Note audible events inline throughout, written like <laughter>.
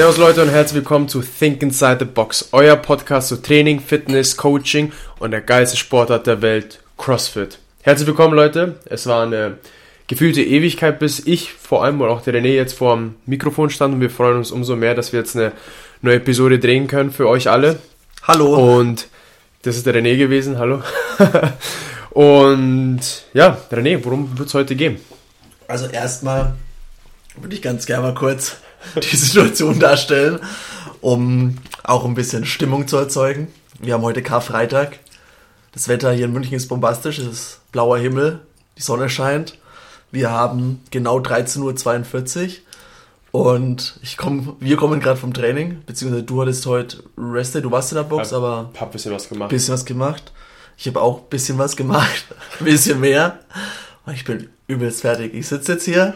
Servus Leute und herzlich willkommen zu Think Inside the Box, euer Podcast zu Training, Fitness, Coaching und der geilste Sportart der Welt, CrossFit. Herzlich willkommen Leute, es war eine gefühlte Ewigkeit, bis ich vor allem und auch der René jetzt vor dem Mikrofon stand und wir freuen uns umso mehr, dass wir jetzt eine neue Episode drehen können für euch alle. Hallo. Und das ist der René gewesen, hallo. <laughs> und ja, René, worum wird es heute gehen? Also erstmal würde ich ganz gerne mal kurz <laughs> die Situation darstellen, um auch ein bisschen Stimmung zu erzeugen. Wir haben heute Karfreitag. Das Wetter hier in München ist bombastisch, es ist blauer Himmel, die Sonne scheint. Wir haben genau 13.42 Uhr und ich komm, wir kommen gerade vom Training, beziehungsweise du hattest heute Rested, du warst in der Box, Hab- aber Hab ein bisschen was gemacht. bisschen was gemacht. Ich habe auch ein bisschen was gemacht, <laughs> ein bisschen mehr. Und ich bin übelst fertig. Ich sitze jetzt hier,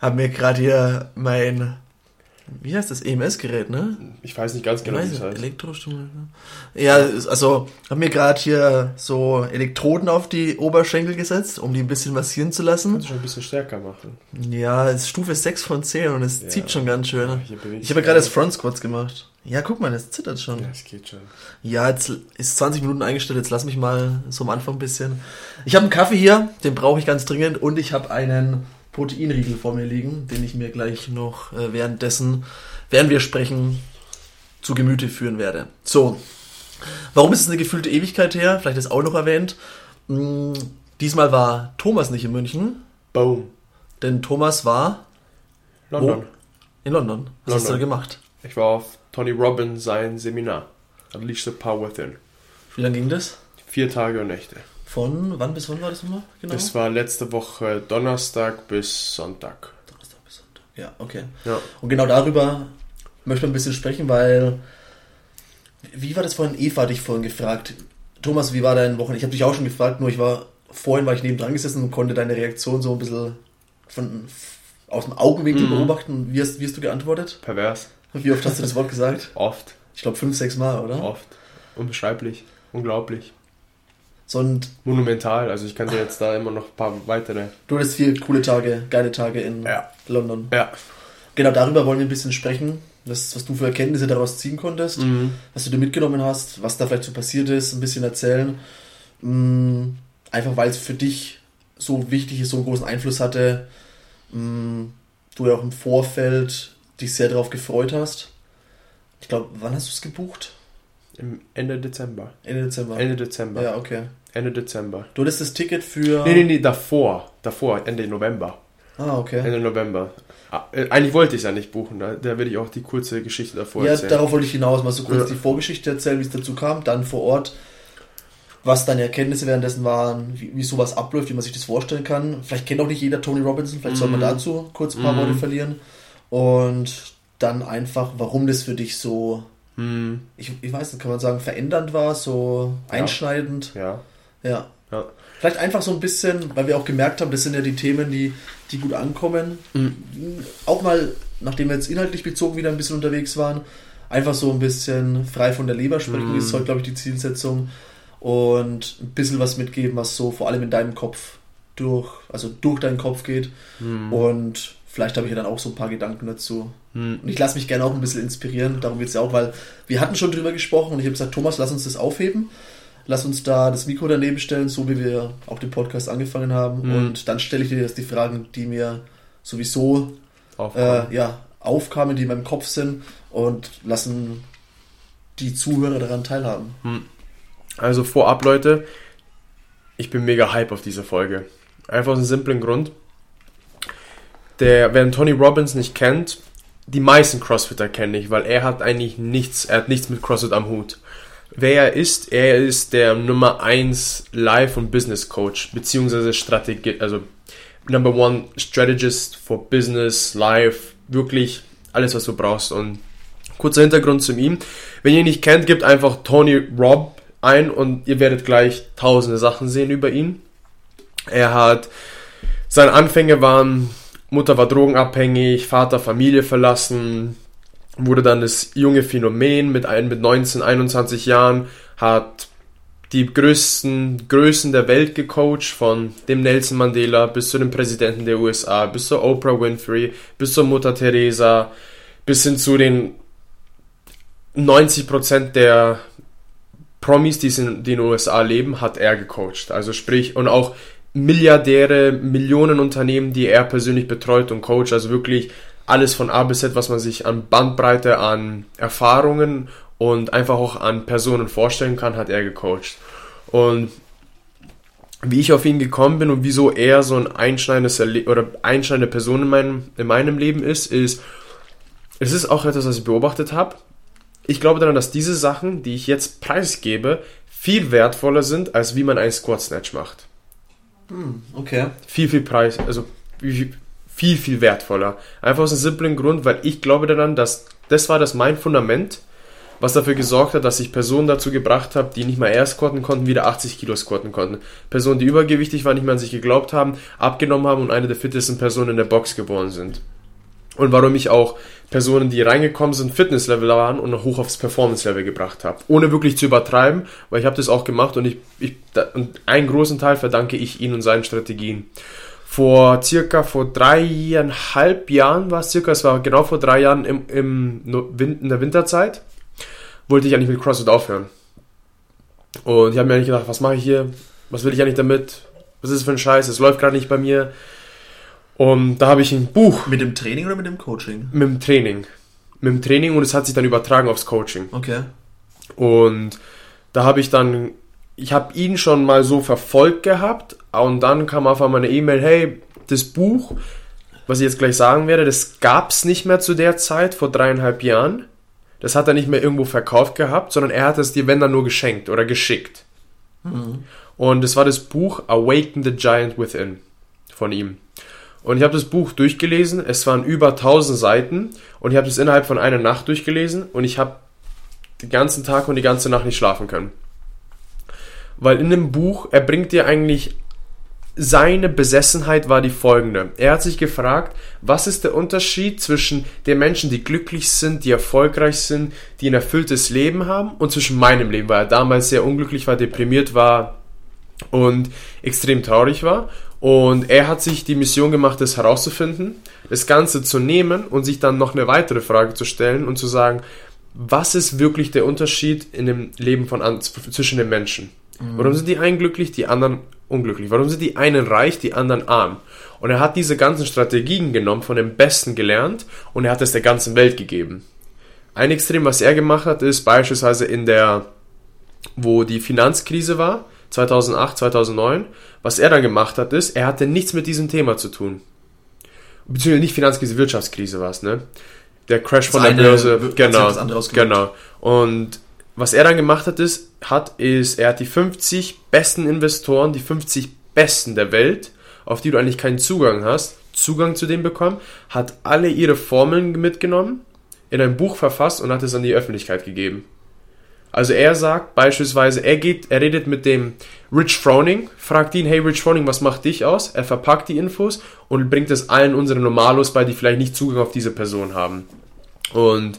habe mir gerade hier mein, wie heißt das, EMS-Gerät, ne? Ich weiß nicht ganz genau, wie es heißt. Elektrostimulation. Ja, also habe mir gerade hier so Elektroden auf die Oberschenkel gesetzt, um die ein bisschen massieren zu lassen. Kannst du schon ein bisschen stärker machen. Ja, es ist Stufe 6 von 10 und es Ja. zieht schon ganz schön. Bewegt Ich habe sich gerade das. Front Squats gemacht. Ja, guck mal, das zittert schon. Ja, es geht schon. Ja, jetzt ist 20 Minuten eingestellt, jetzt lass mich mal so am Anfang ein bisschen. Ich habe einen Kaffee hier, den brauche ich ganz dringend und ich habe einen Proteinriegel vor mir liegen, den ich mir gleich noch äh, währenddessen, während wir sprechen, zu Gemüte führen werde. So, warum ist es eine gefühlte Ewigkeit her? Vielleicht ist auch noch erwähnt. Mm, Diesmal war Thomas nicht in München, Boom. denn Thomas war London. in London. Was hast du da London. gemacht? Ich war auf Tony Robbins sein Seminar. Unleash the Power Within. Wie lange ging das? Vier Tage und Nächte. Von wann bis wann war das nochmal? Genau. Das war letzte Woche Donnerstag bis Sonntag. Donnerstag bis Sonntag. Ja, okay. Ja. Und genau darüber möchte man ein bisschen sprechen, weil. Wie war das vorhin? Eva hat dich vorhin gefragt. Thomas, wie war dein Wochenende? Ich habe dich auch schon gefragt, nur ich war. Vorhin war ich neben dran gesessen und konnte deine Reaktion so ein bisschen von, aus dem Augenwinkel Mhm. beobachten. Wie hast, wie hast du geantwortet? Pervers. Wie oft hast du das Wort gesagt? <laughs> Oft. Ich glaube fünf, sechs Mal, oder? Oft. Unbeschreiblich. Unglaublich. So, und Monumental. Also ich kann dir jetzt da immer noch ein paar weitere. du hattest vier coole Tage, geile Tage in Ja. London. Ja. Genau darüber wollen wir ein bisschen sprechen. Das, was du für Erkenntnisse daraus ziehen konntest. Mhm. was du dir mitgenommen hast, was da vielleicht so passiert ist, ein bisschen erzählen. Mm, Einfach weil es für dich so wichtig ist, so einen großen Einfluss hatte. Mm, Du ja auch im Vorfeld dich sehr darauf gefreut hast. Ich glaube, wann hast du es gebucht? Im Ende Dezember. Ende Dezember. Ende Dezember. Ja, okay. Ende Dezember. Du hattest das Ticket für. Nee, nee, nee, davor. Davor, Ende November. Ah, okay. Ende November. Ah, äh, Eigentlich wollte ich es ja nicht buchen. Da, da will ich auch die kurze Geschichte davor Ja, erzählen. darauf wollte ich hinaus, mal so kurz Ja. die Vorgeschichte erzählen, wie es dazu kam, dann vor Ort, was deine Erkenntnisse währenddessen waren, wie, wie sowas abläuft, wie man sich das vorstellen kann. Vielleicht kennt auch nicht jeder Tony Robinson, vielleicht soll man Mhm. dazu kurz ein paar Mhm. Worte verlieren. Und dann einfach, warum das für dich so, Hm, ich, ich weiß nicht, kann man sagen, verändernd war, so einschneidend. ja. Ja. Ja. Vielleicht einfach so ein bisschen, weil wir auch gemerkt haben, das sind ja die Themen, die, die gut ankommen. Mhm. Auch mal, nachdem wir jetzt inhaltlich bezogen wieder ein bisschen unterwegs waren, einfach so ein bisschen frei von der Leber sprechen, Mhm. ist heute, glaube ich, die Zielsetzung. Und ein bisschen was mitgeben, was so vor allem in deinem Kopf durch, also durch deinen Kopf geht. Hm. Und vielleicht habe ich ja dann auch so ein paar Gedanken dazu. Hm. Und ich lasse mich gerne auch ein bisschen inspirieren, darum geht es ja auch, weil wir hatten schon drüber gesprochen und ich habe gesagt, Thomas, lass uns das aufheben. Lass uns da das Mikro daneben stellen, so wie wir auch den Podcast angefangen haben. Mhm. Und dann stelle ich dir jetzt die Fragen, die mir sowieso Aufgaben. äh, ja, aufkamen, die in meinem Kopf sind und lassen die Zuhörer daran teilhaben. Also vorab, Leute, ich bin mega hype auf diese Folge. Einfach aus einem simplen Grund. Der, wer Tony Robbins nicht kennt, die meisten Crossfitter kenne ich, weil er hat eigentlich nichts, er hat nichts mit CrossFit am Hut. Wer er ist, er ist der Nummer 1 Life- und Business Coach, beziehungsweise Strategie, also Number One Strategist for Business, Life, wirklich alles, was du brauchst. Und kurzer Hintergrund zu ihm. Wenn ihr ihn nicht kennt, gebt einfach Tony Robb ein und ihr werdet gleich tausende Sachen sehen über ihn. Er hat, seine Anfänge waren, Mutter war drogenabhängig, Vater Familie verlassen, wurde dann das junge Phänomen mit, ein, mit 19, 21 Jahren, hat die größten Größen der Welt gecoacht, von dem Nelson Mandela bis zu dem Präsidenten der USA, bis zur Oprah Winfrey, bis zur Mutter Teresa, bis hin zu den 90% der Promis, die in den USA leben, hat er gecoacht. Also sprich, und auch Milliardäre, Millionenunternehmen, die er persönlich betreut und coacht. Also wirklich alles von A bis Z, was man sich an Bandbreite, an Erfahrungen und einfach auch an Personen vorstellen kann, hat er gecoacht. Und wie ich auf ihn gekommen bin und wieso er so ein einschneidendes Erle oder einschneidende Person in meinem, in meinem Leben ist, ist, es ist auch etwas, was ich beobachtet habe. Ich glaube daran, dass diese Sachen, die ich jetzt preisgebe, viel wertvoller sind, als wie man einen Squat Snatch macht. Hm, okay. Viel, viel Preis, also viel, viel, wertvoller. Einfach aus einem simplen Grund, weil ich glaube daran, dass das war das mein Fundament, was dafür gesorgt hat, dass ich Personen dazu gebracht habe, die nicht mal erst squatten konnten, wieder 80 Kilo squatten konnten. Personen, die übergewichtig waren, nicht mehr an sich geglaubt haben, abgenommen haben und eine der fittesten Personen in der Box geworden sind. Und warum ich auch Personen, die reingekommen sind, Fitnesslevel waren und hoch aufs Performance-Level gebracht habe. Ohne wirklich zu übertreiben, weil ich habe das auch gemacht und ich, ich und einen großen Teil verdanke ich ihnen und seinen Strategien. Vor circa vor dreieinhalb Jahren war es circa, es war genau vor drei Jahren im, im, in der Winterzeit, wollte ich eigentlich mit CrossFit aufhören. Und ich habe mir eigentlich gedacht, was mache ich hier? Was will ich eigentlich damit? Was ist das für ein Scheiß? Es läuft gerade nicht bei mir. Und da habe ich ein Buch. Mit dem Training oder mit dem Coaching? Mit dem Training. Mit dem Training und es hat sich dann übertragen aufs Coaching. Okay. Und da habe ich dann, ich habe ihn schon mal so verfolgt gehabt und dann kam auf einmal eine E-Mail, hey, das Buch, was ich jetzt gleich sagen werde, das gab es nicht mehr zu der Zeit, vor dreieinhalb Jahren. Das hat er nicht mehr irgendwo verkauft gehabt, sondern er hat es dir, wenn dann nur geschenkt oder geschickt. Mhm. Und es war das Buch Awaken the Giant Within von ihm. Und ich habe das Buch durchgelesen. Es waren über 1000 Seiten und ich habe es innerhalb von einer Nacht durchgelesen und ich habe den ganzen Tag und die ganze Nacht nicht schlafen können. Weil in dem Buch, er bringt dir eigentlich seine Besessenheit war die folgende. Er hat sich gefragt, was ist der Unterschied zwischen den Menschen, die glücklich sind, die erfolgreich sind, die ein erfülltes Leben haben und zwischen meinem Leben, weil er damals sehr unglücklich war, deprimiert war und extrem traurig war. Und er hat sich die Mission gemacht, das herauszufinden, das Ganze zu nehmen und sich dann noch eine weitere Frage zu stellen und zu sagen, was ist wirklich der Unterschied in dem Leben von zwischen den Menschen? Mhm. Warum sind die einen glücklich, die anderen unglücklich? Warum sind die einen reich, die anderen arm? Und er hat diese ganzen Strategien genommen, von den Besten gelernt und er hat es der ganzen Welt gegeben. Ein Extrem, was er gemacht hat, ist beispielsweise in der, wo die Finanzkrise war, 2008, 2009. Was er dann gemacht hat, ist, er hatte nichts mit diesem Thema zu tun. Beziehungsweise nicht Finanzkrise, Wirtschaftskrise war es, ne? Der Crash von der Börse, genau, genau. Und was er dann gemacht hat, ist, hat, ist, er hat die 50 besten Investoren, die 50 besten der Welt, auf die du eigentlich keinen Zugang hast, Zugang zu denen bekommen, hat alle ihre Formeln mitgenommen, in ein Buch verfasst und hat es an die Öffentlichkeit gegeben. Also er sagt beispielsweise, er geht, er redet mit dem Rich Froning, fragt ihn, hey Rich Froning, was macht dich aus? Er verpackt die Infos und bringt es allen unseren Normalos bei, die vielleicht nicht Zugang auf diese Person haben. Und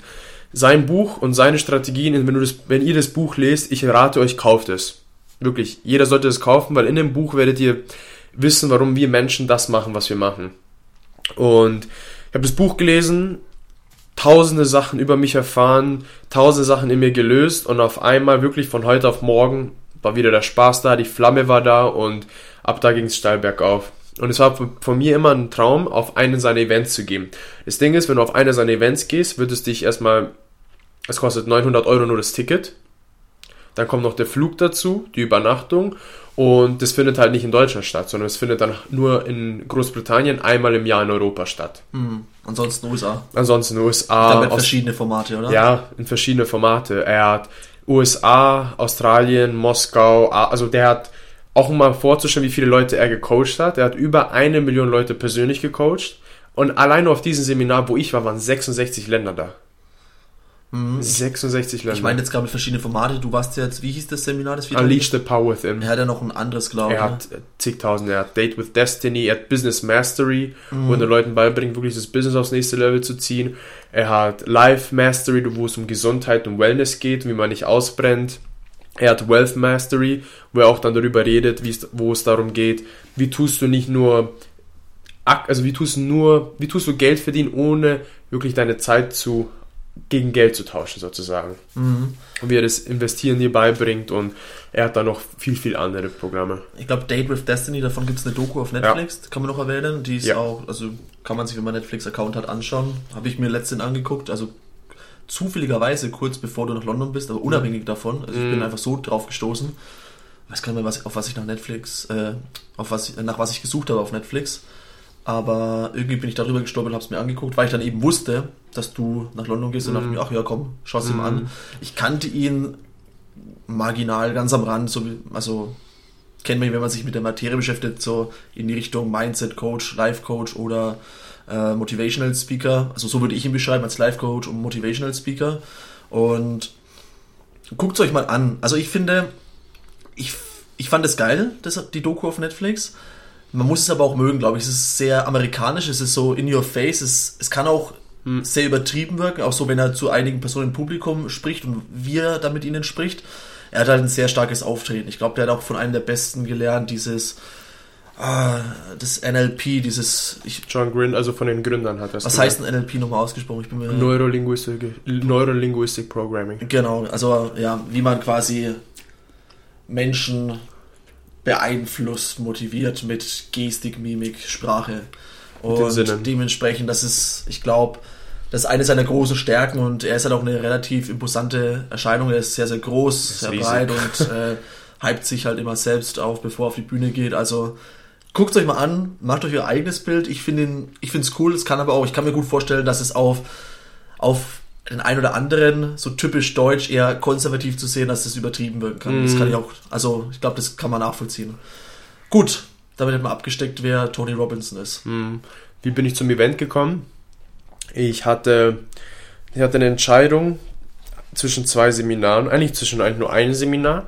sein Buch und seine Strategien, wenn, das, wenn ihr das Buch lest, ich rate euch, kauft es. Wirklich, jeder sollte es kaufen, weil in dem Buch werdet ihr wissen, warum wir Menschen das machen, was wir machen. Und ich habe das Buch gelesen, tausende Sachen über mich erfahren, tausende Sachen in mir gelöst und auf einmal wirklich von heute auf morgen war wieder der Spaß da, die Flamme war da und ab da ging es steil bergauf. Und es war von mir immer ein Traum, auf einen seiner Events zu gehen. Das Ding ist, wenn du auf eine seiner Events gehst, wird es dich erstmal, es kostet 900 Euro nur das Ticket. Dann kommt noch der Flug dazu, die Übernachtung und das findet halt nicht in Deutschland statt, sondern es findet dann nur in Großbritannien einmal im Jahr in Europa statt. Mhm. Ansonsten USA. Ansonsten USA. Dann mit verschiedene Formate, oder? Ja, in verschiedene Formate. Er hat USA, Australien, Moskau, also der hat auch um mal vorzustellen, wie viele Leute er gecoacht hat. Er hat über eine Million Leute persönlich gecoacht. Und allein auf diesem Seminar, wo ich war, waren 66 Länder da. Mhm. 66 Länder. Ich meine jetzt gerade mit verschiedenen Formate. Du warst jetzt, wie hieß das Seminar? Das Unleash the Power Within. Er hat ja noch ein anderes, glaube ich. Er hat zigtausend. Er hat Date with Destiny, er hat Business Mastery, mhm. wo er den Leuten beibringt, wirklich das Business aufs nächste Level zu ziehen. Er hat Life Mastery, wo es um Gesundheit und Wellness geht, wie man nicht ausbrennt. Er hat Wealth Mastery, wo er auch dann darüber redet, wo es darum geht, wie tust du nicht nur also wie tust du nur, wie tust du Geld verdienen, ohne wirklich deine Zeit zu gegen Geld zu tauschen sozusagen. Mhm. Und wie er das Investieren dir beibringt und er hat da noch viel, viel andere Programme. Ich glaube, Date with Destiny, davon gibt es eine Doku auf Netflix, ja. kann man noch erwähnen. Die ist ja. auch, also kann man sich, wenn man Netflix-Account hat, anschauen. Habe ich mir letztens angeguckt, also zufälligerweise kurz bevor du nach London bist, aber unabhängig davon. Also ich mhm. bin einfach so drauf gestoßen. Ich weiß gar nicht mehr, was, auf was ich nach Netflix, äh, auf was nach was ich gesucht habe auf Netflix. Aber irgendwie bin ich darüber gestolpert, habe es mir angeguckt, weil ich dann eben wusste, dass du nach London gehst und dachte mhm. mir, ach ja, komm, schau es ihm an. Mhm. Ich kannte ihn marginal, ganz am Rand, so wie, also kennt man, wenn man sich mit der Materie beschäftigt, so in die Richtung Mindset Coach, Life Coach oder äh, Motivational Speaker. Also so würde ich ihn beschreiben als Life Coach und Motivational Speaker. Und guckt es euch mal an. Also ich finde, ich, ich fand es geil, das, die Doku auf Netflix. Man muss es aber auch mögen, glaube ich. Es ist sehr amerikanisch, es ist so in your face. Es, es kann auch hm. sehr übertrieben wirken, auch so, wenn er zu einigen Personen im Publikum spricht und wie er da mit ihnen spricht. Er hat halt ein sehr starkes Auftreten. Ich glaube, der hat auch von einem der Besten gelernt, dieses ah, das NLP, dieses. Ich, John Grin, also von den Gründern hat das. Was heißt ein NLP nochmal ausgesprochen? Ich bin mir Neurolinguistic, Neurolinguistic Programming. Genau, also ja, wie man quasi Menschen beeinflusst, motiviert mit Gestik, Mimik, Sprache. Und dementsprechend, das ist, ich glaube, das ist eine seiner großen Stärken und er ist halt auch eine relativ imposante Erscheinung. Er ist sehr, sehr groß, sehr riesig. breit und äh, hypt sich halt immer selbst auf, bevor er auf die Bühne geht. Also guckt euch mal an, macht euch euer eigenes Bild. Ich finde ich finde es cool. Es kann aber auch, ich kann mir gut vorstellen, dass es auf, auf den einen oder anderen, so typisch deutsch, eher konservativ zu sehen, dass das übertrieben wirken kann. Mm. Das kann ich auch, also ich glaube, das kann man nachvollziehen. Gut, damit hat man abgesteckt, wer Tony Robinson ist. Mm. Wie bin ich zum Event gekommen? Ich hatte, ich hatte eine Entscheidung zwischen zwei Seminaren, eigentlich zwischen eigentlich nur einem Seminar.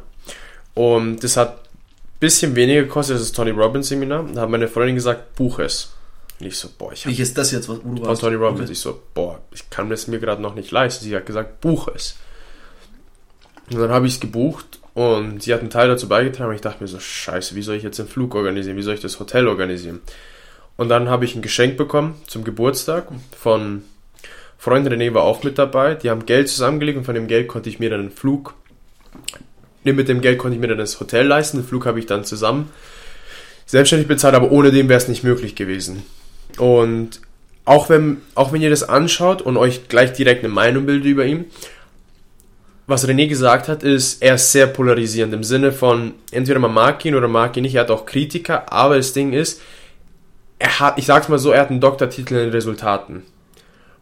Und das hat ein bisschen weniger gekostet als das Tony Robbins Seminar. Da hat meine Freundin gesagt, buch es. Und ich so, boah, ich Wie ist das jetzt, wo du warst? Von Tony Robbins. Ich so, boah, ich kann das mir gerade noch nicht leisten. Sie hat gesagt, buch es. Und dann habe ich es gebucht und sie hat einen Teil dazu beigetragen. Und ich dachte mir so, scheiße, wie soll ich jetzt den Flug organisieren? Wie soll ich das Hotel organisieren? Und dann habe ich ein Geschenk bekommen zum Geburtstag von Freund René war auch mit dabei. Die haben Geld zusammengelegt und von dem Geld konnte ich mir dann einen Flug, mit dem Geld konnte ich mir dann das Hotel leisten. Den Flug habe ich dann zusammen selbstständig bezahlt, aber ohne den wäre es nicht möglich gewesen. Und auch wenn, auch wenn ihr das anschaut und euch gleich direkt eine Meinung bildet über ihn, was René gesagt hat, ist, er ist sehr polarisierend im Sinne von, entweder man mag ihn oder mag ihn nicht, er hat auch Kritiker, aber das Ding ist, er hat, ich sag's mal so, er hat einen Doktortitel in Resultaten.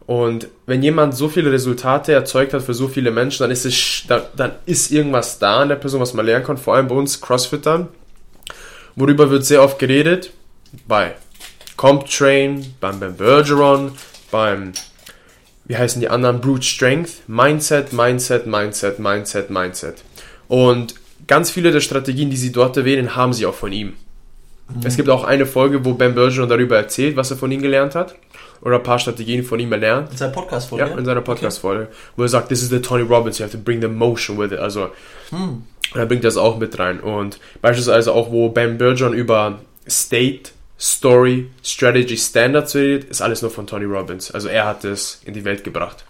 Und wenn jemand so viele Resultate erzeugt hat für so viele Menschen, dann ist es, dann, dann ist irgendwas da an der Person, was man lernen kann, vor allem bei uns Crossfittern. Worüber wird sehr oft geredet? Bei CompTrain, beim Ben Bergeron, beim, wie heißen die anderen, Brute Strength, Mindset, Mindset, Mindset, Mindset, Mindset. Und ganz viele der Strategien, die sie dort erwähnen, haben sie auch von ihm. Mhm. Es gibt auch eine Folge, wo Ben Bergeron darüber erzählt, was er von ihm gelernt hat. Oder ein paar Strategien von ihm erlernt. In seiner Podcast-Folge? Ja, in seiner Podcast-Folge. Okay. Wo er sagt, this is the Tony Robbins, you have to bring the motion with it. Also, hm. er bringt das auch mit rein. Und beispielsweise auch, wo Ben Bergeron über State, Story, Strategy, Standards redet, ist alles nur von Tony Robbins. Also er hat es in die Welt gebracht.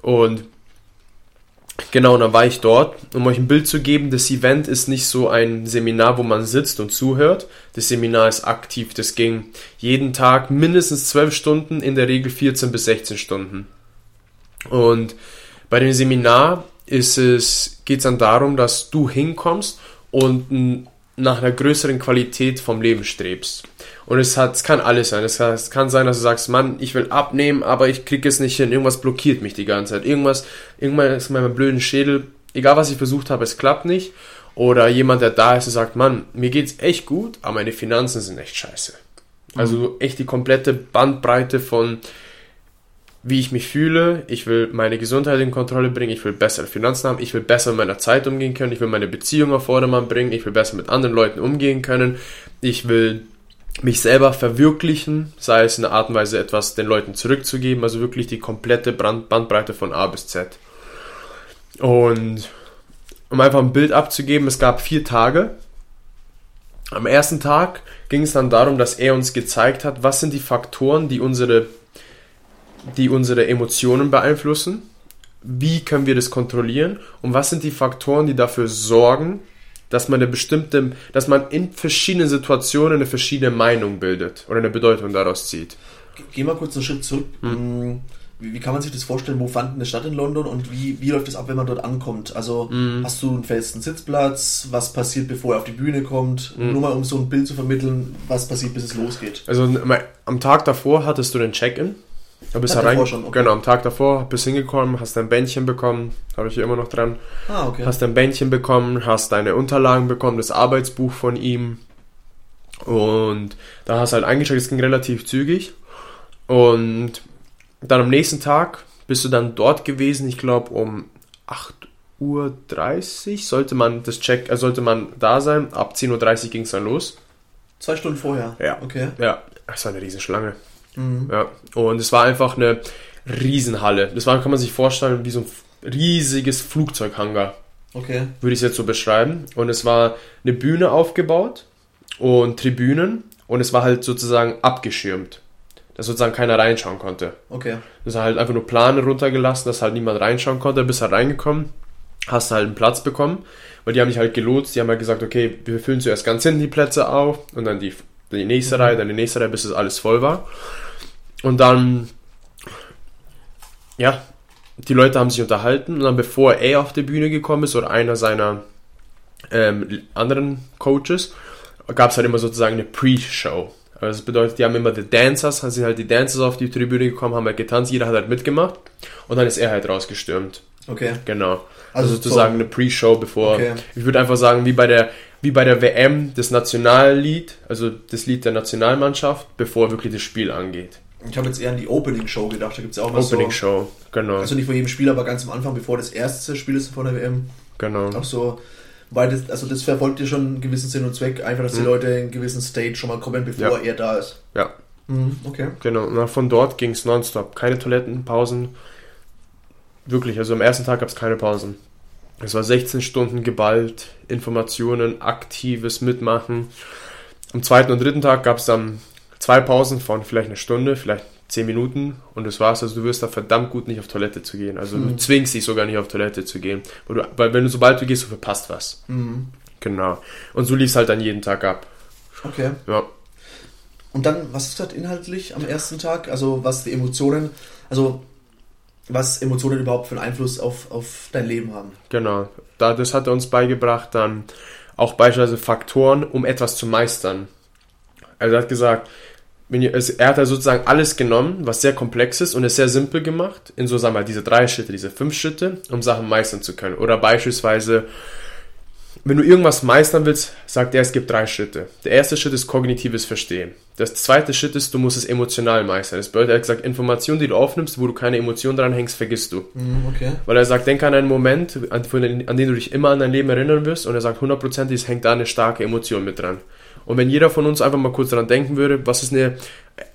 Und Genau, dann war ich dort, um euch ein Bild zu geben. Das Event ist nicht so ein Seminar, wo man sitzt und zuhört. Das Seminar ist aktiv. Das ging jeden Tag mindestens 12 Stunden, in der Regel 14 bis 16 Stunden. Und bei dem Seminar ist es, geht es dann darum, dass du hinkommst und nach einer größeren Qualität vom Leben strebst. Und es, hat, es kann alles sein. Es kann, es kann sein, dass du sagst, Mann, ich will abnehmen, aber ich kriege es nicht hin. Irgendwas blockiert mich die ganze Zeit. Irgendwas, irgendwann ist in meinem blöden Schädel, egal was ich versucht habe, es klappt nicht. Oder jemand, der da ist und sagt, Mann, mir geht's echt gut, aber meine Finanzen sind echt scheiße. Also mhm. echt die komplette Bandbreite von wie ich mich fühle, ich will meine Gesundheit in Kontrolle bringen, ich will bessere Finanzen haben, ich will besser mit meiner Zeit umgehen können, ich will meine Beziehung auf Vordermann bringen, ich will besser mit anderen Leuten umgehen können, ich will mich selber verwirklichen, sei es in der Art und Weise etwas den Leuten zurückzugeben, also wirklich die komplette Bandbreite von A bis Z. Und um einfach ein Bild abzugeben, es gab vier Tage. Am ersten Tag ging es dann darum, dass er uns gezeigt hat, was sind die Faktoren, die unsere, die unsere Emotionen beeinflussen, wie können wir das kontrollieren? Und was sind die Faktoren, die dafür sorgen, dass man eine bestimmte, dass man in verschiedenen Situationen eine verschiedene Meinung bildet oder eine Bedeutung daraus zieht. Geh mal kurz einen Schritt zurück. Hm. Wie, wie, kann man sich das vorstellen? Wo fand eine Stadt in London und wie, wie läuft es ab, wenn man dort ankommt? Also mm. hast du einen festen Sitzplatz? Was passiert, bevor er auf die Bühne kommt? Mm. Nur mal um so ein Bild zu vermitteln, was passiert, bis es losgeht. Also am Tag davor hattest du den Check-in. Da bist Tag rein, schon, okay. Genau, am Tag davor bist hingekommen, hast dein Bändchen bekommen, habe ich hier immer noch dran. Ah, okay. Hast dein Bändchen bekommen, hast deine Unterlagen bekommen, das Arbeitsbuch von ihm. Und da hast du halt eingecheckt, es ging relativ zügig. Und dann am nächsten Tag bist du dann dort gewesen, ich glaube um 8.30 Uhr sollte man das Check, äh, sollte man da sein. Ab 10.30 Uhr ging es dann los. Zwei Stunden vorher? Ja. Okay. Ja, es war eine Riesenschlange. Mhm. Ja. Und es war einfach eine Riesenhalle. Das war, kann man sich vorstellen, wie so ein riesiges Flugzeughangar. Okay. Würde ich es jetzt so beschreiben. Und es war eine Bühne aufgebaut und Tribünen und es war halt sozusagen abgeschirmt dass sozusagen keiner reinschauen konnte. Okay. Das ist halt einfach nur Plane runtergelassen, dass halt niemand reinschauen konnte, bist halt reingekommen, hast halt einen Platz bekommen, weil die haben dich halt gelotst, die haben halt gesagt, okay, wir füllen zuerst ganz hinten die Plätze auf und dann die, die nächste mhm. Reihe, dann die nächste Reihe, bis es alles voll war. Und dann, ja, die Leute haben sich unterhalten und dann bevor er auf die Bühne gekommen ist oder einer seiner ähm, anderen Coaches, gab es halt immer sozusagen eine Pre-Show. Also das bedeutet, die haben immer die Dancers, sind halt die Dancers auf die Tribüne gekommen, haben halt getanzt, jeder hat halt mitgemacht und dann ist er halt rausgestürmt. Okay. Genau. Also, also sozusagen so. eine Pre-Show, bevor. Okay. Ich würde einfach sagen, wie bei der wie bei der WM das Nationallied, also das Lied der Nationalmannschaft, bevor wirklich das Spiel angeht. Ich habe jetzt eher an die Opening Show gedacht. Da gibt es ja auch was Opening so, Show, genau. Also nicht vor jedem Spiel, aber ganz am Anfang, bevor das erste Spiel ist vor der WM. Genau. Auch so weil das, also das verfolgt ja schon einen gewissen Sinn und Zweck, einfach, dass mhm. die Leute in einen gewissen State schon mal kommen, bevor ja. er da ist. Ja. Mhm, okay. Genau, und von dort ging es nonstop. Keine Toiletten, Pausen. Wirklich, also am ersten Tag gab es keine Pausen. Es war 16 Stunden geballt, Informationen, aktives Mitmachen. Am zweiten und dritten Tag gab es dann zwei Pausen von vielleicht eine Stunde, vielleicht 10 Minuten und das war's. Also du wirst da verdammt gut nicht auf Toilette zu gehen. Also mhm. du zwingst dich sogar nicht auf Toilette zu gehen. Weil, du, weil wenn du sobald du gehst, du verpasst was. Mhm. Genau. Und so lief es halt dann jeden Tag ab. Okay. Ja. Und dann, was ist das inhaltlich am ersten Tag? Also was die Emotionen, also was Emotionen überhaupt für einen Einfluss auf, auf dein Leben haben. Genau. Da, das hat er uns beigebracht, dann auch beispielsweise Faktoren, um etwas zu meistern. Also er hat gesagt, er hat da sozusagen alles genommen, was sehr komplex ist und es sehr simpel gemacht, in so, sagen wir mal, diese drei Schritte, diese fünf Schritte, um Sachen meistern zu können. Oder beispielsweise, wenn du irgendwas meistern willst, sagt er, es gibt drei Schritte. Der erste Schritt ist kognitives Verstehen. Das zweite Schritt ist, du musst es emotional meistern. Das bedeutet, er hat gesagt, Informationen, die du aufnimmst, wo du keine Emotion dran hängst, vergisst du. Mhm, okay. Weil er sagt, denk an einen Moment, an, an den du dich immer an dein Leben erinnern wirst und er sagt, hundertprozentig, es hängt da eine starke Emotion mit dran. Und wenn jeder von uns einfach mal kurz daran denken würde, was ist ein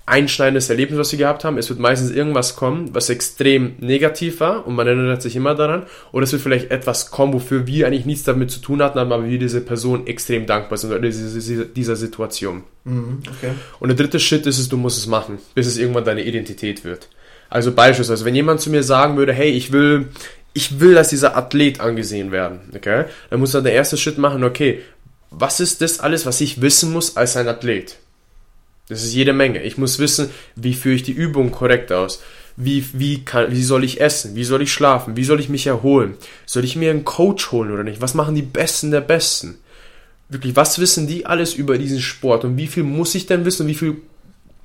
einschneidendes Erlebnis, was wir gehabt haben, es wird meistens irgendwas kommen, was extrem negativ war und man erinnert sich immer daran. Oder es wird vielleicht etwas kommen, wofür wir eigentlich nichts damit zu tun hatten, aber wir diese Person extrem dankbar sind oder dieser, Situation. Mhm, okay. Und der dritte Schritt ist es, du musst es machen, bis es irgendwann deine Identität wird. Also beispielsweise, wenn jemand zu mir sagen würde, hey, ich will, ich will als dieser Athlet angesehen werden, okay, dann muss er der erste Schritt machen, okay, was ist das alles, was ich wissen muss als ein Athlet? Das ist jede Menge. Ich muss wissen, wie führe ich die Übung korrekt aus? Wie, wie, kann, wie soll ich essen? Wie soll ich schlafen? Wie soll ich mich erholen? Soll ich mir einen Coach holen oder nicht? Was machen die Besten der Besten? Wirklich, was wissen die alles über diesen Sport? Und wie viel muss ich denn wissen? Und wie viel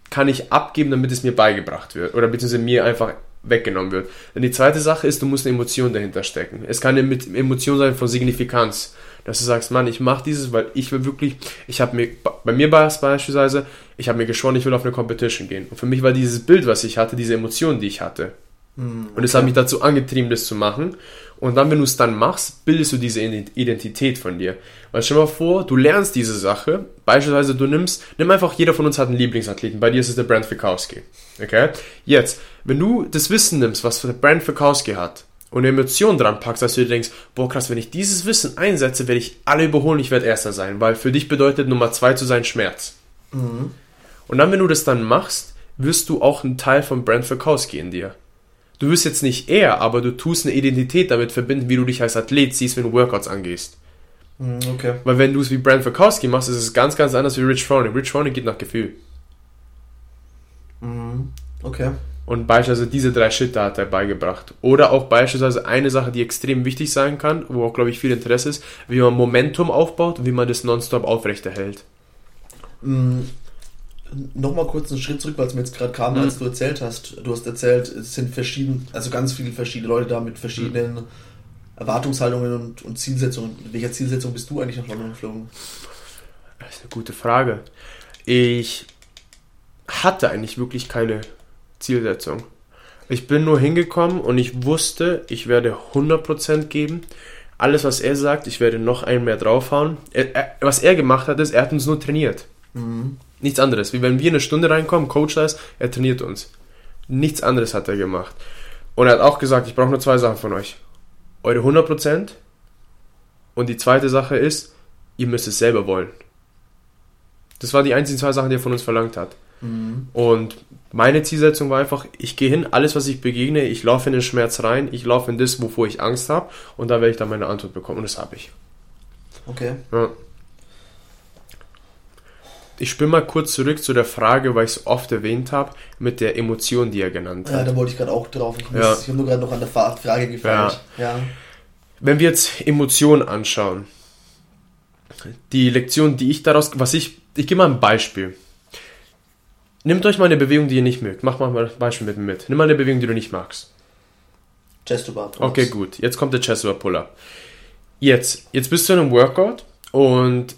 kann ich abgeben, damit es mir beigebracht wird? Oder beziehungsweise mir einfach weggenommen wird? Denn die zweite Sache ist, du musst eine Emotion dahinter stecken. Es kann eine Emotion sein von Signifikanz dass du sagst, Mann, ich mache dieses, weil ich will wirklich, ich habe mir, bei mir war es beispielsweise, ich habe mir geschworen, ich will auf eine Competition gehen. Und für mich war dieses Bild, was ich hatte, diese Emotionen, die ich hatte. Mhm, okay. Und es hat mich dazu angetrieben, das zu machen. Und dann, wenn du es dann machst, bildest du diese Identität von dir. Weil stell dir mal vor, du lernst diese Sache, beispielsweise du nimmst, nimm einfach, jeder von uns hat einen Lieblingsathleten, bei dir ist es der Brand Fikowski. Okay? Jetzt, wenn du das Wissen nimmst, was der Brand Fikowski hat, und eine Emotion dran packst, dass du dir denkst, boah krass, wenn ich dieses Wissen einsetze, werde ich alle überholen, ich werde Erster sein, weil für dich bedeutet Nummer zwei zu sein Schmerz. Mhm. Und dann, wenn du das dann machst, wirst du auch einen Teil von Brand Verkowski in dir. Du wirst jetzt nicht er, aber du tust eine Identität damit verbinden, wie du dich als Athlet siehst, wenn du Workouts angehst. Mhm, Okay. Weil wenn du es wie Brand Verkowski machst, ist es ganz, ganz anders wie Rich Froning. Rich Froning geht nach Gefühl. Mhm. Okay. Und beispielsweise diese drei Schritte hat er beigebracht. Oder auch beispielsweise eine Sache, die extrem wichtig sein kann, wo auch, glaube ich, viel Interesse ist, wie man Momentum aufbaut und wie man das nonstop aufrechterhält. Mhm. Nochmal kurz einen Schritt zurück, weil es mir jetzt gerade kam, als du erzählt hast. Du hast erzählt, es sind verschieden, also ganz viele verschiedene Leute da mit verschiedenen Erwartungshaltungen und, und Zielsetzungen. Mit welcher Zielsetzung bist du eigentlich nach London geflogen? Das ist eine gute Frage. Ich hatte eigentlich wirklich keine Zielsetzung. Ich bin nur hingekommen und ich wusste, ich werde 100% geben. Alles, was er sagt, ich werde noch einen mehr draufhauen. Er, er, was er gemacht hat, ist, er hat uns nur trainiert. Nichts anderes. Wie wenn wir eine Stunde reinkommen, Coach da ist, er trainiert uns. Nichts anderes hat er gemacht. Und er hat auch gesagt, ich brauche nur zwei Sachen von euch. Eure 100% und die zweite Sache ist, ihr müsst es selber wollen. Das waren die einzigen zwei Sachen, die er von uns verlangt hat. Und meine Zielsetzung war einfach, ich gehe hin, alles, was ich begegne, ich laufe in den Schmerz rein, ich laufe in das, wovor ich Angst habe, und da werde ich dann meine Antwort bekommen. Und das habe ich. Okay. Ja. Ich spinne mal kurz zurück zu der Frage, weil ich es oft erwähnt habe, mit der Emotion, die er genannt Ja, hat. da wollte ich gerade auch drauf. Ich, muss, Ja. ich habe nur gerade noch an der Frage gefragt. Ja. Wenn wir jetzt Emotionen anschauen, die Lektion, die ich daraus, was ich, ich gebe mal ein Beispiel. Nehmt euch mal eine Bewegung, die ihr nicht mögt. Mach mal ein Beispiel mit mir mit. Nimm mal eine Bewegung, die du nicht magst. Chest to bar. Okay, gut. Jetzt kommt der Chest over Pull-up. Jetzt, jetzt bist du in einem Workout und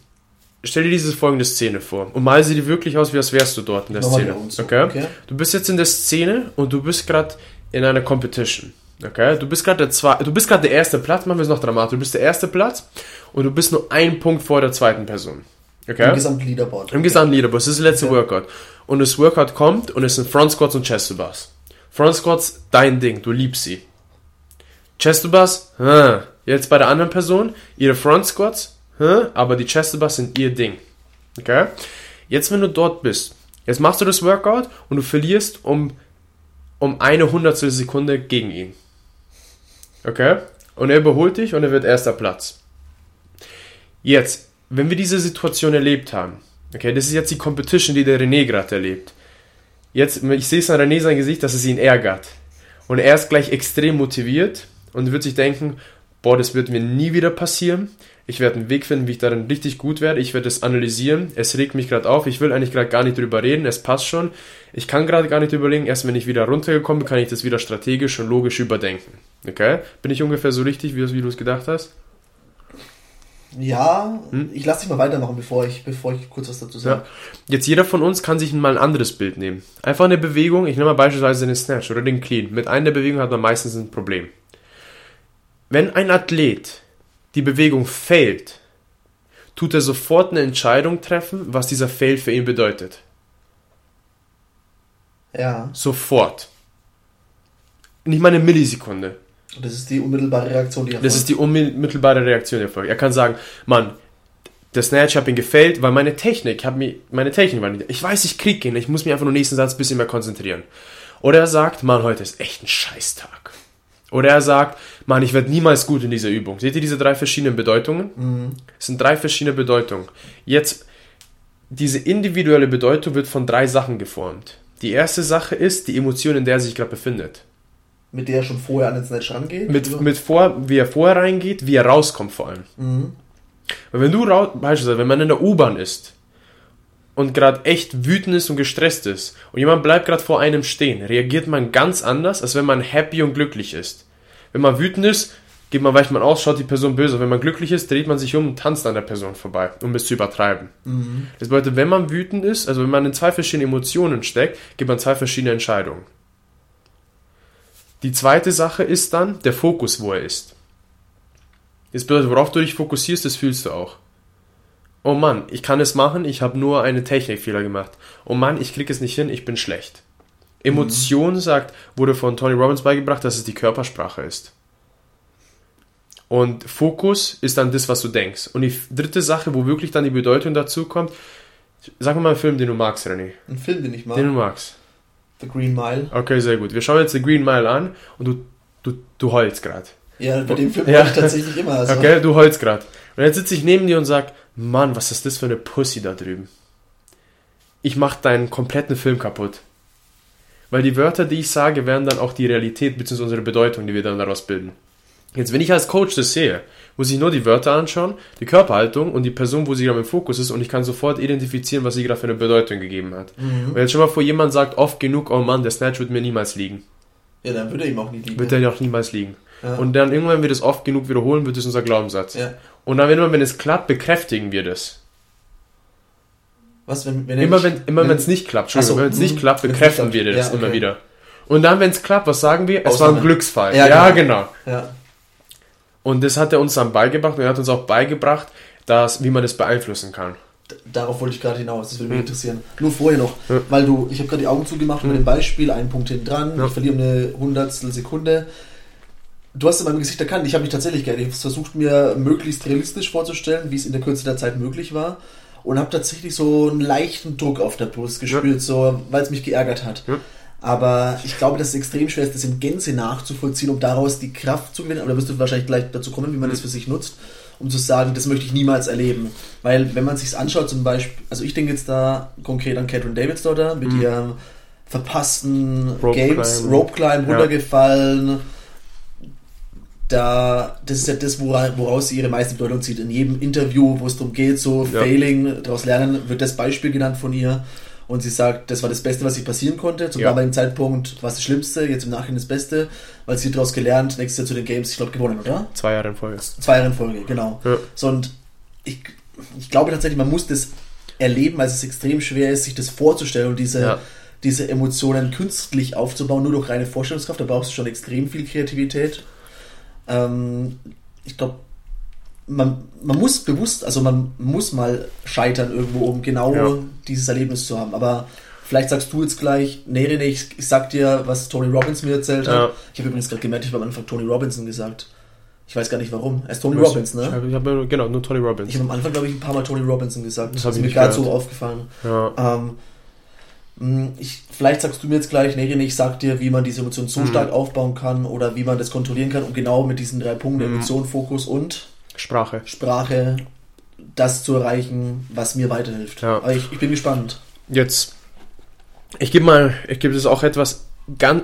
stell dir diese folgende Szene vor und mal sie dir wirklich aus, wie als wärst du dort in der Nochmal Szene. Okay? Okay. Du bist jetzt in der Szene und du bist gerade in einer Competition. Okay? Du bist gerade der zwei, du bist gerade der erste Platz, machen wir es noch dramatisch. Du bist der erste Platz und du bist nur ein Punkt vor der zweiten Person. Okay? Im gesamten Leaderboard. Im gesamten Leaderboard. Das ist das letzte Okay. Workout. Und das Workout kommt und es sind Front Squats und Chest to Bars. Front Squats, dein Ding, du liebst sie. Chest to Bars, hm. jetzt bei der anderen Person, ihre Front Squats, hm. aber die Chest to Bars sind ihr Ding. Okay? Jetzt, wenn du dort bist, jetzt machst du das Workout und du verlierst um, um eine Hundertstel Sekunde gegen ihn. Okay? Und er überholt dich und er wird erster Platz. Jetzt, wenn wir diese Situation erlebt haben, okay, das ist jetzt die Competition, die der René gerade erlebt. Jetzt, ich sehe es an René sein Gesicht, dass es ihn ärgert. Und er ist gleich extrem motiviert und wird sich denken, boah, das wird mir nie wieder passieren. Ich werde einen Weg finden, wie ich darin richtig gut werde. Ich werde es analysieren. Es regt mich gerade auf. Ich will eigentlich gerade gar nicht drüber reden. Es passt schon. Ich kann gerade gar nicht überlegen. Erst wenn ich wieder runtergekommen bin, kann ich das wieder strategisch und logisch überdenken. Okay? Bin ich ungefähr so richtig, wie, du es gedacht hast? Ja, Hm? ich lasse dich mal weitermachen, bevor ich, bevor ich kurz was dazu sage. Ja. Jetzt jeder von uns kann sich mal ein anderes Bild nehmen. Einfach eine Bewegung, ich nehme mal beispielsweise den Snatch oder den Clean. Mit einer der Bewegungen hat man meistens ein Problem. Wenn ein Athlet die Bewegung failt, tut er sofort eine Entscheidung treffen, was dieser Fail für ihn bedeutet. Ja. Sofort. Nicht mal eine Millisekunde. Das ist die unmittelbare Reaktion, die er Das ist die unmittelbare Reaktion erfolgt. Er kann sagen, Mann, der Snatch hat ihn gefailt, weil meine Technik, hab mir, meine Technik war nicht. Ich weiß, ich krieg ihn, ich muss mich einfach nur nächsten Satz ein bisschen mehr konzentrieren. Oder er sagt, Mann, heute ist echt ein Scheißtag. Oder er sagt, Mann, ich werde niemals gut in dieser Übung. Seht ihr diese drei verschiedenen Bedeutungen? Es sind drei verschiedene Bedeutungen. Jetzt, diese individuelle Bedeutung wird von drei Sachen geformt. Die erste Sache ist die Emotion, in der er sich gerade befindet. Mit der er schon vorher an den Snatch rangeht. Mit, mit vor, wie er vorher reingeht, wie er rauskommt vor allem. Weil wenn du raus, beispielsweise, wenn man in der U-Bahn ist und gerade echt wütend ist und gestresst ist und jemand bleibt gerade vor einem stehen, reagiert man ganz anders, als wenn man happy und glücklich ist. Wenn man wütend ist, geht man, weicht man aus, schaut die Person böse. Wenn man glücklich ist, dreht man sich um und tanzt an der Person vorbei, um es zu übertreiben. Das bedeutet, wenn man wütend ist, also wenn man in zwei verschiedenen Emotionen steckt, gibt man zwei verschiedene Entscheidungen. Die zweite Sache ist dann der Fokus, wo er ist. Das bedeutet, worauf du dich fokussierst, das fühlst du auch. Oh Mann, ich kann es machen, ich habe nur einen Technikfehler gemacht. Oh Mann, ich krieg es nicht hin, ich bin schlecht. Emotion sagt, wurde von Tony Robbins beigebracht, dass es die Körpersprache ist. Und Fokus ist dann das, was du denkst. Und die dritte Sache, wo wirklich dann die Bedeutung dazu kommt, sag mal einen Film, den du magst, René. Ein Film, den ich mag. Den du magst. The Green Mile. Okay, sehr gut. Wir schauen jetzt The Green Mile an und du, du, du heulst gerade. Ja, bei dem Film Ja. ich tatsächlich immer. Also. Okay, du heulst gerade. Und jetzt sitze ich neben dir und sag, Mann, was ist das für eine Pussy da drüben? Ich mach deinen kompletten Film kaputt. Weil die Wörter, die ich sage, werden dann auch die Realität bzw. unsere Bedeutung, die wir dann daraus bilden. Jetzt, wenn ich als Coach das sehe, muss ich nur die Wörter anschauen, die Körperhaltung und die Person, wo sie gerade im Fokus ist und ich kann sofort identifizieren, was sie gerade für eine Bedeutung gegeben hat. Und jetzt schon mal vor, jemand sagt oft genug, oh Mann, der Snatch wird mir niemals liegen. Ja, dann würde er ihm auch nie liegen. Wird er auch niemals liegen. Ja. Und dann irgendwann, wenn wir das oft genug wiederholen, wird es unser Glaubenssatz. Ja. Und dann immer, wenn es klappt, bekräftigen wir das. Was, wenn, wenn er Immer wenn immer wenn es nicht klappt, Entschuldigung, so, wenn es nicht mhm. klappt, bekräftigen wir das Ja, immer okay. wieder. Und dann, wenn es klappt, was sagen wir? Es war ein Ausnahme. Glücksfall. Ja, Ja, genau. genau. Ja. Und das hat er uns dann beigebracht und er hat uns auch beigebracht, dass, wie man das beeinflussen kann. Darauf wollte ich gerade hinaus, das würde mich Hm. interessieren. Nur vorher noch, Ja. weil du, ich habe gerade die Augen zugemacht mit Hm. dem Beispiel, einen Punkt hinten dran, Ja. ich verliere eine Hundertstel Sekunde. Du hast in meinem Gesicht erkannt, ich habe mich tatsächlich gerne, ich habe versucht mir möglichst realistisch vorzustellen, wie es in der Kürze der Zeit möglich war und habe tatsächlich so einen leichten Druck auf der Brust gespürt, so, weil es mich geärgert hat. Ja. Aber ich glaube, dass es extrem schwer ist, das in Gänze nachzuvollziehen, um daraus die Kraft zu gewinnen. Aber da wirst du wahrscheinlich gleich dazu kommen, wie man das für sich nutzt, um zu sagen, das möchte ich niemals erleben. Weil, wenn man sich anschaut, zum Beispiel, also ich denke jetzt da konkret an Catherine Davids da mit ihrem verpassten Rope Games, Climb. Rope Climb, Ja. runtergefallen. Da, das ist ja das, wora- woraus sie ihre meiste Bedeutung zieht. In jedem Interview, wo es darum geht, so Ja. Failing, daraus lernen, wird das Beispiel genannt von ihr. Und sie sagt, das war das Beste, was ihr passieren konnte. Zum Ja. damaligen Zeitpunkt war es das Schlimmste, jetzt im Nachhinein das Beste, weil sie daraus gelernt, nächstes Jahr zu den Games, ich glaube, gewonnen, oder? Zwei Jahre in Folge. Zwei Jahre in Folge, genau. Ja. So, und ich, ich glaube tatsächlich, man muss das erleben, weil es extrem schwer ist, sich das vorzustellen und diese, Ja. diese Emotionen künstlich aufzubauen, nur durch reine Vorstellungskraft. Da brauchst du schon extrem viel Kreativität. Ähm, ich glaube, man, man muss bewusst, also man muss mal scheitern irgendwo, um genau Ja. dieses Erlebnis zu haben. Aber vielleicht sagst du jetzt gleich, nee, nee, nee, ich, ich sag dir, was Tony Robbins mir erzählt hat. Ja. Ich habe übrigens gerade gemerkt, ich habe am Anfang Tony Robinson gesagt. Ich weiß gar nicht warum. Er ist Tony Was? Robbins, ne? Ich habe hab, nur- genau, nur Tony Robbins. Ich habe am Anfang, glaube ich, ein paar Mal Tony Robinson gesagt. Das Das, hab ist ich mir gerade so aufgefallen. ja. Ähm, mh, ich, vielleicht sagst du mir jetzt gleich, nee, nee, ich sag dir, wie man diese Emotion so Mhm. stark aufbauen kann oder wie man das kontrollieren kann, um genau mit diesen drei Punkten, Mhm. Emotion, Fokus und Sprache. Sprache, das zu erreichen, was mir weiterhilft. Ja. Aber ich, ich bin gespannt. Jetzt, ich gebe mal, ich gebe das auch etwas ganz,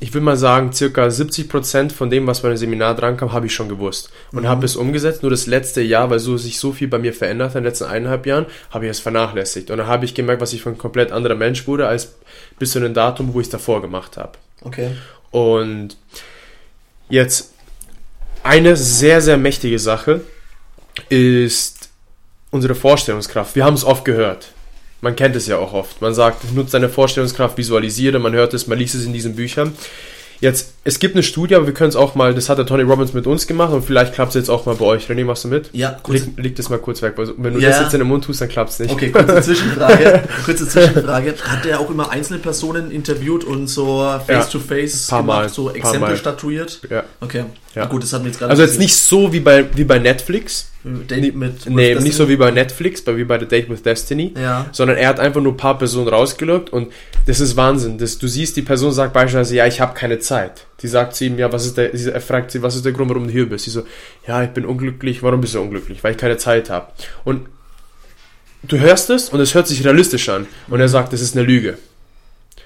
ich will mal sagen, circa 70% von dem, was bei dem Seminar drankam, habe ich schon gewusst und Mhm. habe es umgesetzt. Nur das letzte Jahr, weil so sich so viel bei mir verändert hat in den letzten eineinhalb Jahren, habe ich es vernachlässigt. Und dann habe ich gemerkt, was ich für ein komplett anderer Mensch wurde, als bis zu einem Datum, wo ich es davor gemacht habe. Okay. Und jetzt eine sehr, sehr mächtige Sache ist unsere Vorstellungskraft. Wir haben es oft gehört. Man kennt es ja auch oft. Man sagt, nutzt deine Vorstellungskraft, visualisiere, man hört es, man liest es in diesen Büchern. Jetzt, es gibt eine Studie, aber wir können es auch mal, das hat der Tony Robbins mit uns gemacht und vielleicht klappt es jetzt auch mal bei euch. René, machst du mit? Ja, kurz, Leg, leg das mal kurz weg, weil wenn du Ja. das jetzt in den Mund tust, dann klappt es nicht. Okay, kurze <laughs> Zwischenfrage. kurze Zwischenfrage. Hat er auch immer einzelne Personen interviewt und so face-to-face Paar Mal, gemacht, so paar Exempel Mal. statuiert? Ja. Okay. Ja. Gut, das hat mir jetzt gerade Also jetzt nicht so wie bei, wie bei Netflix. Date mit Nee, with nicht so Destiny? wie bei Netflix, bei, wie bei The Date with Destiny. Ja. sondern er hat einfach nur ein paar Personen rausgelockt und das ist Wahnsinn. Das, du siehst, die Person sagt beispielsweise, ja, ich habe keine Zeit. Die sagt zu ihm, ja, was ist der, er fragt sie, was ist der Grund, warum du hier bist? Sie so, ja, ich bin unglücklich. Warum bist du unglücklich? Weil ich keine Zeit habe. Und du hörst es und es hört sich realistisch an. Und er sagt, das ist eine Lüge.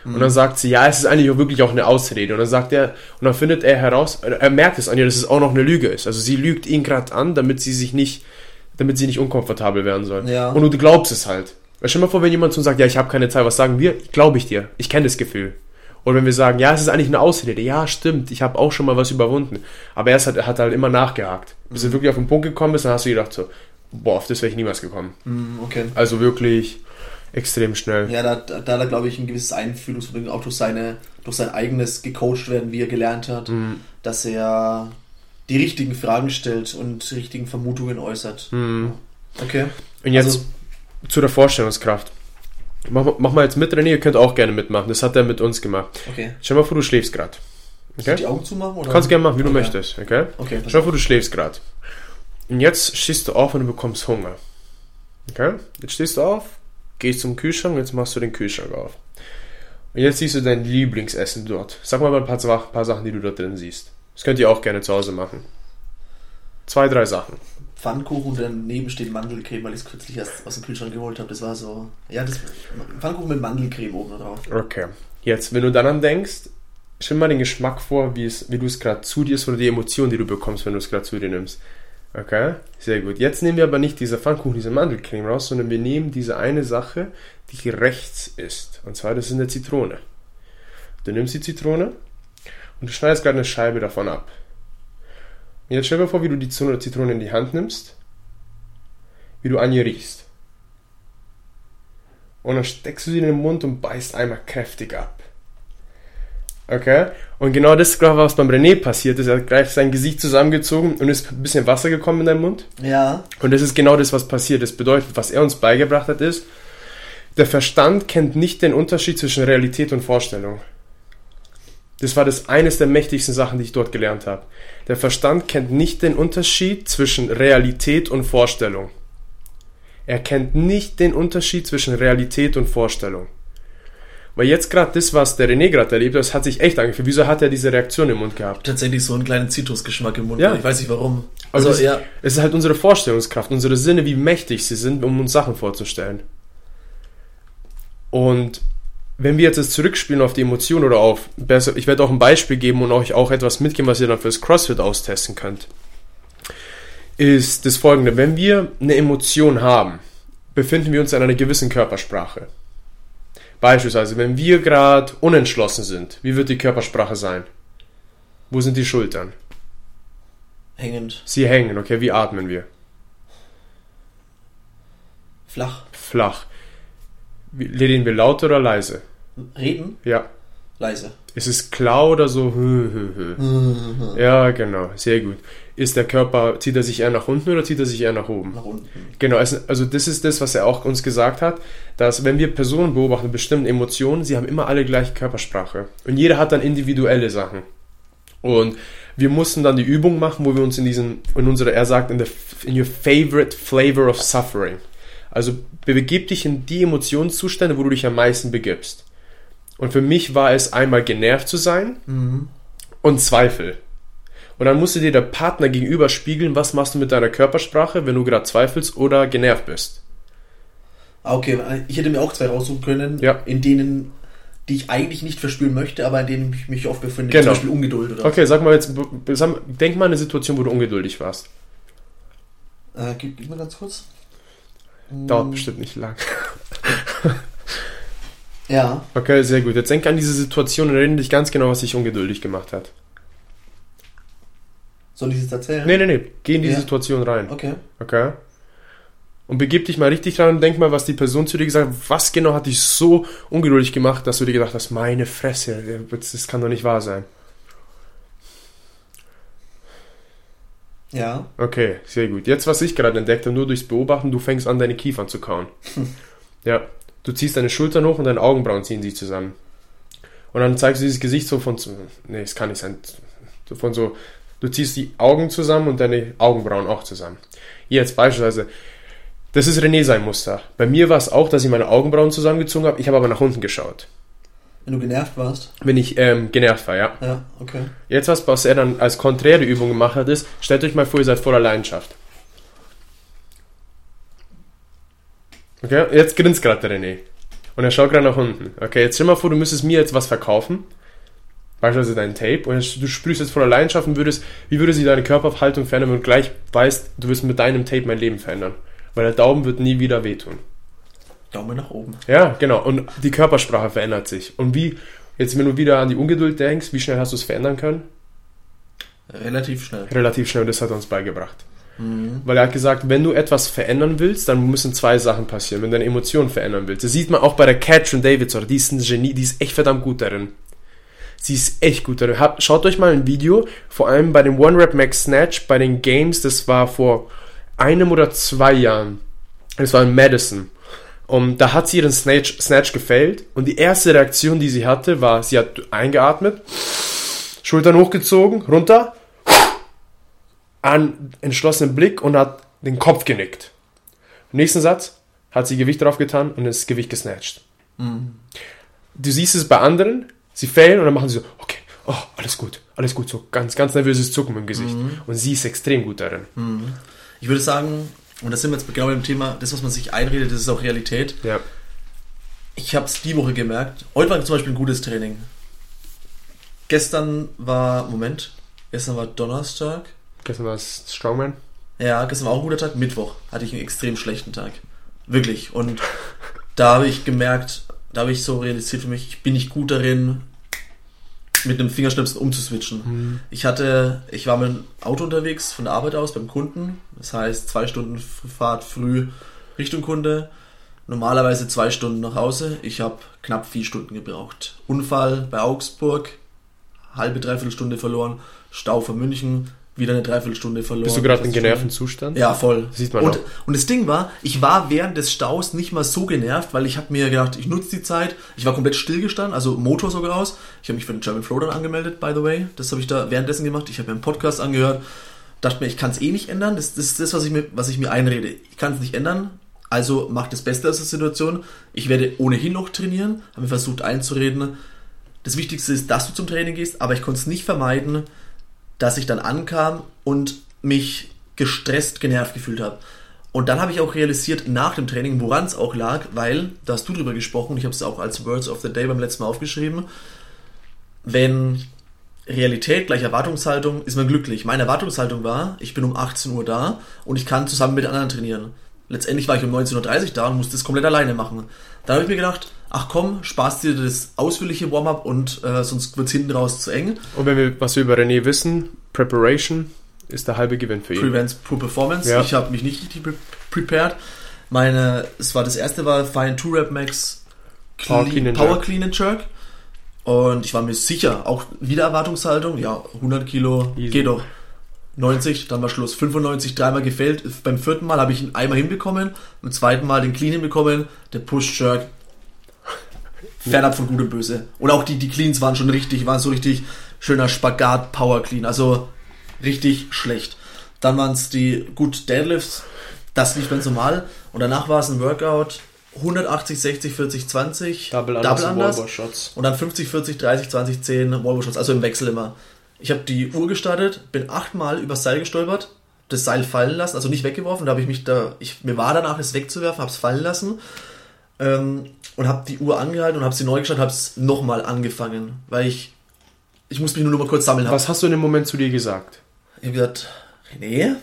Und dann sagt sie, ja, es ist eigentlich auch wirklich auch eine Ausrede. Und dann sagt er, und dann findet er heraus, er merkt es an ihr, dass es auch noch eine Lüge ist. Also sie lügt ihn gerade an, damit sie sich nicht, damit sie nicht unkomfortabel werden soll. Ja. Und du glaubst es halt. Weil Stell dir mal vor, wenn jemand zu uns sagt, ja, ich habe keine Zeit, was sagen wir? Glaube ich dir. Ich kenne das Gefühl. Oder wenn wir sagen, ja, es ist eigentlich eine Ausrede. Ja, stimmt, ich habe auch schon mal was überwunden. Aber er er hat halt immer nachgehakt. Bis er wirklich auf den Punkt gekommen ist, dann hast du gedacht so, boah, auf das wäre ich niemals gekommen. Hm, Okay. Also wirklich extrem schnell. Ja, da, da, da hat er, glaube ich, ein gewisses Einfühlungsvermögen auch durch, seine, durch sein eigenes gecoacht werden, wie er gelernt hat, Mhm. dass er die richtigen Fragen stellt und die richtigen Vermutungen äußert. Mhm. Okay. Und jetzt Also- zu der Vorstellungskraft. Mach, mach mal jetzt mit, René, ihr könnt auch gerne mitmachen. Das hat er mit uns gemacht. Okay. Stell mal vor, du schläfst gerade. Ich die Augen zumachen? Oder? Du kannst gerne machen, wie du Okay. möchtest, okay? Okay, Stell dir vor, du schläfst gerade. Und jetzt stehst du auf und du bekommst Hunger. Okay? Jetzt stehst du auf, gehst zum Kühlschrank, jetzt machst du den Kühlschrank auf. Und jetzt siehst du dein Lieblingsessen dort. Sag mal ein paar, Sa- paar Sachen, die du dort drin siehst. Das könnt ihr auch gerne zu Hause machen. Zwei, drei Sachen. Pfannkuchen daneben steht Mandelcreme, weil ich es kürzlich erst aus dem Kühlschrank geholt habe. Das war so. Ja, das Pfannkuchen mit Mandelcreme oben drauf. Okay. Jetzt, wenn du daran denkst, stell mal den Geschmack vor, wie, es, wie du es gerade zu dir ist oder die Emotion, die du bekommst, wenn du es gerade zu dir nimmst. Okay? Sehr gut. Jetzt nehmen wir aber nicht diese Pfannkuchen, diese Mandelcreme raus, sondern wir nehmen diese eine Sache, die rechts ist. Und zwar, das ist eine Zitrone. Du nimmst die Zitrone und du schneidest gerade eine Scheibe davon ab. Und jetzt stell dir vor, wie du die Zitrone in die Hand nimmst, wie du an ihr riechst. Und dann steckst du sie in den Mund und beißt einmal kräftig ab. Okay? Und genau das, glaube ich, was beim René passiert ist. Er hat gleich sein Gesicht zusammengezogen und ist ein bisschen Wasser gekommen in deinen Mund. Ja. Und das ist genau das, was passiert. Das bedeutet, was er uns beigebracht hat, ist, der Verstand kennt nicht den Unterschied zwischen Realität und Vorstellung. Das war das eines der mächtigsten Sachen, die ich dort gelernt habe. Der Verstand kennt nicht den Unterschied zwischen Realität und Vorstellung. Er kennt nicht den Unterschied zwischen Realität und Vorstellung. Weil jetzt gerade das, was der René gerade erlebt hat, das hat sich echt angefühlt. Wieso hat er diese Reaktion im Mund gehabt? Tatsächlich so einen kleinen Zitrusgeschmack im Mund. Ja. Ich weiß nicht warum. Also Also, es, ja. es ist halt unsere Vorstellungskraft, unsere Sinne, wie mächtig sie sind, um uns Sachen vorzustellen. Und wenn wir jetzt das zurückspielen auf die Emotion oder auf, besser, ich werde auch ein Beispiel geben und euch auch etwas mitgeben, was ihr dann fürs CrossFit austesten könnt, ist das folgende. Wenn wir eine Emotion haben, befinden wir uns in einer gewissen Körpersprache. Beispielsweise, wenn wir gerade unentschlossen sind, wie wird die Körpersprache sein? Wo sind die Schultern? Hängend. Sie hängen, okay? Wie atmen wir? Flach. Flach. Reden wir laut oder leise? Reden. Ja. Leise. Ist es klar oder so? Ja, genau. Sehr gut. Ist der Körper, zieht er sich eher nach unten oder zieht er sich eher nach oben? Nach unten. Genau, es- also das ist das, was er auch uns gesagt hat, dass wenn wir Personen beobachten, mit bestimmten Emotionen, sie haben immer alle gleiche Körpersprache. Und jeder hat dann individuelle Sachen. Und wir mussten dann die Übung machen, wo wir uns in diesen, in unserer, er sagt, in, the, in your favorite flavor of suffering. Also begib dich in die Emotionszustände, wo du dich am meisten begibst. Und für mich war es einmal genervt zu sein und Zweifel. Und dann musste dir der Partner gegenüber spiegeln, was machst du mit deiner Körpersprache, wenn du gerade zweifelst oder genervt bist. Ah, okay. Ich hätte mir auch zwei raussuchen können, Ja. in denen, die ich eigentlich nicht verspüren möchte, aber in denen ich mich oft befinde. Genau. Zum Beispiel Ungeduld oder. Okay, sag mal jetzt, denk mal an eine Situation, wo du ungeduldig warst. Äh, gib, gib mir ganz kurz. Dauert bestimmt nicht lang. Ja. Okay, sehr gut. Jetzt denk an diese Situation und erinnere dich ganz genau, was dich ungeduldig gemacht hat. Soll ich es erzählen? Nee, nee, nee. Geh in die Ja. Situation rein. Okay. Okay? Und begib dich mal richtig rein und denk mal, was die Person zu dir gesagt hat. Was genau hat dich so ungeduldig gemacht, dass du dir gedacht hast, meine Fresse, das kann doch nicht wahr sein. Ja. Okay, sehr gut. Jetzt, was ich gerade entdeckt habe, nur durchs Beobachten, du fängst an, deine Kiefern zu kauen. <laughs> Ja, du ziehst deine Schultern hoch und deine Augenbrauen ziehen sich zusammen. Und dann zeigst du dieses Gesicht so von, nee, es kann nicht sein, so von so, du ziehst die Augen zusammen und deine Augenbrauen auch zusammen. Jetzt beispielsweise, das ist René sein Muster. Bei mir war es auch, dass ich meine Augenbrauen zusammengezogen habe, ich habe aber nach unten geschaut. Wenn du genervt warst. Wenn ich ähm, genervt war, ja. Ja, okay. Jetzt, was, was er dann als konträre Übung gemacht hat, ist, stellt euch mal vor, ihr seid voller Leidenschaft. Okay, jetzt grinst gerade der René. Und er schaut gerade nach unten. Okay, jetzt stell mal vor, du müsstest mir jetzt was verkaufen. Beispielsweise dein Tape. Und du sprühst jetzt voller Leidenschaft und würdest, wie würde sich deine Körperhaltung verändern, wenn du gleich weißt, du wirst mit deinem Tape mein Leben verändern. Weil der Daumen wird nie wieder wehtun. Daumen nach oben. Ja, genau. Und die Körpersprache verändert sich. Und wie, jetzt wenn du wieder an die Ungeduld denkst, wie schnell hast du es verändern können? Relativ schnell. relativ schnell, das hat er uns beigebracht. Weil er hat gesagt, wenn du etwas verändern willst, dann müssen zwei Sachen passieren, wenn du deine Emotionen verändern willst. Das sieht man auch bei der Catherine Davidson, die ist ein Genie, die ist echt verdammt gut darin. Sie ist echt gut darin. Schaut euch mal ein Video, vor allem bei dem One Rep Max Snatch, bei den Games, das war vor einem oder zwei Jahren. Das war in Madison. Und da hat sie ihren Snatch, Snatch gefailt und die erste Reaktion, die sie hatte, war, sie hat eingeatmet, Schultern hochgezogen, runter, an entschlossenen Blick und hat den Kopf genickt. Im nächsten Satz hat sie Gewicht drauf getan und das Gewicht gesnatcht. Du siehst es bei anderen, sie failen und dann machen sie so, okay, oh, alles gut, alles gut, so ganz, ganz nervöses Zucken im Gesicht. Und sie ist extrem gut darin. Ich würde sagen, und das sind wir jetzt genau beim Thema, das, was man sich einredet, das ist auch Realität. Ja. Ich habe es die Woche gemerkt. Heute war zum Beispiel ein gutes Training. Gestern war, Moment, gestern war Donnerstag. Gestern war es Strongman. Ja, gestern war auch ein guter Tag. Mittwoch hatte ich einen extrem schlechten Tag. Wirklich. Und da habe ich gemerkt, da habe ich so realisiert für mich, ich bin nicht gut darin, mit einem Fingerschnipsen umzuswitchen. Ich hatte, ich war mit dem Auto unterwegs von der Arbeit aus beim Kunden. Das heißt, zwei Stunden Fahrt früh Richtung Kunde. Normalerweise zwei Stunden nach Hause. Ich habe knapp vier Stunden gebraucht. Unfall bei Augsburg, halbe, dreiviertel Stunde verloren. Stau von München, wieder eine Dreiviertelstunde verloren. Bist du gerade in genervten Zustand? Ja, voll. Sieht man und, auch. und das Ding war, ich war während des Staus nicht mal so genervt, weil ich habe mir gedacht, ich nutze die Zeit. Ich war komplett stillgestanden, also Motor sogar aus. Ich habe mich für den German Flow dann angemeldet, by the way. Das habe ich da währenddessen gemacht. Ich habe mir einen Podcast angehört. Dachte mir, ich kann es eh nicht ändern. Das, das ist das, was ich, mir, was ich mir einrede. Ich kann es nicht ändern. Also mach das Beste aus der Situation. Ich werde ohnehin noch trainieren. Habe mir versucht einzureden. Das Wichtigste ist, dass du zum Training gehst, aber ich konnte es nicht vermeiden, dass ich dann ankam und mich gestresst, genervt gefühlt habe. Und dann habe ich auch realisiert nach dem Training, woran es auch lag, weil, da hast du drüber gesprochen, ich habe es auch als Words of the Day beim letzten Mal aufgeschrieben, wenn Realität gleich Erwartungshaltung, ist man glücklich. Meine Erwartungshaltung war, ich bin um 18 Uhr da und ich kann zusammen mit anderen trainieren. Letztendlich war ich um 19.30 Uhr da und musste es komplett alleine machen. Dann habe ich mir gedacht, ach komm, sparst dir das ausführliche Warm-up und äh, sonst wird es hinten raus zu eng. Und wenn wir was wir über René wissen, Preparation ist der halbe Gewinn für ihn. Prevents Poor Performance. Ja. Ich habe mich nicht richtig pre prepared. Meine, es war das erste war Fine 2 Rep Max Power Clean and Power Jerk. Clean and Jerk. Und ich war mir sicher, auch wieder Erwartungshaltung, ja, 100 Kilo, Easy. geht doch. 90, dann war Schluss. 95, dreimal gefällt. Beim vierten Mal habe ich ihn einmal hinbekommen, beim zweiten Mal den Clean hinbekommen, der Push Jerk. Fernab von gut und böse. Und auch die, die Cleans waren schon richtig, waren so richtig schöner Spagat Power Clean. Also richtig schlecht. Dann waren es die gut Deadlifts, das lief ganz normal. Und danach war es ein Workout 180, 60, 40, 20. Double und Unders. Wallbar Shots. Und dann 50, 40, 30, 20, 10 Wallball Shots, also im Wechsel immer. Ich habe die Uhr gestartet, bin achtmal übers Seil gestolpert, das Seil fallen lassen, also nicht weggeworfen, da habe ich mich da, ich, mir war danach, es wegzuwerfen, habe es fallen lassen ähm, und habe die Uhr angehalten und habe sie neu gestartet, habe es nochmal angefangen, weil ich, ich musste mich nur noch mal kurz sammeln. Hab, Was hast du in dem Moment zu dir gesagt? ich habe gesagt, René,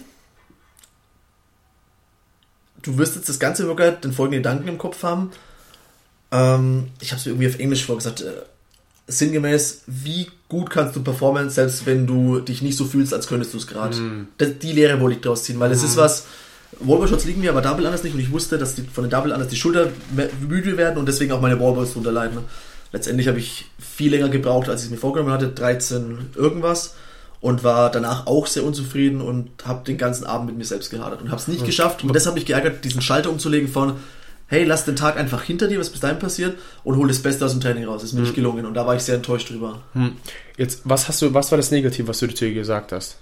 du wirst jetzt das ganze Workout den folgenden Gedanken im Kopf haben. Ähm, ich habe es mir irgendwie auf Englisch vorgesagt. Äh, sinngemäß, wie gut kannst du performen, selbst wenn du dich nicht so fühlst, als könntest du es gerade. Das- Die Lehre wollte ich draus ziehen, weil es ist was, Wallball-Shots liegen mir aber Double Unders nicht und ich wusste, dass die, von den Double Unders die Schulter müde werden und deswegen auch meine Wallballs drunter leiden. Letztendlich habe ich viel länger gebraucht, als ich es mir vorgenommen hatte, 13 irgendwas und war danach auch sehr unzufrieden und habe den ganzen Abend mit mir selbst gehadert und habe es nicht geschafft und das hat mich geärgert, diesen Schalter umzulegen von hey, lass den Tag einfach hinter dir, was bis dahin passiert und hol das Beste aus dem Training raus. Ist mir nicht gelungen und da war ich sehr enttäuscht drüber. Hm. Jetzt, was hast du, was war das Negative, was du zu dir gesagt hast?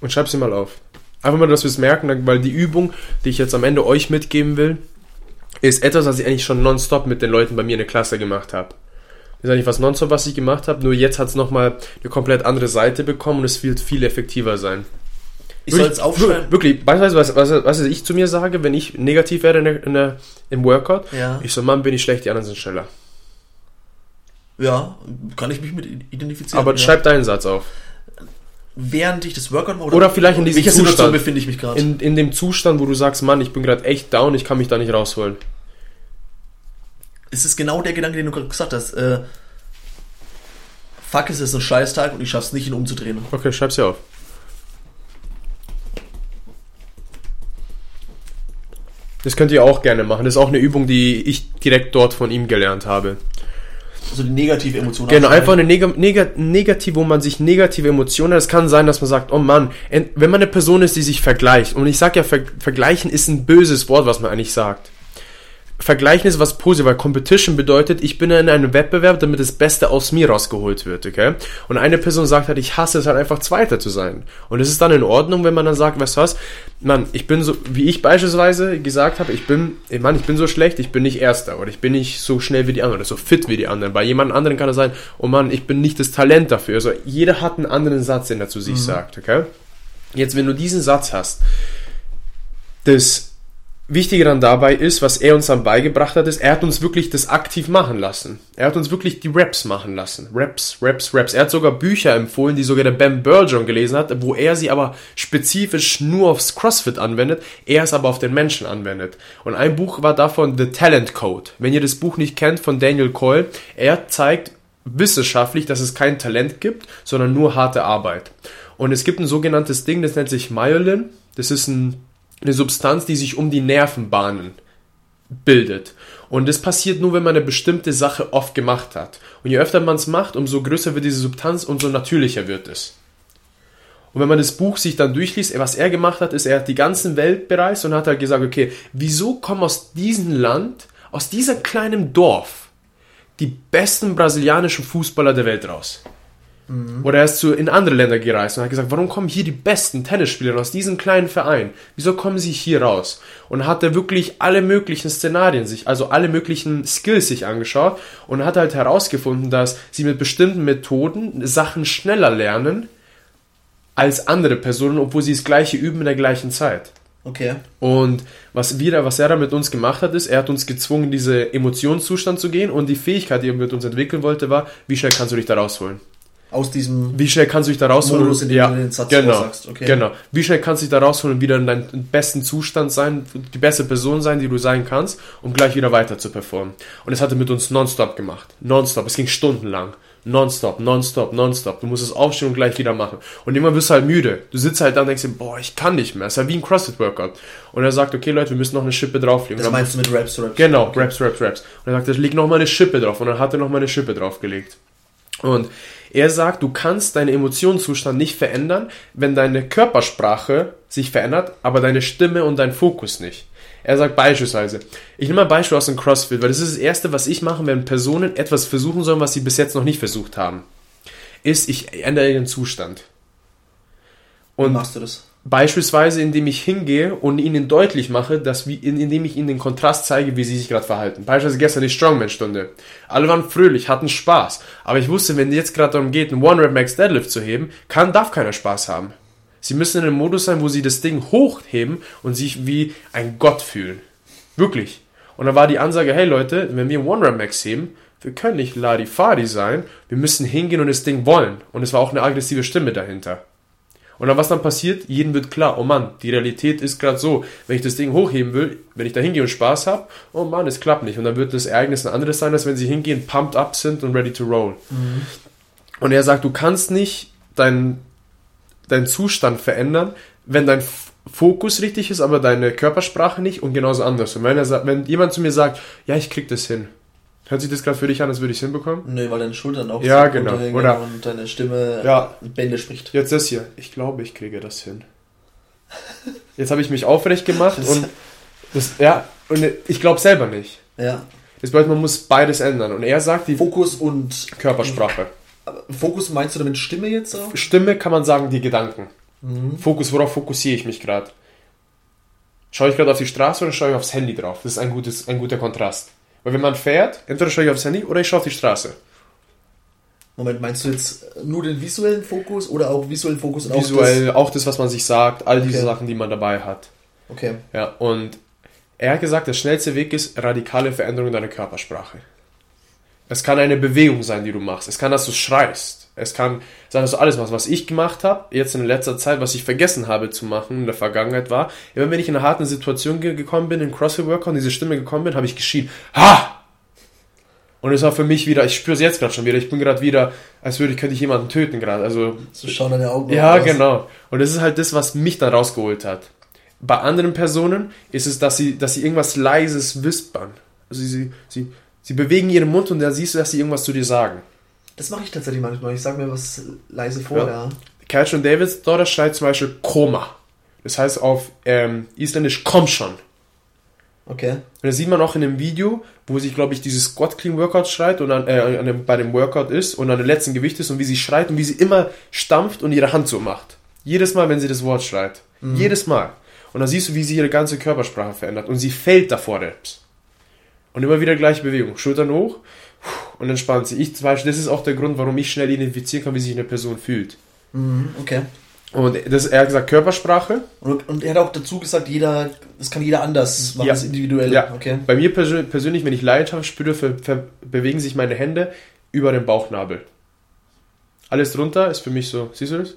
Und schreib sie mal auf. Einfach mal, dass wir es merken, weil die Übung, die ich jetzt am Ende euch mitgeben will, ist etwas, was ich eigentlich schon nonstop mit den Leuten bei mir in der Klasse gemacht habe. Das ist eigentlich was nonstop, was ich gemacht habe, nur jetzt hat es nochmal eine komplett andere Seite bekommen und es wird viel effektiver sein. Ich soll jetzt aufschreiben. Wirklich, weißt du, was, was, was ich zu mir sage, wenn ich negativ werde in der, in der, im Workout? Ja. Ich so, Mann, bin ich schlecht, die anderen sind schneller. Ja, kann ich mich mit identifizieren. Aber ja. schreib deinen Satz auf. während ich das Workout mache Oder vielleicht in diesem welcher Situation Zustand. befinde ich mich gerade. In, in dem Zustand, wo du sagst, Mann, ich bin gerade echt down, ich kann mich da nicht rausholen. Es ist genau der Gedanke, den du gerade gesagt hast. Äh, fuck, es ist ein Scheißtag und ich schaff's nicht, ihn umzudrehen. Okay, schreib's dir auf. Das könnt ihr auch gerne machen. Das ist auch eine Übung, die ich direkt dort von ihm gelernt habe. Also die negative Emotion. Genau, einfach eine neg neg negativ, wo man sich negative Emotionen hat. Es kann sein, dass man sagt, oh Mann, wenn man eine Person ist, die sich vergleicht, und ich sag ja, ver vergleichen ist ein böses Wort, was man eigentlich sagt. Vergleichen ist was positiv, weil Competition bedeutet, ich bin in einem Wettbewerb, damit das Beste aus mir rausgeholt wird, okay? Und eine Person sagt halt, ich hasse es halt einfach Zweiter zu sein. Und es ist dann in Ordnung, wenn man dann sagt, weißt du was, Mann, ich bin so, wie ich beispielsweise gesagt habe, ich bin, ey Mann, ich bin so schlecht, ich bin nicht Erster oder ich bin nicht so schnell wie die anderen oder so fit wie die anderen. Bei jemand anderen kann es sein, oh Mann, ich bin nicht das Talent dafür. Also jeder hat einen anderen Satz, den er zu sich mhm. sagt, okay? Jetzt, wenn du diesen Satz hast, das Wichtige dann dabei ist, was er uns dann beigebracht hat, ist, er hat uns wirklich das aktiv machen lassen. Er hat uns wirklich die Raps machen lassen. Raps, Raps, Raps. Er hat sogar Bücher empfohlen, die sogar der Ben Bergeron gelesen hat, wo er sie aber spezifisch nur aufs CrossFit anwendet, er es aber auf den Menschen anwendet. Und ein Buch war davon The Talent Code. Wenn ihr das Buch nicht kennt von Daniel Coyle, er zeigt wissenschaftlich, dass es kein Talent gibt, sondern nur harte Arbeit. Und es gibt ein sogenanntes Ding, das nennt sich Myelin. Das ist ein eine Substanz, die sich um die Nervenbahnen bildet. Und das passiert nur, wenn man eine bestimmte Sache oft gemacht hat. Und je öfter man es macht, umso größer wird diese Substanz, umso natürlicher wird es. Und wenn man das Buch sich dann durchliest, was er gemacht hat, ist, er hat die ganze Welt bereist und hat halt gesagt, okay, wieso kommen aus diesem Land, aus diesem kleinen Dorf, die besten brasilianischen Fußballer der Welt raus? Mhm. Oder er ist zu, in andere Länder gereist und hat gesagt, warum kommen hier die besten Tennisspieler aus diesem kleinen Verein? Wieso kommen sie hier raus? Und hat er wirklich alle möglichen Szenarien sich, also alle möglichen Skills sich angeschaut und hat halt herausgefunden, dass sie mit bestimmten Methoden Sachen schneller lernen als andere Personen, obwohl sie das gleiche üben in der gleichen Zeit. Okay. Und was wieder, was er da mit uns gemacht hat, ist, er hat uns gezwungen, diese Emotionszustand zu gehen und die Fähigkeit, die er mit uns entwickeln wollte, war, wie schnell kannst du dich da rausholen? Aus diesem Wie schnell kannst du dich da rausholen? Modus, in dem ja, du den Satz genau, sagst. Okay. Genau. Wie schnell kannst du dich da rausholen und wieder in deinem besten Zustand sein, die beste Person sein, die du sein kannst, um gleich wieder weiter zu performen. Und das hat er mit uns nonstop gemacht. Nonstop. Es ging stundenlang. Nonstop, nonstop, nonstop. Du musst es aufstehen und gleich wieder machen. Und immer wirst du halt müde. Du sitzt halt da und denkst dir, boah, ich kann nicht mehr. Es ist halt wie ein CrossFit-Workout. Und er sagt, okay, Leute, wir müssen noch eine Schippe drauflegen. Das meinst du mit Raps, Raps? Genau, okay. Raps, Raps, Raps. Und er sagt, leg noch mal eine Schippe drauf. Und dann hat er noch mal eine Schippe draufgelegt. Und er sagt, du kannst deinen Emotionszustand nicht verändern, wenn deine Körpersprache sich verändert, aber deine Stimme und dein Fokus nicht. Er sagt beispielsweise, ich nehme mal ein Beispiel aus dem CrossFit, weil das ist das Erste, was ich mache, wenn Personen etwas versuchen sollen, was sie bis jetzt noch nicht versucht haben, ist, ich ändere ihren Zustand. Und Wie machst du das? Beispielsweise, indem ich hingehe und ihnen deutlich mache, dass wie, indem ich ihnen den Kontrast zeige, wie sie sich gerade verhalten. Beispielsweise gestern die Strongman-Stunde. Alle waren fröhlich, hatten Spaß. Aber ich wusste, wenn es jetzt gerade darum geht, einen One-Rep-Max-Deadlift zu heben, kann, darf keiner Spaß haben. Sie müssen in einem Modus sein, wo sie das Ding hochheben und sich wie ein Gott fühlen. Wirklich. Und dann war die Ansage, hey Leute, wenn wir One-Rep-Max heben, wir können nicht Ladi-Fadi sein, wir müssen hingehen und das Ding wollen. Und es war auch eine aggressive Stimme dahinter. Und dann was dann passiert, jedem wird klar, oh Mann, die Realität ist gerade so, wenn ich das Ding hochheben will, wenn ich da hingehe und Spaß habe, oh Mann, es klappt nicht. Und dann wird das Ereignis ein anderes sein, als wenn sie hingehen, pumped up sind und ready to roll. Mhm. Und er sagt, du kannst nicht deinen dein Zustand verändern, wenn dein Fokus richtig ist, aber deine Körpersprache nicht und genauso anders. Und wenn, er, wenn jemand zu mir sagt, ja, ich krieg das hin, Hört sich das gerade für dich an, als würde ich es hinbekommen? Nö, weil deine Schultern auch ja, genau. Oder und deine Stimme ja. Bände spricht. Jetzt das hier. Ich glaube, ich kriege das hin. Jetzt habe ich mich aufrecht gemacht und das, ja, und ich glaube selber nicht. Ja. Das bedeutet, man muss beides ändern. Und er sagt die Fokus und Körpersprache. Fokus meinst du damit Stimme jetzt auch? Stimme kann man sagen, die Gedanken. Mhm. Fokus, worauf fokussiere ich mich gerade? Schaue ich gerade auf die Straße oder schaue ich aufs Handy drauf? Das ist ein, gutes, ein guter Kontrast. Weil wenn man fährt, entweder schaue ich aufs Handy oder ich schaue auf die Straße. Moment, meinst du jetzt nur den visuellen Fokus oder auch visuellen Fokus? Und Visuell, auch das, auch das, was man sich sagt, all diese okay. Sachen, die man dabei hat. Okay. Ja, und er hat gesagt, der schnellste Weg ist radikale Veränderung deiner Körpersprache. Es kann eine Bewegung sein, die du machst. Es kann, dass du schreist. Es kann sein, dass du alles machst. Was ich gemacht habe, jetzt in letzter Zeit, was ich vergessen habe zu machen in der Vergangenheit war, immer wenn ich in eine harte Situation gekommen bin, in CrossFit Workout und diese Stimme gekommen bin, habe ich geschrien, ha! Und es war für mich wieder, ich spüre es jetzt gerade schon wieder, ich bin gerade wieder, als würde ich, könnte ich jemanden töten gerade. Also, so schauen deine Augen Ja, genau. Und das ist halt das, was mich dann rausgeholt hat. Bei anderen Personen ist es, dass sie, dass sie irgendwas Leises wispern. Also sie, sie, sie bewegen ihren Mund und dann siehst du, dass sie irgendwas zu dir sagen. Das mache ich tatsächlich manchmal. Ich sage mir was leise vor, ja. Catch und Davids Daughter schreit zum Beispiel Koma. Das heißt auf ähm, Isländisch komm schon. Okay. Und das sieht man auch in dem Video, wo sie, glaube ich, dieses Squat Clean Workout schreit und dann, äh, an dem, bei dem Workout ist und an dem letzten Gewicht ist und wie sie schreit und wie sie immer stampft und ihre Hand so macht. Jedes Mal, wenn sie das Wort schreit. Jedes Mal. Und dann siehst du, wie sie ihre ganze Körpersprache verändert und sie fällt davor Reps. Und immer wieder gleiche Bewegung. Schultern hoch und entspannt sie. Ich zum Beispiel, das ist auch der Grund, warum ich schnell identifizieren kann, wie sich eine Person fühlt. Mhm, okay. Und das, er hat gesagt, Körpersprache. Und, und er hat auch dazu gesagt, jeder, das kann jeder anders machen, Ja. das individuell. Ja, Okay. Bei mir persö persönlich, wenn ich Leidenschaft spüre, bewegen sich meine Hände über den Bauchnabel. Alles drunter ist für mich so, siehst du das?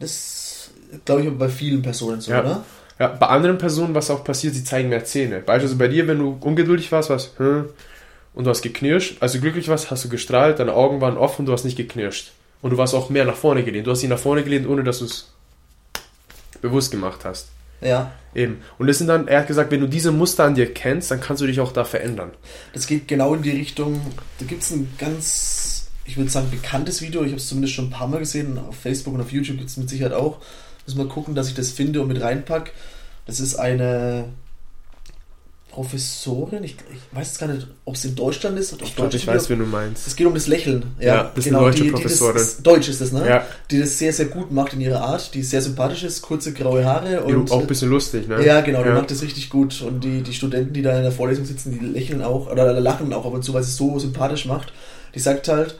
Das glaube ich bei vielen Personen so, Ja. oder? Ja, bei anderen Personen, was auch passiert, sie zeigen mehr Zähne. Beispielsweise bei dir, wenn du ungeduldig warst, was, hm, und du hast geknirscht, also glücklich warst, hast du gestrahlt, deine Augen waren offen, du hast nicht geknirscht. Und du warst auch mehr nach vorne gelehnt. Du hast ihn nach vorne gelehnt, ohne dass du es bewusst gemacht hast. Ja. Eben. Und das sind dann, er hat gesagt, wenn du diese Muster an dir kennst, dann kannst du dich auch da verändern. Das geht genau in die Richtung. Da gibt es ein ganz, ich würde sagen, bekanntes Video. Ich habe es zumindest schon ein paar Mal gesehen. Auf Facebook und auf YouTube gibt es mit Sicherheit auch. Muss mal gucken, dass ich das finde und mit reinpack. Das ist eine Professorin. Ich, ich weiß jetzt gar nicht, ob es in Deutschland ist oder Ich glaube, Deutsch. ich weiß, wen du meinst. Es geht um das Lächeln. Ja, Ja, das ist eine deutsche die, Professorin. Die das, ist, Deutsch ist das, ne? Ja. Die das sehr, sehr gut macht in ihrer Art. Die sehr sympathisch ist, kurze graue Haare. Und, auch ein bisschen lustig, ne? ja, genau, die Ja. macht das richtig gut. Und die, die Studenten, die da in der Vorlesung sitzen, die lächeln auch oder lachen auch ab und zu, weil sie es so sympathisch macht. Die sagt halt,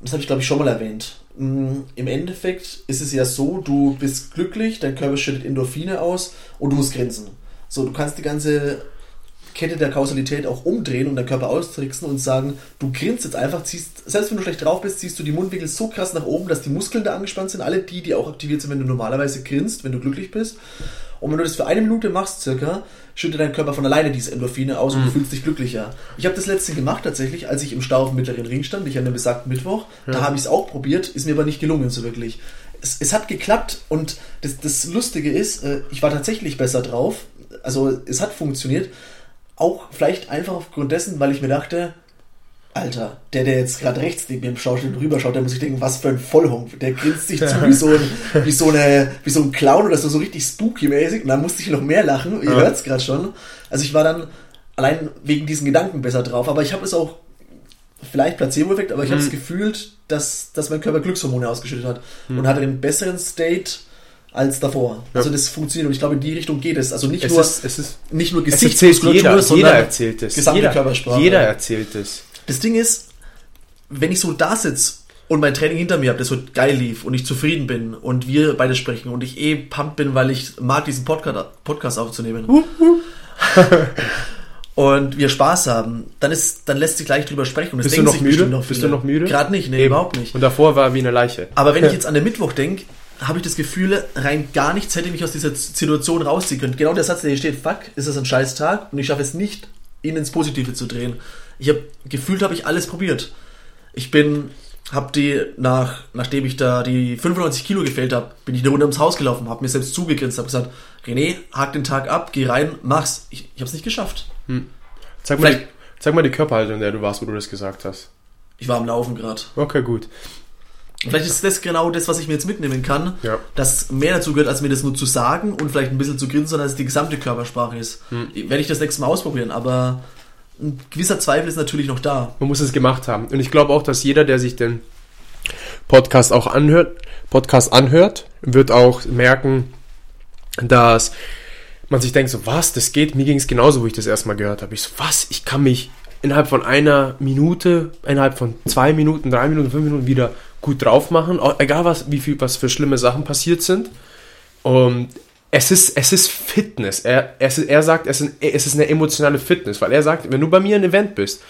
das habe ich glaube ich schon mal erwähnt. Im Endeffekt ist es ja so, du bist glücklich, dein Körper schüttet Endorphine aus und du musst grinsen. So, du kannst die ganze Kette der Kausalität auch umdrehen und deinen Körper austricksen und sagen, du grinst jetzt einfach, ziehst, selbst wenn du schlecht drauf bist, ziehst du die Mundwinkel so krass nach oben, dass die Muskeln da angespannt sind, alle die, die auch aktiviert sind, wenn du normalerweise grinst, wenn du glücklich bist. Und wenn du das für eine Minute machst, circa, schüttet dein Körper von alleine diese Endorphine aus und du fühlst dich glücklicher. Ich habe das letzte gemacht tatsächlich, als ich im Stau auf dem mittleren Ring stand, ich an dem besagten Mittwoch. Da habe ich es auch probiert, ist mir aber nicht gelungen so wirklich. Es, es hat geklappt und das, das Lustige ist, äh, ich war tatsächlich besser drauf. Also es hat funktioniert. Auch vielleicht einfach aufgrund dessen, weil ich mir dachte, Alter, der, der jetzt gerade rechts neben mir im Schauspiel rüberschaut, der muss sich denken, was für ein Vollhump. Der grinst sich zu wie so ein, <laughs> wie so eine, wie so ein Clown oder so, so richtig spooky-mäßig. Und dann musste ich noch mehr lachen. Ihr Ja. hört's gerade schon. Also ich war dann allein wegen diesen Gedanken besser drauf. Aber ich habe es auch, vielleicht Placebo-Effekt, aber ich habe es gefühlt, dass, dass mein Körper Glückshormone ausgeschüttet hat. Und hatte einen besseren State als davor. Ja. Also das funktioniert und ich glaube, in die Richtung geht es. Also nicht Es nur, ist, es ist, nicht nur es Gesichtsmuskulatur, sondern jeder erzählt es. gesamte Jeder, Körpersprache. jeder erzählt es. Das Ding ist, wenn ich so da sitze und mein Training hinter mir habe, das so geil lief und ich zufrieden bin und wir beide sprechen und ich eh pumped bin, weil ich mag, diesen Podcast, Podcast aufzunehmen. <laughs> und wir Spaß haben, dann ist, dann lässt sich gleich drüber sprechen. Und das Bist du noch müde? noch Bist du noch müde? Gerade nicht, nee, Eben. überhaupt nicht. Und davor war wie eine Leiche. Aber wenn ich <laughs> jetzt an den Mittwoch denke, habe ich das Gefühl, rein gar nichts hätte mich aus dieser Situation rausziehen können. Genau der Satz, der hier steht, fuck, ist das ein scheiß Tag und ich schaffe es nicht, ihn ins Positive zu drehen. Ich habe gefühlt, habe ich alles probiert. Ich bin, habe die nach, nachdem ich da die 95 Kilo gefällt habe, bin ich eine Runde ums Haus gelaufen, habe mir selbst zugegrinst, habe gesagt, René, hak den Tag ab, geh rein, mach's. Ich, ich habe es nicht geschafft. Zeig mal, die, zeig mal die Körperhaltung, in der du warst, wo du das gesagt hast. Ich war am Laufen gerade. Okay, gut. Vielleicht ist das genau das, was ich mir jetzt mitnehmen kann, Ja. dass mehr dazu gehört, als mir das nur zu sagen und vielleicht ein bisschen zu grinsen, sondern dass es die gesamte Körpersprache ist. Werde ich das nächste Mal ausprobieren, aber ein gewisser Zweifel ist natürlich noch da. Man muss es gemacht haben. Und ich glaube auch, dass jeder, der sich den Podcast auch anhört, Podcast anhört, wird auch merken, dass man sich denkt, so was, das geht, mir ging es genauso, wo ich das erstmal gehört habe. Ich so, was, ich kann mich innerhalb von einer Minute, innerhalb von zwei Minuten, drei Minuten, fünf Minuten wieder gut drauf machen, egal was, wie viel, was für schlimme Sachen passiert sind. Und es ist, es ist Fitness. Er, es er sagt, es ist, es ist eine emotionale Fitness, weil er sagt, wenn du bei mir ein Event bist,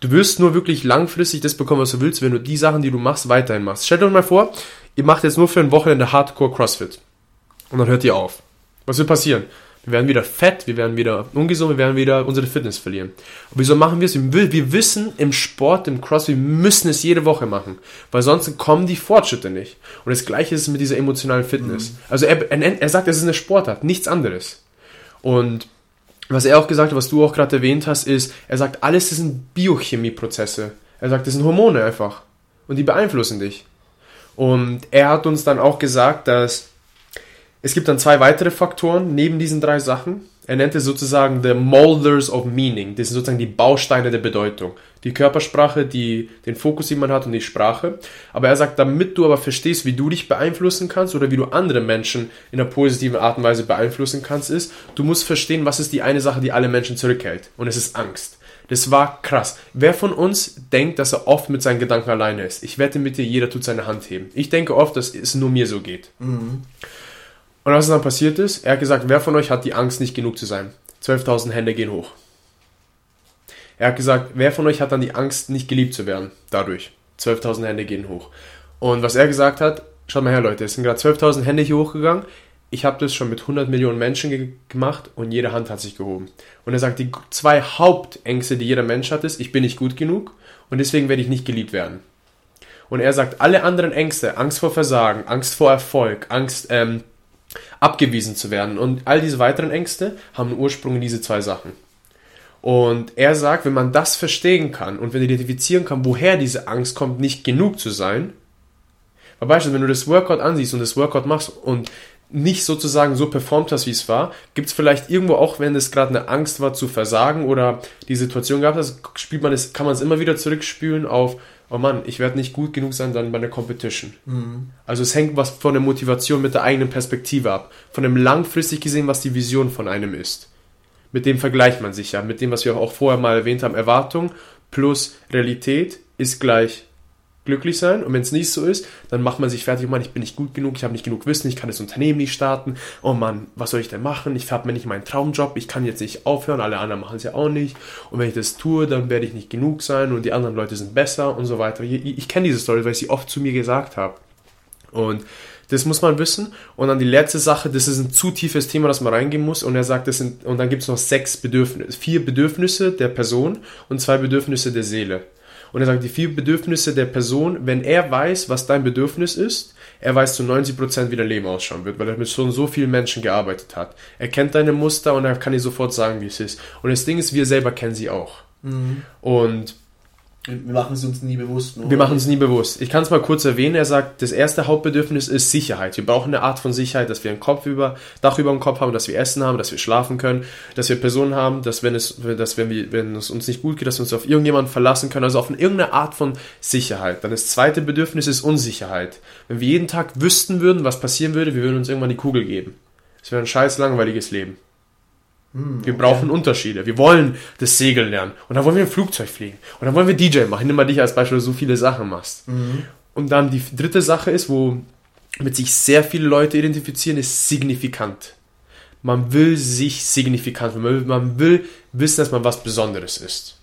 du wirst nur wirklich langfristig das bekommen, was du willst, wenn du die Sachen, die du machst, weiterhin machst. Stellt euch mal vor, ihr macht jetzt nur für ein Wochenende Hardcore CrossFit. Und dann hört ihr auf. Was wird passieren? Wir werden wieder fett, wir werden wieder ungesund, wir werden wieder unsere Fitness verlieren. Und wieso machen wir es? Wir wissen im Sport, im CrossFit, wir müssen es jede Woche machen. Weil sonst kommen die Fortschritte nicht. Und das gleiche ist es mit dieser emotionalen Fitness. Also er, er, sagt, es ist eine Sportart, nichts anderes. Und was er auch gesagt hat, was du auch gerade erwähnt hast, ist, er sagt, alles sind Biochemieprozesse. Er sagt, das sind Hormone einfach. Und die beeinflussen dich. Und er hat uns dann auch gesagt, dass es gibt dann zwei weitere Faktoren neben diesen drei Sachen, Er nennt es sozusagen the molders of meaning. Das sind sozusagen die Bausteine der Bedeutung. Die Körpersprache, die, den Fokus, den man hat und die Sprache. Aber er sagt, damit du aber verstehst, wie du dich beeinflussen kannst oder wie du andere Menschen in einer positiven Art und Weise beeinflussen kannst, ist, du musst verstehen, was ist die eine Sache, die alle Menschen zurückhält. Und es ist Angst. Das war krass. Wer von uns denkt, dass er oft mit seinen Gedanken alleine ist? Ich wette mit dir, jeder tut seine Hand heben. Ich denke oft, dass es nur mir so geht. Mhm. Und was dann passiert ist, er hat gesagt, wer von euch hat die Angst, nicht genug zu sein? 12.000 Hände gehen hoch. Er hat gesagt, wer von euch hat dann die Angst, nicht geliebt zu werden? Dadurch. 12.000 Hände gehen hoch. Und was er gesagt hat, schaut mal her, Leute, es sind gerade 12.000 Hände hier hochgegangen. Ich habe das schon mit 100 Millionen Menschen ge gemacht und jede Hand hat sich gehoben. Und er sagt, die zwei Hauptängste, die jeder Mensch hat, ist, ich bin nicht gut genug und deswegen werde ich nicht geliebt werden. Und er sagt, alle anderen Ängste, Angst vor Versagen, Angst vor Erfolg, Angst ähm, abgewiesen zu werden. Und all diese weiteren Ängste haben Ursprung in diese zwei Sachen. Und er sagt, wenn man das verstehen kann und wenn man identifizieren kann, woher diese Angst kommt, nicht genug zu sein, weil beispielsweise, wenn du das Workout ansiehst und das Workout machst und nicht sozusagen so performt hast, wie es war, gibt es vielleicht irgendwo auch, wenn es gerade eine Angst war zu versagen oder die Situation gab, das spielt man es, kann man es immer wieder zurückspülen auf, oh Mann, ich werde nicht gut genug sein dann bei einer Competition. Mhm. Also es hängt was von der Motivation mit der eigenen Perspektive ab. Von dem langfristig gesehen, was die Vision von einem ist. Mit dem vergleicht man sich ja. Mit dem, was wir auch vorher mal erwähnt haben, Erwartung plus Realität ist gleich glücklich sein. Und wenn es nicht so ist, dann macht man sich fertig, oh Mann, ich bin nicht gut genug, ich habe nicht genug Wissen, ich kann das Unternehmen nicht starten. Oh Mann, was soll ich denn machen? Ich habe mir nicht meinen Traumjob, ich kann jetzt nicht aufhören, alle anderen machen es ja auch nicht. Und wenn ich das tue, dann werde ich nicht genug sein und die anderen Leute sind besser und so weiter. Ich, ich, kenne diese Story, weil ich sie oft zu mir gesagt habe. Und das muss man wissen. Und dann die letzte Sache, das ist ein zu tiefes Thema, das man reingehen muss. Und er sagt, das sind, und dann gibt es noch sechs Bedürfnisse, vier Bedürfnisse der Person und zwei Bedürfnisse der Seele. Und er sagt, die vier Bedürfnisse der Person, wenn er weiß, was dein Bedürfnis ist, er weiß zu 90%, wie dein Leben ausschauen wird, weil er mit schon so vielen Menschen gearbeitet hat. Er kennt deine Muster und er kann dir sofort sagen, wie es ist. Und das Ding ist, wir selber kennen sie auch. Mhm. Und wir machen es uns nie bewusst. Oder? Wir machen es nie bewusst. Ich kann es mal kurz erwähnen. Er sagt, das erste Hauptbedürfnis ist Sicherheit. Wir brauchen eine Art von Sicherheit, dass wir ein Kopf über, Dach über dem Kopf haben, dass wir Essen haben, dass wir schlafen können, dass wir Personen haben, dass wenn es, dass wenn, wir, wenn es uns nicht gut geht, dass wir uns auf irgendjemanden verlassen können, also auf irgendeine Art von Sicherheit. Dann das zweite Bedürfnis ist Unsicherheit. Wenn wir jeden Tag wüssten würden, was passieren würde, wir würden uns irgendwann die Kugel geben. Es wäre ein scheiß langweiliges Leben. Hm, wir brauchen okay. Unterschiede. Wir wollen das Segeln lernen. Und dann wollen wir ein Flugzeug fliegen. Und dann wollen wir DJ machen. Nimm mal dich als Beispiel, so viele Sachen machst. Mhm. Und dann die dritte Sache ist, wo mit sich sehr viele Leute identifizieren, ist signifikant. Man will sich signifikant, man will, man will wissen, dass man was Besonderes ist.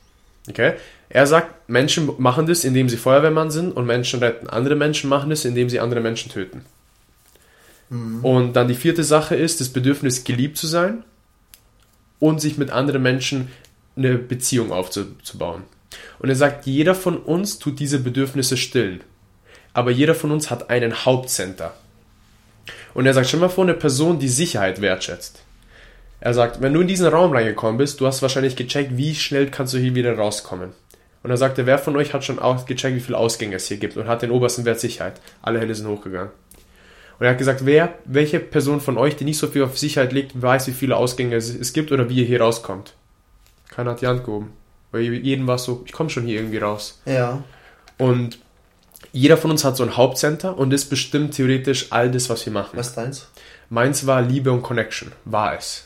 Okay? Er sagt, Menschen machen das, indem sie Feuerwehrmann sind und Menschen retten. Andere Menschen machen das, indem sie andere Menschen töten. Mhm. Und dann die vierte Sache ist das Bedürfnis, geliebt zu sein und sich mit anderen Menschen eine Beziehung aufzubauen. Und er sagt, jeder von uns tut diese Bedürfnisse stillen. Aber jeder von uns hat einen Hauptcenter. Und er sagt, stell mal vor, eine Person, die Sicherheit wertschätzt. Er sagt, wenn du in diesen Raum reingekommen bist, du hast wahrscheinlich gecheckt, wie schnell kannst du hier wieder rauskommen. Und er sagte, wer von euch hat schon auch gecheckt, wie viele Ausgänge es hier gibt und hat den obersten Wert Sicherheit. Alle Hände sind hochgegangen. Und er hat gesagt, wer, welche Person von euch, die nicht so viel auf Sicherheit legt, weiß, wie viele Ausgänge es, es gibt oder wie ihr hier rauskommt. Keiner hat die Hand gehoben. Weil jedem war so, ich komme schon hier irgendwie raus. Ja. Und jeder von uns hat so ein Hauptcenter und das bestimmt theoretisch all das, was wir machen. Was ist deins? Meins war Liebe und Connection, war es.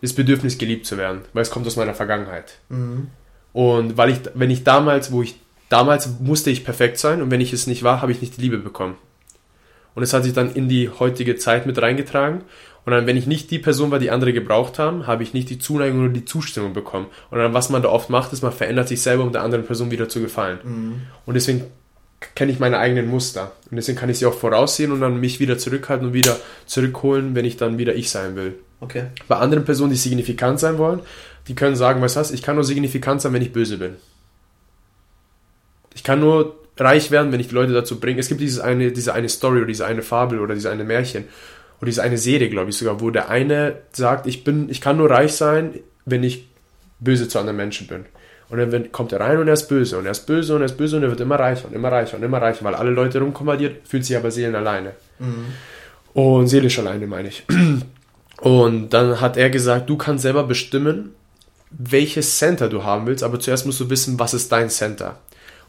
Das Bedürfnis, geliebt zu werden, weil es kommt aus meiner Vergangenheit. Mhm. Und weil ich, wenn ich damals, wo ich, damals musste ich perfekt sein und wenn ich es nicht war, habe ich nicht die Liebe bekommen. Und es hat sich dann in die heutige Zeit mit reingetragen. Und dann, wenn ich nicht die Person war, die andere gebraucht haben, habe ich nicht die Zuneigung oder die Zustimmung bekommen. Und dann, was man da oft macht, ist, man verändert sich selber, um der anderen Person wieder zu gefallen. Mhm. Und deswegen kenne ich meine eigenen Muster. Und deswegen kann ich sie auch voraussehen und dann mich wieder zurückhalten und wieder zurückholen, wenn ich dann wieder ich sein will. Okay. Bei anderen Personen, die signifikant sein wollen, die können sagen, weißt du was, ich kann nur signifikant sein, wenn ich böse bin. Ich kann nur reich werden, wenn ich die Leute dazu bringe. Es gibt dieses eine, diese eine Story oder diese eine Fabel oder diese eine Märchen oder diese eine Serie, glaube ich sogar, wo der eine sagt, ich bin, ich kann nur reich sein, wenn ich böse zu anderen Menschen bin. Und dann kommt er rein und er ist böse und er ist böse und er ist böse und er wird immer reicher und immer reicher und immer reicher, weil alle Leute rumkommandiert, fühlt sich aber Seelen alleine. Mhm. Und seelisch alleine, meine ich. <clears throat> Und dann hat er gesagt, du kannst selber bestimmen, welches Center du haben willst, aber zuerst musst du wissen, was ist dein Center.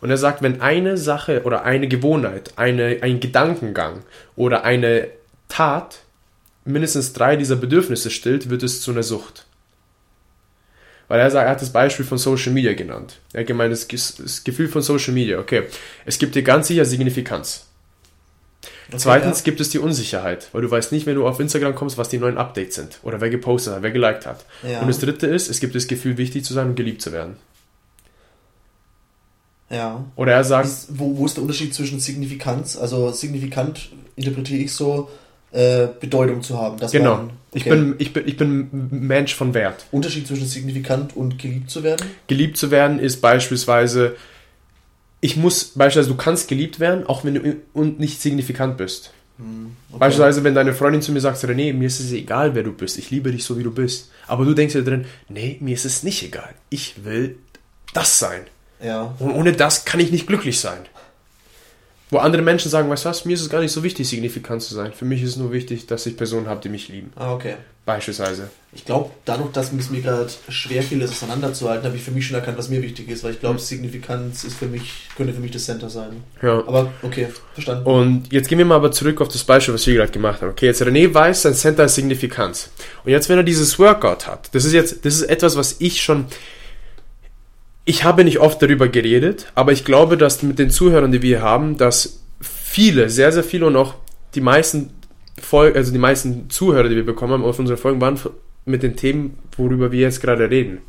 Und er sagt, wenn eine Sache oder eine Gewohnheit, eine, ein Gedankengang oder eine Tat mindestens drei dieser Bedürfnisse stillt, wird es zu einer Sucht. Weil er sagt, er hat das Beispiel von Social Media genannt. Er hat gemeint, das, das Gefühl von Social Media, okay, es gibt dir ganz sicher Signifikanz. Okay, Zweitens ja. gibt es die Unsicherheit, weil du weißt nicht, wenn du auf Instagram kommst, was die neuen Updates sind oder wer gepostet hat, wer geliked hat. Ja. Und das dritte ist, es gibt das Gefühl, wichtig zu sein und geliebt zu werden. Ja. Oder er sagt. Ist, wo, wo ist der Unterschied zwischen Signifikanz? Also signifikant interpretiere ich so, äh, Bedeutung zu haben. genau. Man, okay. ich, bin, ich, bin, ich bin Mensch von Wert. Unterschied zwischen signifikant und geliebt zu werden? Geliebt zu werden ist beispielsweise, ich muss, beispielsweise, du kannst geliebt werden, auch wenn du und nicht signifikant bist. Hm, okay. Beispielsweise, wenn deine Freundin zu mir sagt, René, mir ist es egal, wer du bist, ich liebe dich so, wie du bist. Aber du denkst dir drin, nee, mir ist es nicht egal. Ich will das sein. Ja. Und ohne das kann ich nicht glücklich sein. Wo andere Menschen sagen, weißt du was, mir ist es gar nicht so wichtig, signifikant zu sein. Für mich ist es nur wichtig, dass ich Personen habe, die mich lieben. Ah, okay. Beispielsweise. Ich glaube, dadurch, dass es mir gerade schwer fiel, das auseinanderzuhalten, habe ich für mich schon erkannt, was mir wichtig ist, weil ich glaube, mhm. Signifikanz ist für mich, könnte für mich das Center sein. Ja. Aber okay, verstanden. Und jetzt gehen wir mal aber zurück auf das Beispiel, was wir gerade gemacht haben. Okay, jetzt René weiß, sein Center ist Signifikanz. Und jetzt, wenn er dieses Workout hat, das ist jetzt, das ist etwas, was ich schon ich habe nicht oft darüber geredet, aber ich glaube, dass mit den Zuhörern, die wir haben, dass viele, sehr, sehr viele und auch die meisten Folgen, also die meisten Zuhörer, die wir bekommen haben auf unsere Folgen, waren mit den Themen, worüber wir jetzt gerade reden.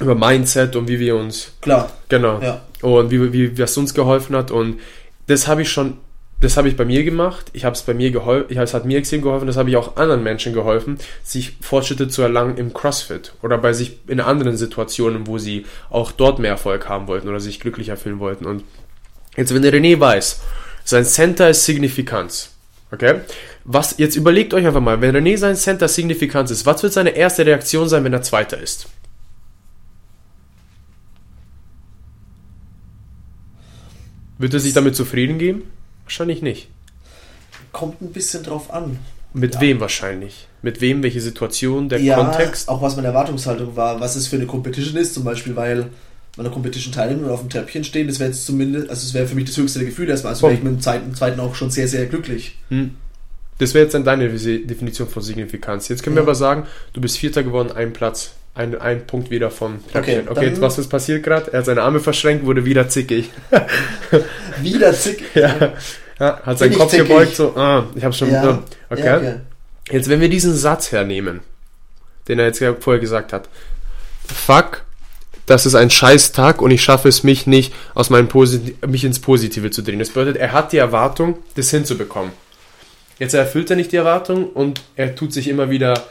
Über Mindset und wie wir uns. Klar. Genau. Ja. Und wie, wie, es uns geholfen hat. Und das habe ich schon das habe ich bei mir gemacht. Ich habe es bei mir geholfen. Es hat mir extrem geholfen. Das habe ich auch anderen Menschen geholfen, sich Fortschritte zu erlangen im CrossFit oder bei sich in anderen Situationen, wo sie auch dort mehr Erfolg haben wollten oder sich glücklicher fühlen wollten. Und jetzt, wenn der René weiß, sein Center ist Signifikanz. Okay? Was, jetzt überlegt euch einfach mal, wenn René sein Center Signifikanz ist, was wird seine erste Reaktion sein, wenn er Zweiter ist? Wird er sich damit zufrieden geben? Wahrscheinlich nicht. Kommt ein bisschen drauf an. Mit ja. wem wahrscheinlich? Mit wem, welche Situation, der ja, Kontext? Auch was meine Erwartungshaltung war, was es für eine Competition ist, zum Beispiel, weil man eine Competition teilnimmt und auf dem Treppchen stehen, das wäre jetzt zumindest, also das wäre für mich das höchste Gefühl erstmal. Also wäre ich mit dem zweiten, zweiten auch schon sehr, sehr glücklich. Hm. Das wäre jetzt dann deine Definition von Signifikanz. Jetzt können ja. wir aber sagen, du bist Vierter geworden, ein Platz. Ein, ein Punkt wieder vom. Okay, okay jetzt was ist passiert gerade? Er hat seine Arme verschränkt, wurde wieder zickig. <laughs> wieder zickig? <laughs> ja. Ja, hat seinen Kopf zickig. gebeugt, so, ah, ich hab's schon. Ja. Okay. Ja, okay. Jetzt, wenn wir diesen Satz hernehmen, den er jetzt vorher gesagt hat, fuck, das ist ein Scheißtag und ich schaffe es mich nicht, aus meinem Posit mich ins Positive zu drehen. Das bedeutet, er hat die Erwartung, das hinzubekommen. Jetzt erfüllt er nicht die Erwartung und er tut sich immer wieder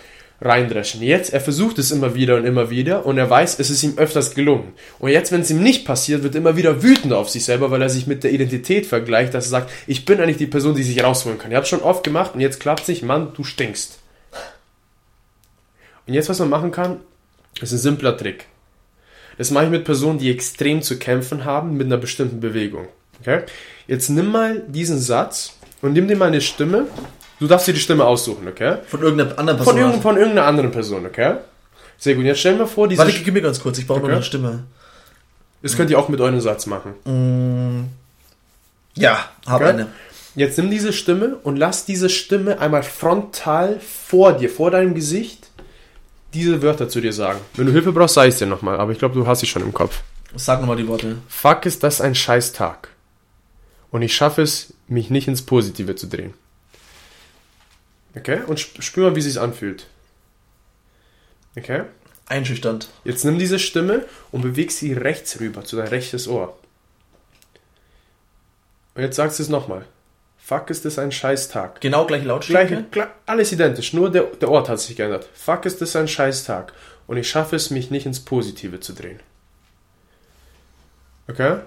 reindreschen. Jetzt, er versucht es immer wieder und immer wieder und er weiß, es ist ihm öfters gelungen. Und jetzt, wenn es ihm nicht passiert, wird er immer wieder wütend auf sich selber, weil er sich mit der Identität vergleicht, dass er sagt, ich bin eigentlich die Person, die sich rausholen kann. Ich habe es schon oft gemacht und jetzt klappt es nicht. Mann, du stinkst. Und jetzt, was man machen kann, ist ein simpler Trick. Das mache ich mit Personen, die extrem zu kämpfen haben mit einer bestimmten Bewegung. Okay? Jetzt nimm mal diesen Satz und nimm dir mal eine Stimme Du darfst dir die Stimme aussuchen, okay? Von irgendeiner anderen Person. Von, irgend, von irgendeiner anderen Person, okay? Sehr gut. Jetzt stellen wir vor, diese. Warte, gib mir ganz kurz, ich brauche okay. noch eine Stimme. Das könnt ihr auch mit eurem Satz machen. Mm. Ja, habe okay. eine. Jetzt nimm diese Stimme und lass diese Stimme einmal frontal vor dir, vor deinem Gesicht, diese Wörter zu dir sagen. Wenn du Hilfe brauchst, sag ich es dir nochmal, aber ich glaube, du hast sie schon im Kopf. Sag nochmal die Worte. Fuck, ist das ein Scheißtag. Und ich schaffe es, mich nicht ins Positive zu drehen. Okay? Und spür mal, wie sie sich anfühlt. Okay? Einschüchternd. Jetzt nimm diese Stimme und beweg sie rechts rüber zu dein rechtes Ohr. Und jetzt sagst du es nochmal. Fuck, ist das ein Scheißtag. Genau gleiche Lautstärke? Gleich, alles identisch, nur der, der Ort hat sich geändert. Fuck, ist das ein Scheißtag. Und ich schaffe es, mich nicht ins Positive zu drehen. Okay?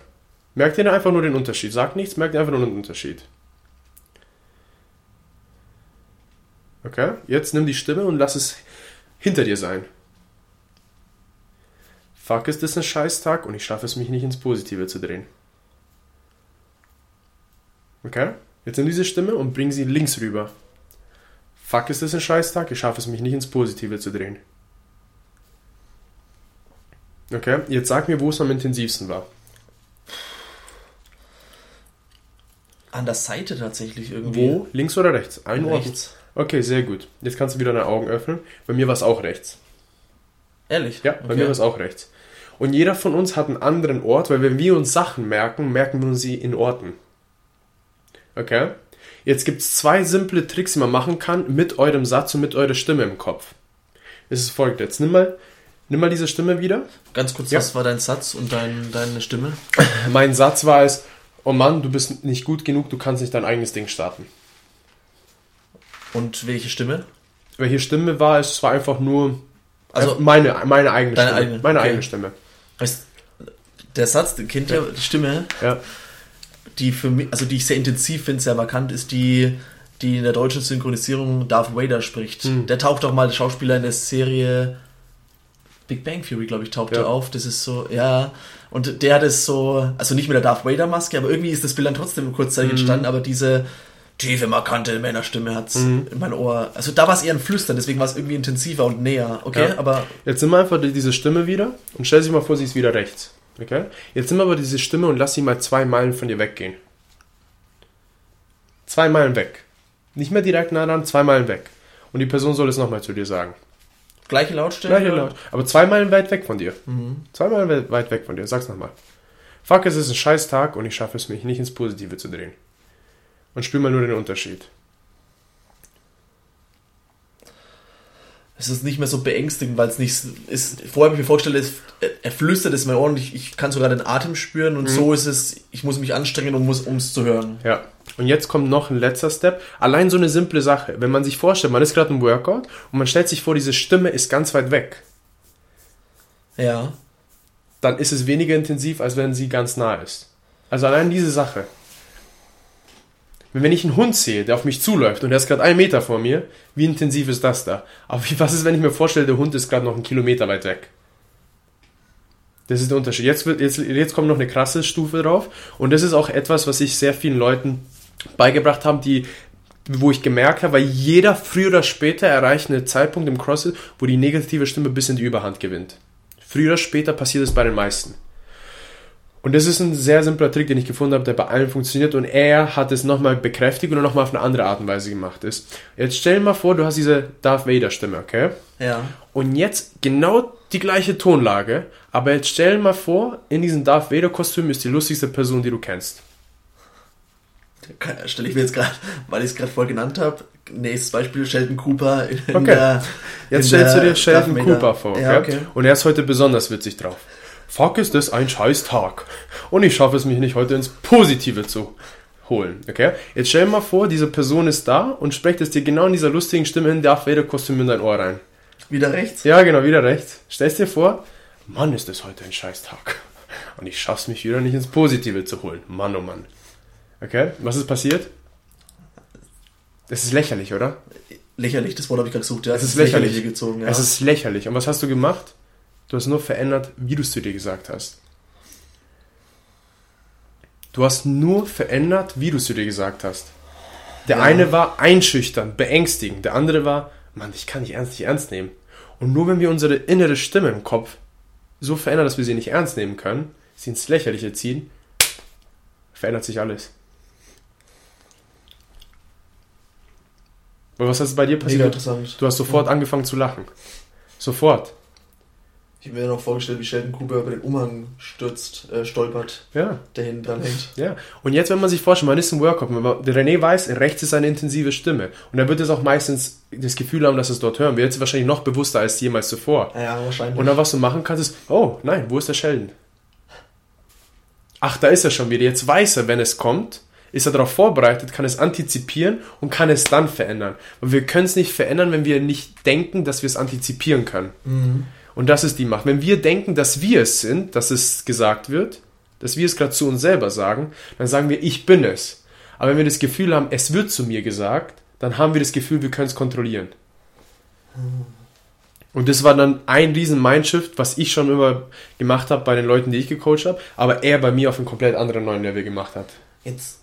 Merkt ihr einfach nur den Unterschied. Sagt nichts, merkt ihr einfach nur den Unterschied. Okay? Jetzt nimm die Stimme und lass es hinter dir sein. Fuck, ist das ein Scheißtag und ich schaffe es mich nicht ins Positive zu drehen. Okay? Jetzt nimm diese Stimme und bring sie links rüber. Fuck, ist das ein Scheißtag? Ich schaffe es mich nicht ins Positive zu drehen. Okay, jetzt sag mir, wo es am intensivsten war. An der Seite tatsächlich irgendwie. Wo? Links oder rechts? Ein. Rechts. Okay, sehr gut. Jetzt kannst du wieder deine Augen öffnen. Bei mir war es auch rechts. Ehrlich? Ja, bei mir war es auch rechts. Und jeder von uns hat einen anderen Ort, weil wenn wir uns Sachen merken, merken wir uns sie in Orten. Okay? Jetzt gibt es zwei simple Tricks, die man machen kann mit eurem Satz und mit eurer Stimme im Kopf. Es ist folgt jetzt. Nimm mal, nimm mal diese Stimme wieder. Ganz kurz, Ja. was war dein Satz und dein, deine Stimme? Mein Satz war es, oh Mann, du bist nicht gut genug, du kannst nicht dein eigenes Ding starten. Und welche Stimme? Welche Stimme war es? Es war einfach nur Also- also meine, meine eigene Stimme. eigene, meine okay. eigene Stimme. Der Satz, den kennt ihr, die Stimme, Ja. die für mich, also die ich sehr intensiv finde, sehr markant, ist die, die in der deutschen Synchronisierung Darth Vader spricht. Hm. Der taucht auch mal, der Schauspieler in der Serie Big Bang Theory, glaube ich, taucht Ja. er auf. Das ist so, ja. Und der hat es so, also nicht mit der Darth Vader Maske, aber irgendwie ist das Bild dann trotzdem kurzzeitig Mhm. entstanden, aber diese tiefe, markante Männerstimme hat's in mein Ohr. Also da war es eher ein Flüstern, deswegen war es irgendwie intensiver und näher. Okay, Ja. aber Jetzt nimm einfach die- diese Stimme wieder und stell sich mal vor, sie ist wieder rechts. Okay? Jetzt nimm aber diese Stimme und lass sie mal zwei Meilen von dir weggehen. Zwei Meilen weg. Nicht mehr direkt nah dran, zwei Meilen weg. Und die Person soll es nochmal zu dir sagen. gleiche Lautstärke. Gleiche laut. Aber zwei Meilen weit weg von dir. Mhm. Zwei Meilen we- weit weg von dir. Sag's nochmal. Fuck, es ist ein scheiß Tag und ich schaffe es mich nicht ins Positive zu drehen. Und spür mal nur den Unterschied. Es ist nicht mehr so beängstigend, weil es nicht ist. Vorher habe ich mir vorgestellt, es, er flüstert es in mein Ohr und ich, ich kann sogar den Atem spüren und Mhm. so ist es, ich muss mich anstrengen, um es zu hören. Ja. Und jetzt kommt noch ein letzter Step. Allein so eine simple Sache. Wenn man sich vorstellt, man ist gerade im Workout und man stellt sich vor, diese Stimme ist ganz weit weg. Ja. Dann ist es weniger intensiv, als wenn sie ganz nah ist. Also allein diese Sache. Wenn ich einen Hund sehe, der auf mich zuläuft und der ist gerade einen Meter vor mir, wie intensiv ist das da? Aber was ist, wenn ich mir vorstelle, der Hund ist gerade noch einen Kilometer weit weg? Das ist der Unterschied. Jetzt, wird, jetzt, jetzt kommt noch eine krasse Stufe drauf. Und das ist auch etwas, was ich sehr vielen Leuten beigebracht habe, die, wo ich gemerkt habe, weil jeder früher oder später erreicht einen Zeitpunkt im CrossFit, wo die negative Stimme ein bisschen die Überhand gewinnt. Früher oder später passiert es bei den meisten. Und das ist ein sehr simpler Trick, den ich gefunden habe, der bei allen funktioniert. Und er hat es nochmal bekräftigt und nochmal auf eine andere Art und Weise gemacht ist. Jetzt stell dir mal vor, du hast diese Darth Vader Stimme, okay? Ja. Und jetzt genau die gleiche Tonlage, aber jetzt stell dir mal vor, in diesem Darth Vader Kostüm ist die lustigste Person, die du kennst. Stelle ich mir jetzt gerade, <laughs> weil ich es gerade voll genannt habe, nächstes Beispiel Sheldon Cooper in Okay. der. Jetzt in stellst du dir Sheldon. Cooper vor, okay? Ja, okay. Und er ist heute besonders witzig drauf. Fuck, ist das ein scheiß Tag. Und ich schaffe es mich nicht heute ins Positive zu holen, okay? Jetzt stell dir mal vor, diese Person ist da und spricht es dir genau in dieser lustigen Stimme in Darth Vader Kostüm in dein Ohr rein. Wieder rechts? Ja, genau, wieder rechts. Stellst dir vor, Mann, ist das heute ein scheiß Tag. Und ich schaff's mich wieder nicht ins Positive zu holen. Mann, oh Mann. Okay, was ist passiert? Das ist lächerlich, oder? Lächerlich, das Wort habe ich gerade gesucht. Ja, Es ist lächerlich. Lächerliche gezogen. Ja. Es ist lächerlich. Und was hast du gemacht? Du hast nur verändert, wie du es zu dir gesagt hast. Du hast nur verändert, wie du es zu dir gesagt hast. Der Ja. eine war einschüchtern, beängstigend. Der andere war, Mann, ich kann dich ernst nicht ernst nehmen. Und nur wenn wir unsere innere Stimme im Kopf so verändern, dass wir sie nicht ernst nehmen können, sie ins Lächerliche ziehen, verändert sich alles. Aber was ist bei dir passiert? Du hast sofort angefangen zu lachen. Sofort. Ich habe mir noch vorgestellt, wie Sheldon Cooper über den Umhang stürzt, äh, stolpert, Ja, der hinten dran hängt. ja. Und jetzt, wenn man sich vorstellt, man ist im Workout, man- der René weiß, rechts ist eine intensive Stimme. Und er wird es auch meistens das Gefühl haben, dass es dort hören. Wird jetzt wahrscheinlich noch bewusster als jemals zuvor. Ja, ja, wahrscheinlich. Und dann, was du machen kannst, ist, oh, nein, wo ist der Sheldon? Ach, da ist er schon wieder. Jetzt weiß er, wenn es kommt, ist er darauf vorbereitet, kann es antizipieren und kann es dann verändern. Und wir können es nicht verändern, wenn wir nicht denken, dass wir es antizipieren können. Mhm. Und das ist die Macht. Wenn wir denken, dass wir es sind, dass es gesagt wird, dass wir es gerade zu uns selber sagen, dann sagen wir, ich bin es. Aber wenn wir das Gefühl haben, es wird zu mir gesagt, dann haben wir das Gefühl, wir können es kontrollieren. Und das war dann ein riesen Mindshift, was ich schon immer gemacht habe bei den Leuten, die ich gecoacht habe, aber er bei mir auf einem komplett anderen neuen Level gemacht hat. Jetzt.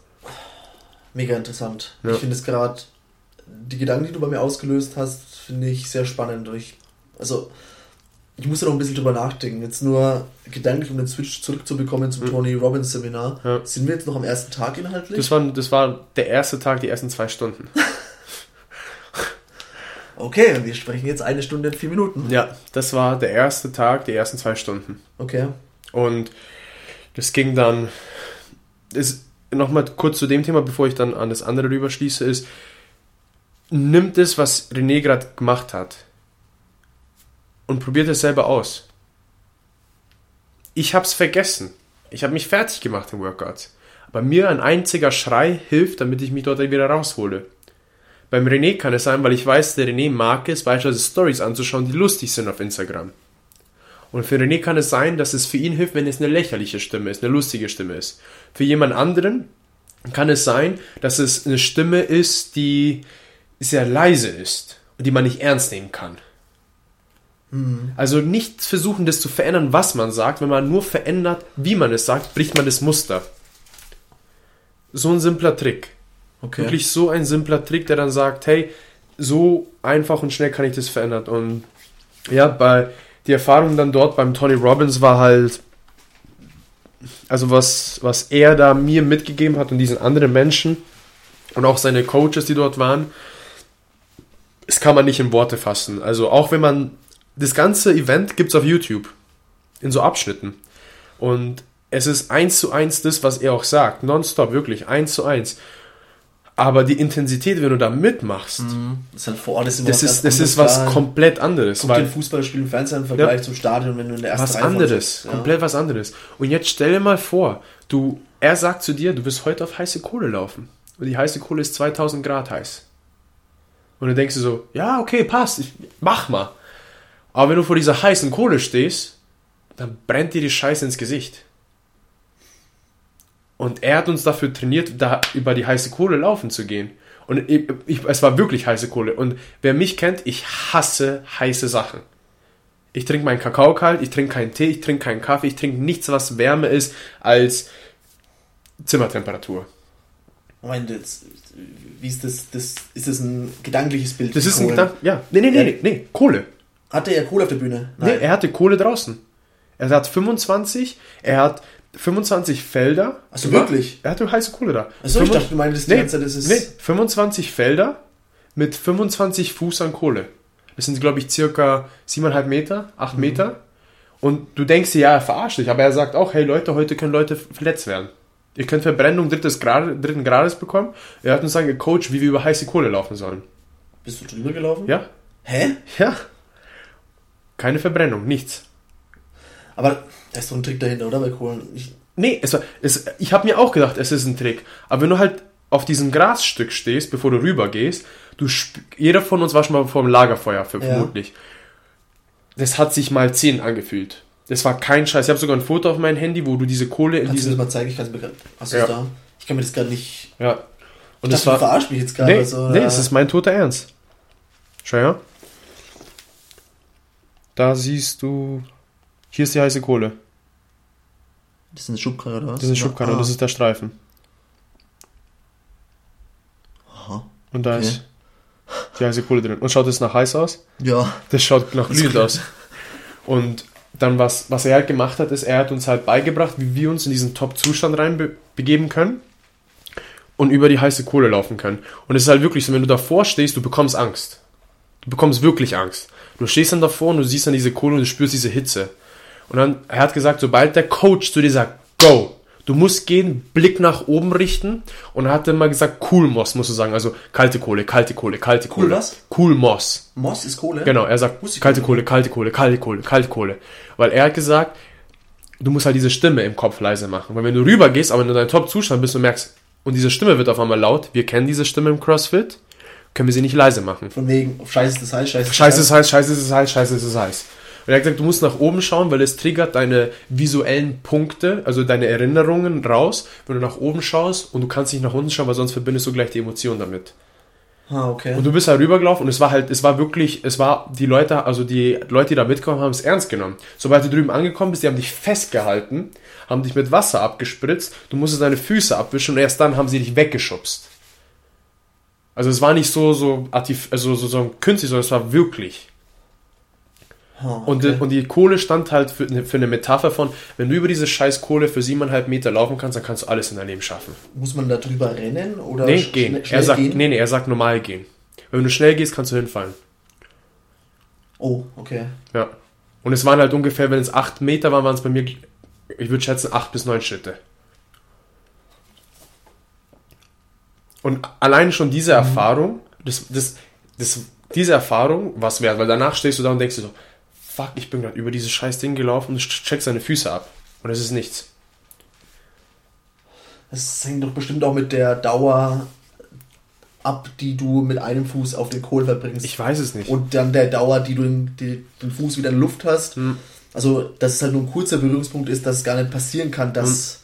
Mega interessant. Ja. Ich finde es gerade die Gedanken, die du bei mir ausgelöst hast, finde ich sehr spannend. Ich, also, ich muss da noch ein bisschen drüber nachdenken. Jetzt nur gedanklich, um den Switch zurückzubekommen zum mhm. Tony Robbins Seminar. Ja. Sind wir jetzt noch am ersten Tag inhaltlich? Das war, das war der erste Tag, die ersten zwei Stunden. <laughs> okay, wir sprechen jetzt eine Stunde und vier Minuten. Ja, das war der erste Tag, die ersten zwei Stunden. Okay. Und das ging dann. Nochmal kurz zu dem Thema, bevor ich dann an das andere rüberschließe, ist, nimmt es, was René gerade gemacht hat und probiert es selber aus. Ich hab's vergessen. Ich habe mich fertig gemacht im Workout. Aber mir ein einziger Schrei hilft, damit ich mich dort wieder raushole. Beim René kann es sein, weil ich weiß, der René mag es, beispielsweise Stories anzuschauen, die lustig sind auf Instagram. Und für René kann es sein, dass es für ihn hilft, wenn es eine lächerliche Stimme ist, eine lustige Stimme ist. Für jemand anderen kann es sein, dass es eine Stimme ist, die sehr leise ist und die man nicht ernst nehmen kann. Mhm. Also nicht versuchen, das zu verändern, was man sagt. Wenn man nur verändert, wie man es sagt, bricht man das Muster. So ein simpler Trick. Okay. Wirklich so ein simpler Trick, der dann sagt, hey, so einfach und schnell kann ich das verändern. Und ja, bei die Erfahrung dann dort beim Tony Robbins war halt, also was, was er da mir mitgegeben hat und diesen anderen Menschen und auch seine Coaches, die dort waren, das kann man nicht in Worte fassen. Also auch wenn man, das ganze Event gibt es auf YouTube. In so Abschnitten. Und es ist eins zu eins das, was er auch sagt. Nonstop, wirklich, eins zu eins. Aber die Intensität, wenn du da mitmachst, mhm. ist halt vor Ort ist das ist, das ist was komplett anderes. Guck weil, den Fußballspiel im Fernsehen im Vergleich ja, zum Stadion, wenn du in der ersten Was Reihe anderes, ja. komplett was anderes. Und jetzt stell dir mal vor, du, er sagt zu dir, du wirst heute auf heiße Kohle laufen. Und die heiße Kohle ist 2000 Grad heiß. Und dann denkst du so, ja, okay, passt, ich, mach mal. Aber wenn du vor dieser heißen Kohle stehst, dann brennt dir die Scheiße ins Gesicht. Und er hat uns dafür trainiert, da über die heiße Kohle laufen zu gehen. Und ich, ich, es war wirklich heiße Kohle. Und wer mich kennt, ich hasse heiße Sachen. Ich trinke meinen Kakao kalt, ich trinke keinen Tee, ich trinke keinen Kaffee, ich trinke nichts, was wärmer ist als Zimmertemperatur. Moment, jetzt, wie ist das, das, ist das ein gedankliches Bild? Das ist ein Gedanke, ja. Nee, nee, nee, nee, nee, Kohle. Hatte er Kohle auf der Bühne? Nein. Nee, er hatte Kohle draußen. Er hat 25, er hat 25 Felder. Achso, wirklich? Er hatte heiße Kohle da. Achso, ich dachte, du meinst, nee, das ist... Nee, 25 Felder mit 25 Fuß an Kohle. Das sind, glaube ich, circa 7,5 Meter, 8 mhm. Meter. Und du denkst dir, ja, er verarscht dich, aber er sagt auch, hey Leute, heute können Leute verletzt werden. Ihr könnt Verbrennung drittes Grad, dritten Grades bekommen. Er hat uns dann gecoacht, wie wir über heiße Kohle laufen sollen. Bist du drüber gelaufen? Ja. Hä? Ja. Keine Verbrennung, nichts. Aber da ist doch ein Trick dahinter, oder? Bei Kohlen. Ich nee, es war, es, ich habe mir auch gedacht, es ist ein Trick. Aber wenn du halt auf diesem Grasstück stehst, bevor du rüber gehst, du jeder von uns war schon mal vor dem Lagerfeuer, für, ja. vermutlich. Das hat sich mal 10 angefühlt. Das war kein Scheiß. Ich habe sogar ein Foto auf meinem Handy, wo du diese Kohle in Kannst du das mal zeigen? Ich kann es mir Hast ja. da? Ich kann mir das gerade nicht. Ja. Und ich das dachte, war. Du verarsch mich jetzt gerade. Nee, so, nee, es ist mein toter Ernst. Schau her. Da siehst du. Hier ist die heiße Kohle. Das ist eine Schubkarre oder was? Das ist eine Schubkarre, ah. das ist der Streifen. Aha. Und da okay. ist die heiße Kohle drin. Und schaut das nach heiß aus? Ja. Das schaut nach glühend aus. Und dann was, was er halt gemacht hat, ist, er hat uns halt beigebracht, wie wir uns in diesen Top-Zustand reinbegeben können und über die heiße Kohle laufen können. Und es ist halt wirklich so, wenn du davor stehst, du bekommst Angst. Du bekommst wirklich Angst. Du stehst dann davor und du siehst dann diese Kohle und du spürst diese Hitze. Und dann, er hat gesagt, sobald der Coach zu dir sagt, go, Du musst gehen, Blick nach oben richten und er hat dann mal gesagt, cool Moss, musst du sagen. Also kalte Kohle, kalte Kohle, kalte Kohle. Cool was? Cool Moss. Moss ist Kohle? Genau, er sagt kalte Kohle, kalte Kohle, kalte Kohle, kalte Kohle. Weil er hat gesagt, du musst halt diese Stimme im Kopf leise machen. Weil wenn du rüber gehst, aber in deinem Top-Zustand bist und merkst, und diese Stimme wird auf einmal laut, wir kennen diese Stimme im CrossFit, können wir sie nicht leise machen. Von wegen, scheiße ist das heiß, scheiße ist Scheiße ist heiß, scheiße ist es heiß, scheiße ist es heiß. Und er hat gesagt, du musst nach oben schauen, weil es triggert deine visuellen Punkte, also deine Erinnerungen raus, wenn du nach oben schaust und du kannst nicht nach unten schauen, weil sonst verbindest du gleich die Emotion damit. Ah, okay. Und du bist da rübergelaufen und es war halt, es war wirklich, es war, die Leute, also die Leute, die da mitkommen, haben es ernst genommen. Sobald du drüben angekommen bist, die haben dich festgehalten, haben dich mit Wasser abgespritzt, du musstest deine Füße abwischen und erst dann haben sie dich weggeschubst. Also es war nicht so, so, artif also so, so künstlich, sondern es war wirklich. Oh, Und, okay. die, und die Kohle stand halt für, eine- für eine Metapher von, wenn du über diese scheiß Kohle für siebeneinhalb Meter laufen kannst, dann kannst du alles in deinem Leben schaffen. Muss man da drüber rennen oder Nee, gehen. er sagt, gehen? Nee, nee, er sagt normal gehen. Wenn du schnell gehst, kannst du hinfallen. Oh, okay. Ja. Und es waren halt ungefähr, wenn es acht Meter waren, waren es bei mir, ich würde schätzen, acht bis neun Schritte. Und allein schon diese Erfahrung, das, das, das, diese Erfahrung was wert, weil danach stehst du da und denkst dir so, fuck, ich bin gerade über dieses scheiß Ding gelaufen und du checkst deine Füße ab. Und es ist nichts. Das hängt doch bestimmt auch mit der Dauer ab, die du mit einem Fuß auf den Kohl verbringst. Ich weiß es nicht. und dann der Dauer, die du den, die, den Fuß wieder in Luft hast. Hm. Also, dass es halt nur ein kurzer Berührungspunkt ist, dass es gar nicht passieren kann, dass.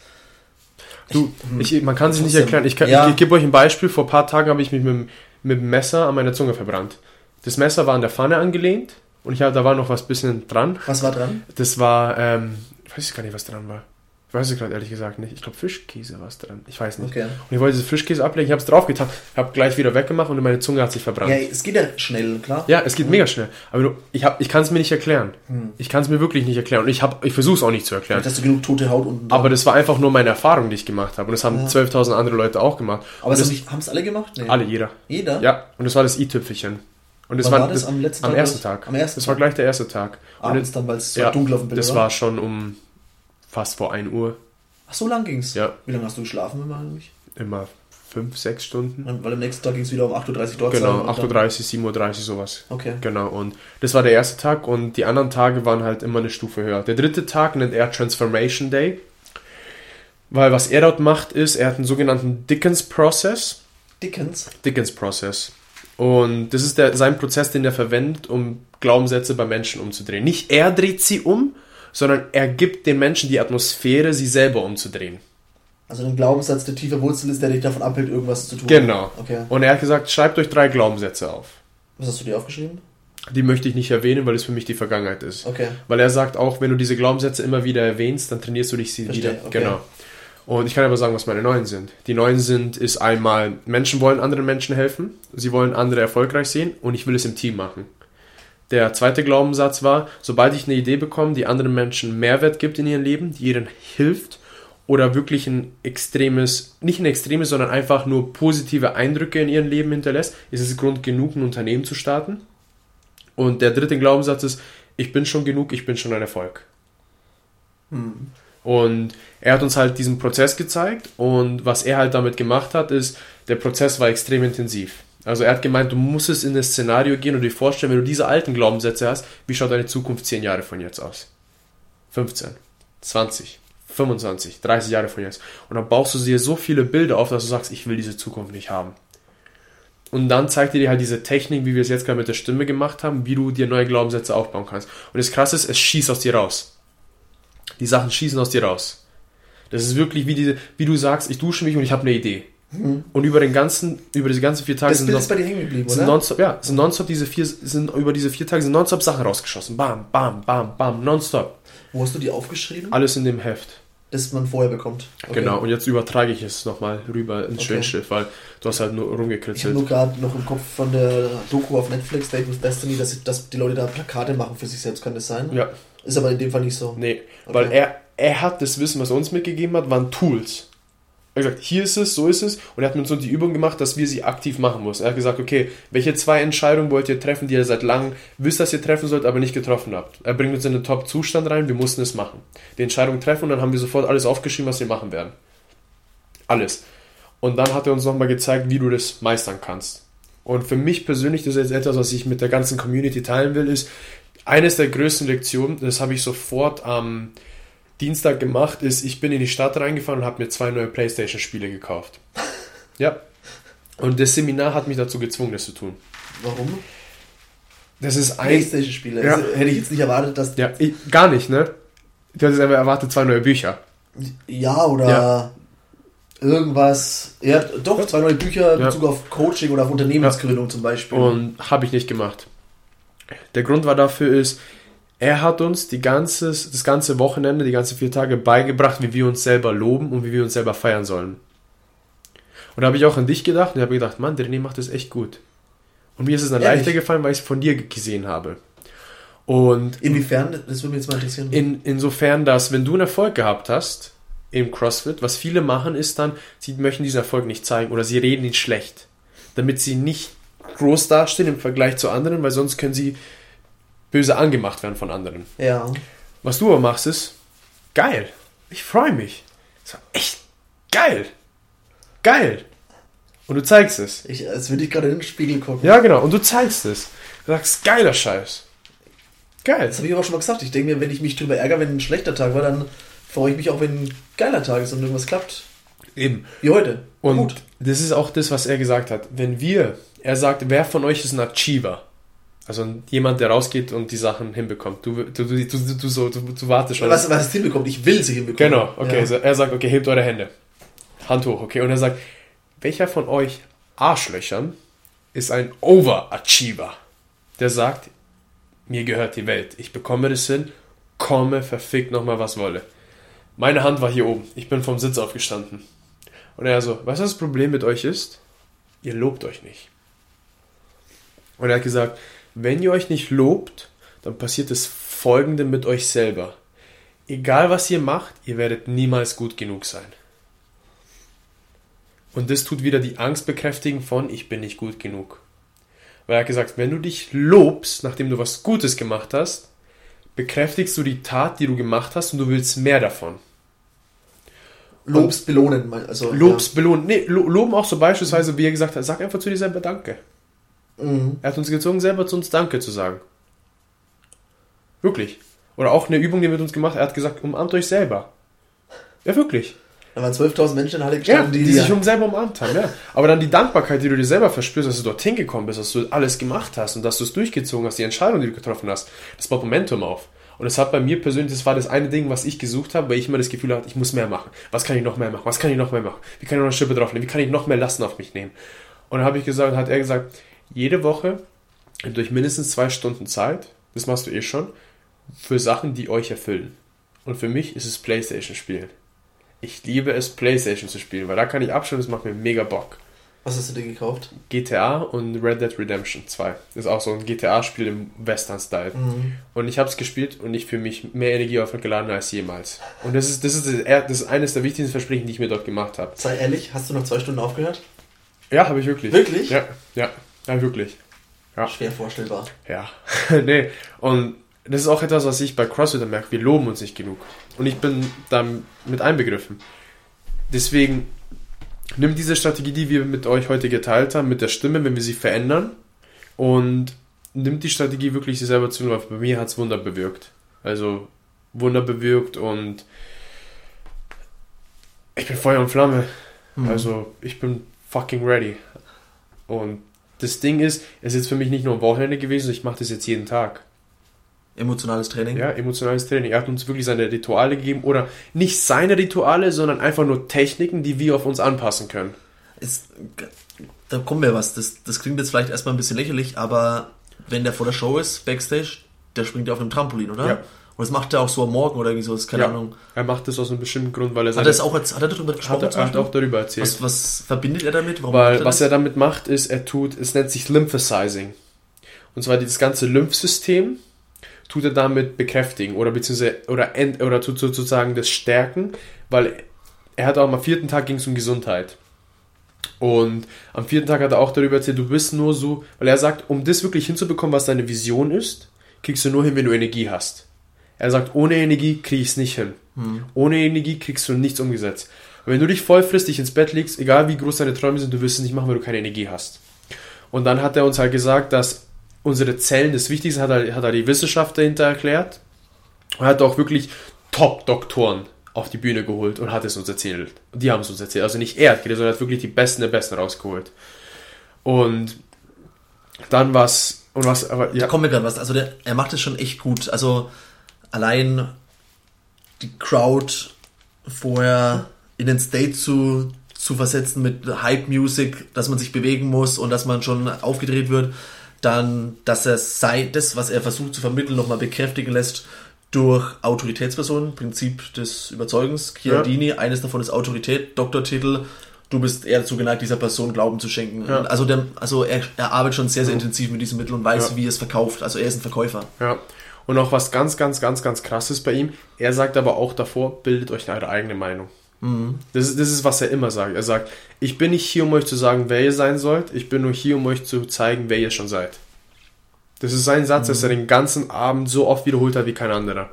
Du, ich, man kann sich nicht erklären. Ich, kann, Ja. ich, ich gebe euch ein Beispiel. Vor ein paar Tagen habe ich mich mit, dem- mit dem Messer an meiner Zunge verbrannt. Das Messer war an der Pfanne angelehnt und ich hab, da war noch was bisschen dran. Was war dran? Das war, ähm, ich weiß gar nicht, was dran war. Ich weiß es gerade ehrlich gesagt nicht. Ich glaube, Fischkäse war es dran. Ich weiß nicht. Okay. Und ich wollte diese Fischkäse ablegen, ich habe es draufgetan, habe gleich wieder weggemacht und meine Zunge hat sich verbrannt. Ja, Ja, es geht ja schnell, klar. es geht mega schnell. Aber du, ich, hab- ich kann es mir nicht erklären. Hm. Ich kann es mir wirklich nicht erklären. Und ich, hab- ich versuche es auch nicht zu erklären. Vielleicht hast du genug tote Haut unten. Aber das war einfach nur meine Erfahrung, die ich gemacht habe. Und das haben Ja. 12.000 andere Leute auch gemacht. Aber und haben es alle gemacht? Nee. alle, jeder. Jeder? Ja, und das war das i-Tüpfelchen. Und das war, war das? Am letzten am Tag ersten oder- Tag. am ersten das war gleich der erste Tag. Und Abends dann, weil es so ja, dunkel auf dem Bild das war schon um fast vor 1 Uhr. Ach, so lang ging's? Ja. Wie lange hast du geschlafen immer eigentlich? Immer 5, 6 Stunden. Weil am nächsten Tag ging es wieder um 8.30 Uhr dort Genau, sein und dann- 8.30 Uhr, 7.30 Uhr, sowas. Okay. Genau, und das war der erste Tag und die anderen Tage waren halt immer eine Stufe höher. Der dritte Tag nennt er Transformation Day, weil was er dort macht ist, er hat einen sogenannten Dickens Process. Dickens. Dickens Process. Und das ist der, sein Prozess, den er verwendet, um Glaubenssätze bei Menschen umzudrehen. Nicht er dreht sie um, sondern er gibt den Menschen die Atmosphäre, sie selber umzudrehen. Also ein Glaubenssatz, der tiefe Wurzel ist, der dich davon abhält, irgendwas zu tun. Genau. Okay. Und er hat gesagt, schreibt euch drei Glaubenssätze auf. Was hast du dir aufgeschrieben? Die möchte ich nicht erwähnen, weil es für mich die Vergangenheit ist. Okay. Weil er sagt auch, wenn du diese Glaubenssätze immer wieder erwähnst, dann trainierst du dich sie Verstehe, wieder. okay. Genau. Und ich kann aber sagen, was meine neuen sind. Die neuen sind, ist einmal, Menschen wollen anderen Menschen helfen, sie wollen andere erfolgreich sehen und ich will es im Team machen. Der zweite Glaubenssatz war, sobald ich eine Idee bekomme, die anderen Menschen Mehrwert gibt in ihrem Leben, die ihnen hilft oder wirklich ein extremes, nicht ein extremes, sondern einfach nur positive Eindrücke in ihrem Leben hinterlässt, ist es Grund genug, ein Unternehmen zu starten. Und der dritte Glaubenssatz ist, ich bin schon genug, ich bin schon ein Erfolg. Hm. Und er hat uns halt diesen Prozess gezeigt und was er halt damit gemacht hat, ist, der Prozess war extrem intensiv. Also er hat gemeint, du musst in das Szenario gehen und dir vorstellen, wenn du diese alten Glaubenssätze hast, wie schaut deine Zukunft 10 Jahre von jetzt aus? 15, 20, 25, 30 Jahre von jetzt. Und dann baust du dir so viele Bilder auf, dass du sagst, ich will diese Zukunft nicht haben. Und dann zeigt er dir halt diese Technik, wie wir es jetzt gerade mit der Stimme gemacht haben, wie du dir neue Glaubenssätze aufbauen kannst. Und das Krasse ist, es schießt aus dir raus. Die Sachen schießen aus dir raus. Das ist wirklich wie, diese, wie du sagst, ich dusche mich und ich habe eine Idee. Und über den ganzen, über diese ganzen vier Tage Das sind, Bild ist bei dir hängen geblieben, sind nonstop, ja, sind nonstop diese vier, sind über diese vier Tage sind nonstop Sachen rausgeschossen. Bam, bam, bam, bam, nonstop. Wo hast du die aufgeschrieben? Alles in dem Heft. Das man vorher bekommt. Okay. Genau. Und jetzt übertrage ich es nochmal rüber ins Okay. Schönschiff, weil du hast halt nur Ich habe rumgekritzelt. nur gerade noch im Kopf von der Doku auf Netflix, Date with Destiny, dass, dass die Leute da Plakate machen für sich selbst, kann das sein? Ja, Ist aber in dem Fall nicht so. nee. Okay. Weil er, er hat das Wissen, was er uns mitgegeben hat, waren Tools. Hat gesagt, hier ist es, so ist es. Und er hat mit uns so die Übung gemacht, dass wir sie aktiv machen müssen. Er hat gesagt, okay, welche zwei Entscheidungen wollt ihr treffen, die ihr seit langem wisst, dass ihr treffen sollt, aber nicht getroffen habt. Er bringt uns in den Top-Zustand rein, wir mussten es machen. Die Entscheidung treffen und dann haben wir sofort alles aufgeschrieben, was wir machen werden. Alles. Und dann hat er uns nochmal gezeigt, wie du das meistern kannst. Und für mich persönlich, das ist jetzt etwas, was ich mit der ganzen Community teilen will, ist eines der größten Lektionen, das habe ich sofort am Dienstag gemacht, ist, ich bin in die Stadt reingefahren und habe mir zwei neue Playstation-Spiele gekauft. <laughs> Ja. Und das Seminar hat mich dazu gezwungen, das zu tun. Warum? Das ist ein. Playstation-Spiele. Ja. Also, hätte ich jetzt nicht erwartet, dass. Ja, ich, gar nicht, ne? Du hattest einfach erwartet, zwei neue Bücher. Ja, oder Ja. irgendwas. Ja, doch, zwei neue Bücher in Ja. Bezug auf Coaching oder auf Unternehmensgründung zum Beispiel. Und habe ich nicht gemacht. Der Grund war dafür ist, er hat uns die ganze, das ganze Wochenende, die ganzen vier Tage beigebracht, wie wir uns selber loben und wie wir uns selber feiern sollen. Und da habe ich auch an dich gedacht und habe gedacht, Mann, der René macht das echt gut. Und mir ist es dann Ehrlich? leichter gefallen, weil ich es von dir gesehen habe. Und Inwiefern, das würde mich jetzt mal interessieren. in, insofern, dass wenn du einen Erfolg gehabt hast im CrossFit, was viele machen, ist dann, sie möchten diesen Erfolg nicht zeigen oder sie reden ihn schlecht, damit sie nicht groß dastehen im Vergleich zu anderen, weil sonst können sie böse angemacht werden von anderen. ja. Was du aber machst, ist geil. Ich freue mich. Das war echt geil. Geil. Und du zeigst es. Ich, als würde ich gerade in den Spiegel gucken. Ja, genau. Und du zeigst es. Du sagst, geiler Scheiß. Geil. Das habe ich aber schon mal gesagt. Ich denke mir, wenn ich mich drüber ärgere, wenn ein schlechter Tag war, dann freue ich mich auch, wenn ein geiler Tag ist und irgendwas klappt. Eben. Wie heute. Und Gut. das ist auch das, was er gesagt hat. Wenn wir, er sagt, wer von euch ist ein Achiever? Also jemand, der rausgeht und die Sachen hinbekommt. Du, du, du, du, du, so, du, du wartest schon. Was, was es hinbekommt, ich will sie hinbekommen. Genau, okay. Ja. Also er sagt, okay, hebt eure Hände. Hand hoch, okay. Und er sagt, welcher von euch Arschlöchern ist ein Overachiever? Der sagt, mir gehört die Welt. Ich bekomme das hin, komme verfickt nochmal was wolle. Meine Hand war hier oben. Ich bin vom Sitz aufgestanden. Und er so, weißt du, was das Problem mit euch ist? Ihr lobt euch nicht. Und er hat gesagt, wenn ihr euch nicht lobt, dann passiert das Folgende mit euch selber. Egal was ihr macht, ihr werdet niemals gut genug sein. Und das tut wieder die Angst bekräftigen von, ich bin nicht gut genug. Weil er hat gesagt, wenn du dich lobst, nachdem du was Gutes gemacht hast, bekräftigst du die Tat, die du gemacht hast und du willst mehr davon. Lobst belohnen. Also, Lobst, belohnen. Nee, lo loben auch so beispielsweise, wie er gesagt hat, sag einfach zu dir selber Danke. Ja. Mhm. Er hat uns gezwungen, selber zu uns Danke zu sagen. Wirklich. Oder auch eine Übung, die er mit uns gemacht hat, er hat gesagt, umarmt euch selber. Ja, wirklich. Da waren 12.000 Menschen in der Halle Ja, gestanden, die, die, sich um selber umarmt haben, ja. Aber dann die Dankbarkeit, die du dir selber verspürst, dass du dorthin gekommen bist, dass du alles gemacht hast und dass du es durchgezogen hast, die Entscheidung, die du getroffen hast, das baut Momentum auf. Und es hat bei mir persönlich, das war das eine Ding, was ich gesucht habe, weil ich immer das Gefühl hatte, ich muss mehr machen. Was kann ich noch mehr machen? Was kann ich noch mehr machen? Wie kann ich noch eine Schippe draufnehmen? Wie kann ich noch mehr Lasten auf mich nehmen? Und dann habe ich gesagt, hat er gesagt, jede Woche durch mindestens zwei Stunden Zeit, das machst du eh schon, für Sachen, die euch erfüllen. Und für mich ist es Playstation spielen. Ich liebe es, Playstation zu spielen, weil da kann ich abschalten, das macht mir mega Bock. Was hast du dir gekauft? GTA und Red Dead Redemption 2. Das ist auch so ein GTA-Spiel im Western-Style. Und ich habe es gespielt und ich fühle mich mehr Energie aufgeladen als jemals. Und das ist, das, ist, das ist eines der wichtigsten Versprechen, die ich mir dort gemacht habe. Sei ehrlich, hast du noch zwei Stunden aufgehört? Ja, habe ich wirklich. Wirklich? Ja, ja, ja, wirklich. Ja. Schwer vorstellbar. Ja, <laughs> nee. Und das ist auch etwas, was ich bei CrossFit merke. Wir loben uns nicht genug. Und ich bin da mit einbegriffen. Deswegen nimm diese Strategie, die wir mit euch heute geteilt haben, mit der Stimme, wenn wir sie verändern. Und nimmt die Strategie wirklich sie selber zu, weil bei mir hat es Wunder bewirkt. Also Wunder bewirkt und ich bin Feuer und Flamme. Also ich bin fucking ready. Und das Ding ist, es ist jetzt für mich nicht nur ein Wochenende gewesen, ich mache das jetzt jeden Tag. Emotionales Training? Ja, emotionales Training. Er hat uns wirklich seine Rituale gegeben oder nicht seine Rituale, sondern einfach nur Techniken, die wir auf uns anpassen können. Ist, da kommt mir was. Das, das klingt jetzt vielleicht erstmal ein bisschen lächerlich, aber wenn der vor der Show ist, Backstage, der springt ja auf einem Trampolin, oder? Ja. Und das macht er auch so am Morgen oder irgendwie sowas, keine Ja, Ahnung. Er macht das aus einem bestimmten Grund, weil er Hat seine, er, das auch, hat er darüber hat, gesprochen? er, zum er hat auch darüber erzählt. was, was verbindet er damit? Warum Weil er was das? er damit macht, ist, er tut, es nennt sich Lymphesizing. Und zwar das ganze Lymphsystem tut er damit bekräftigen oder beziehungsweise oder, end, oder tut sozusagen das stärken, weil er hat auch am vierten Tag ging es um Gesundheit. Und am vierten Tag hat er auch darüber erzählt, du bist nur so, weil er sagt, um das wirklich hinzubekommen, was deine Vision ist, kriegst du nur hin, wenn du Energie hast. Er sagt, ohne Energie krieg ich es nicht hin. Ohne Energie kriegst du nichts umgesetzt. Und wenn du dich voll frisst, dich ins Bett legst, egal wie groß deine Träume sind, du wirst es nicht machen, weil du keine Energie hast. Und dann hat er uns halt gesagt, dass unsere Zellen das Wichtigste hat er, hat er die Wissenschaft dahinter erklärt. Und er hat auch wirklich Top-Doktoren auf die Bühne geholt und hat es uns erzählt. Und die haben es uns erzählt. Also nicht er sondern er hat wirklich die Besten der Besten rausgeholt. Und dann was, und was, aber Da ja, kommt mir gerade was. Also der, er macht es schon echt gut. Also allein die Crowd vorher in den State zu, zu versetzen mit Hype-Music, dass man sich bewegen muss und dass man schon aufgedreht wird. Dann, dass er sei, das, was er versucht zu vermitteln, nochmal bekräftigen lässt durch Autoritätspersonen, Prinzip des Überzeugens. Chialdini, eines davon ist Autorität, Doktortitel, du bist eher dazu geneigt, dieser Person Glauben zu schenken. Ja. Also, der, also er, er arbeitet schon sehr, sehr Ja. intensiv mit diesem Mittel und weiß, Ja. wie er es verkauft. Also er ist ein Verkäufer. Ja. Und auch was ganz, ganz, ganz, ganz krasses bei ihm. Er sagt aber auch davor, bildet euch eure eigene Meinung. Das, ist, das ist, was er immer sagt. Er sagt, ich bin nicht hier, um euch zu sagen, wer ihr sein sollt. Ich bin nur hier, um euch zu zeigen, wer ihr schon seid. Das ist sein Satz, dass er den ganzen Abend so oft wiederholt hat wie kein anderer.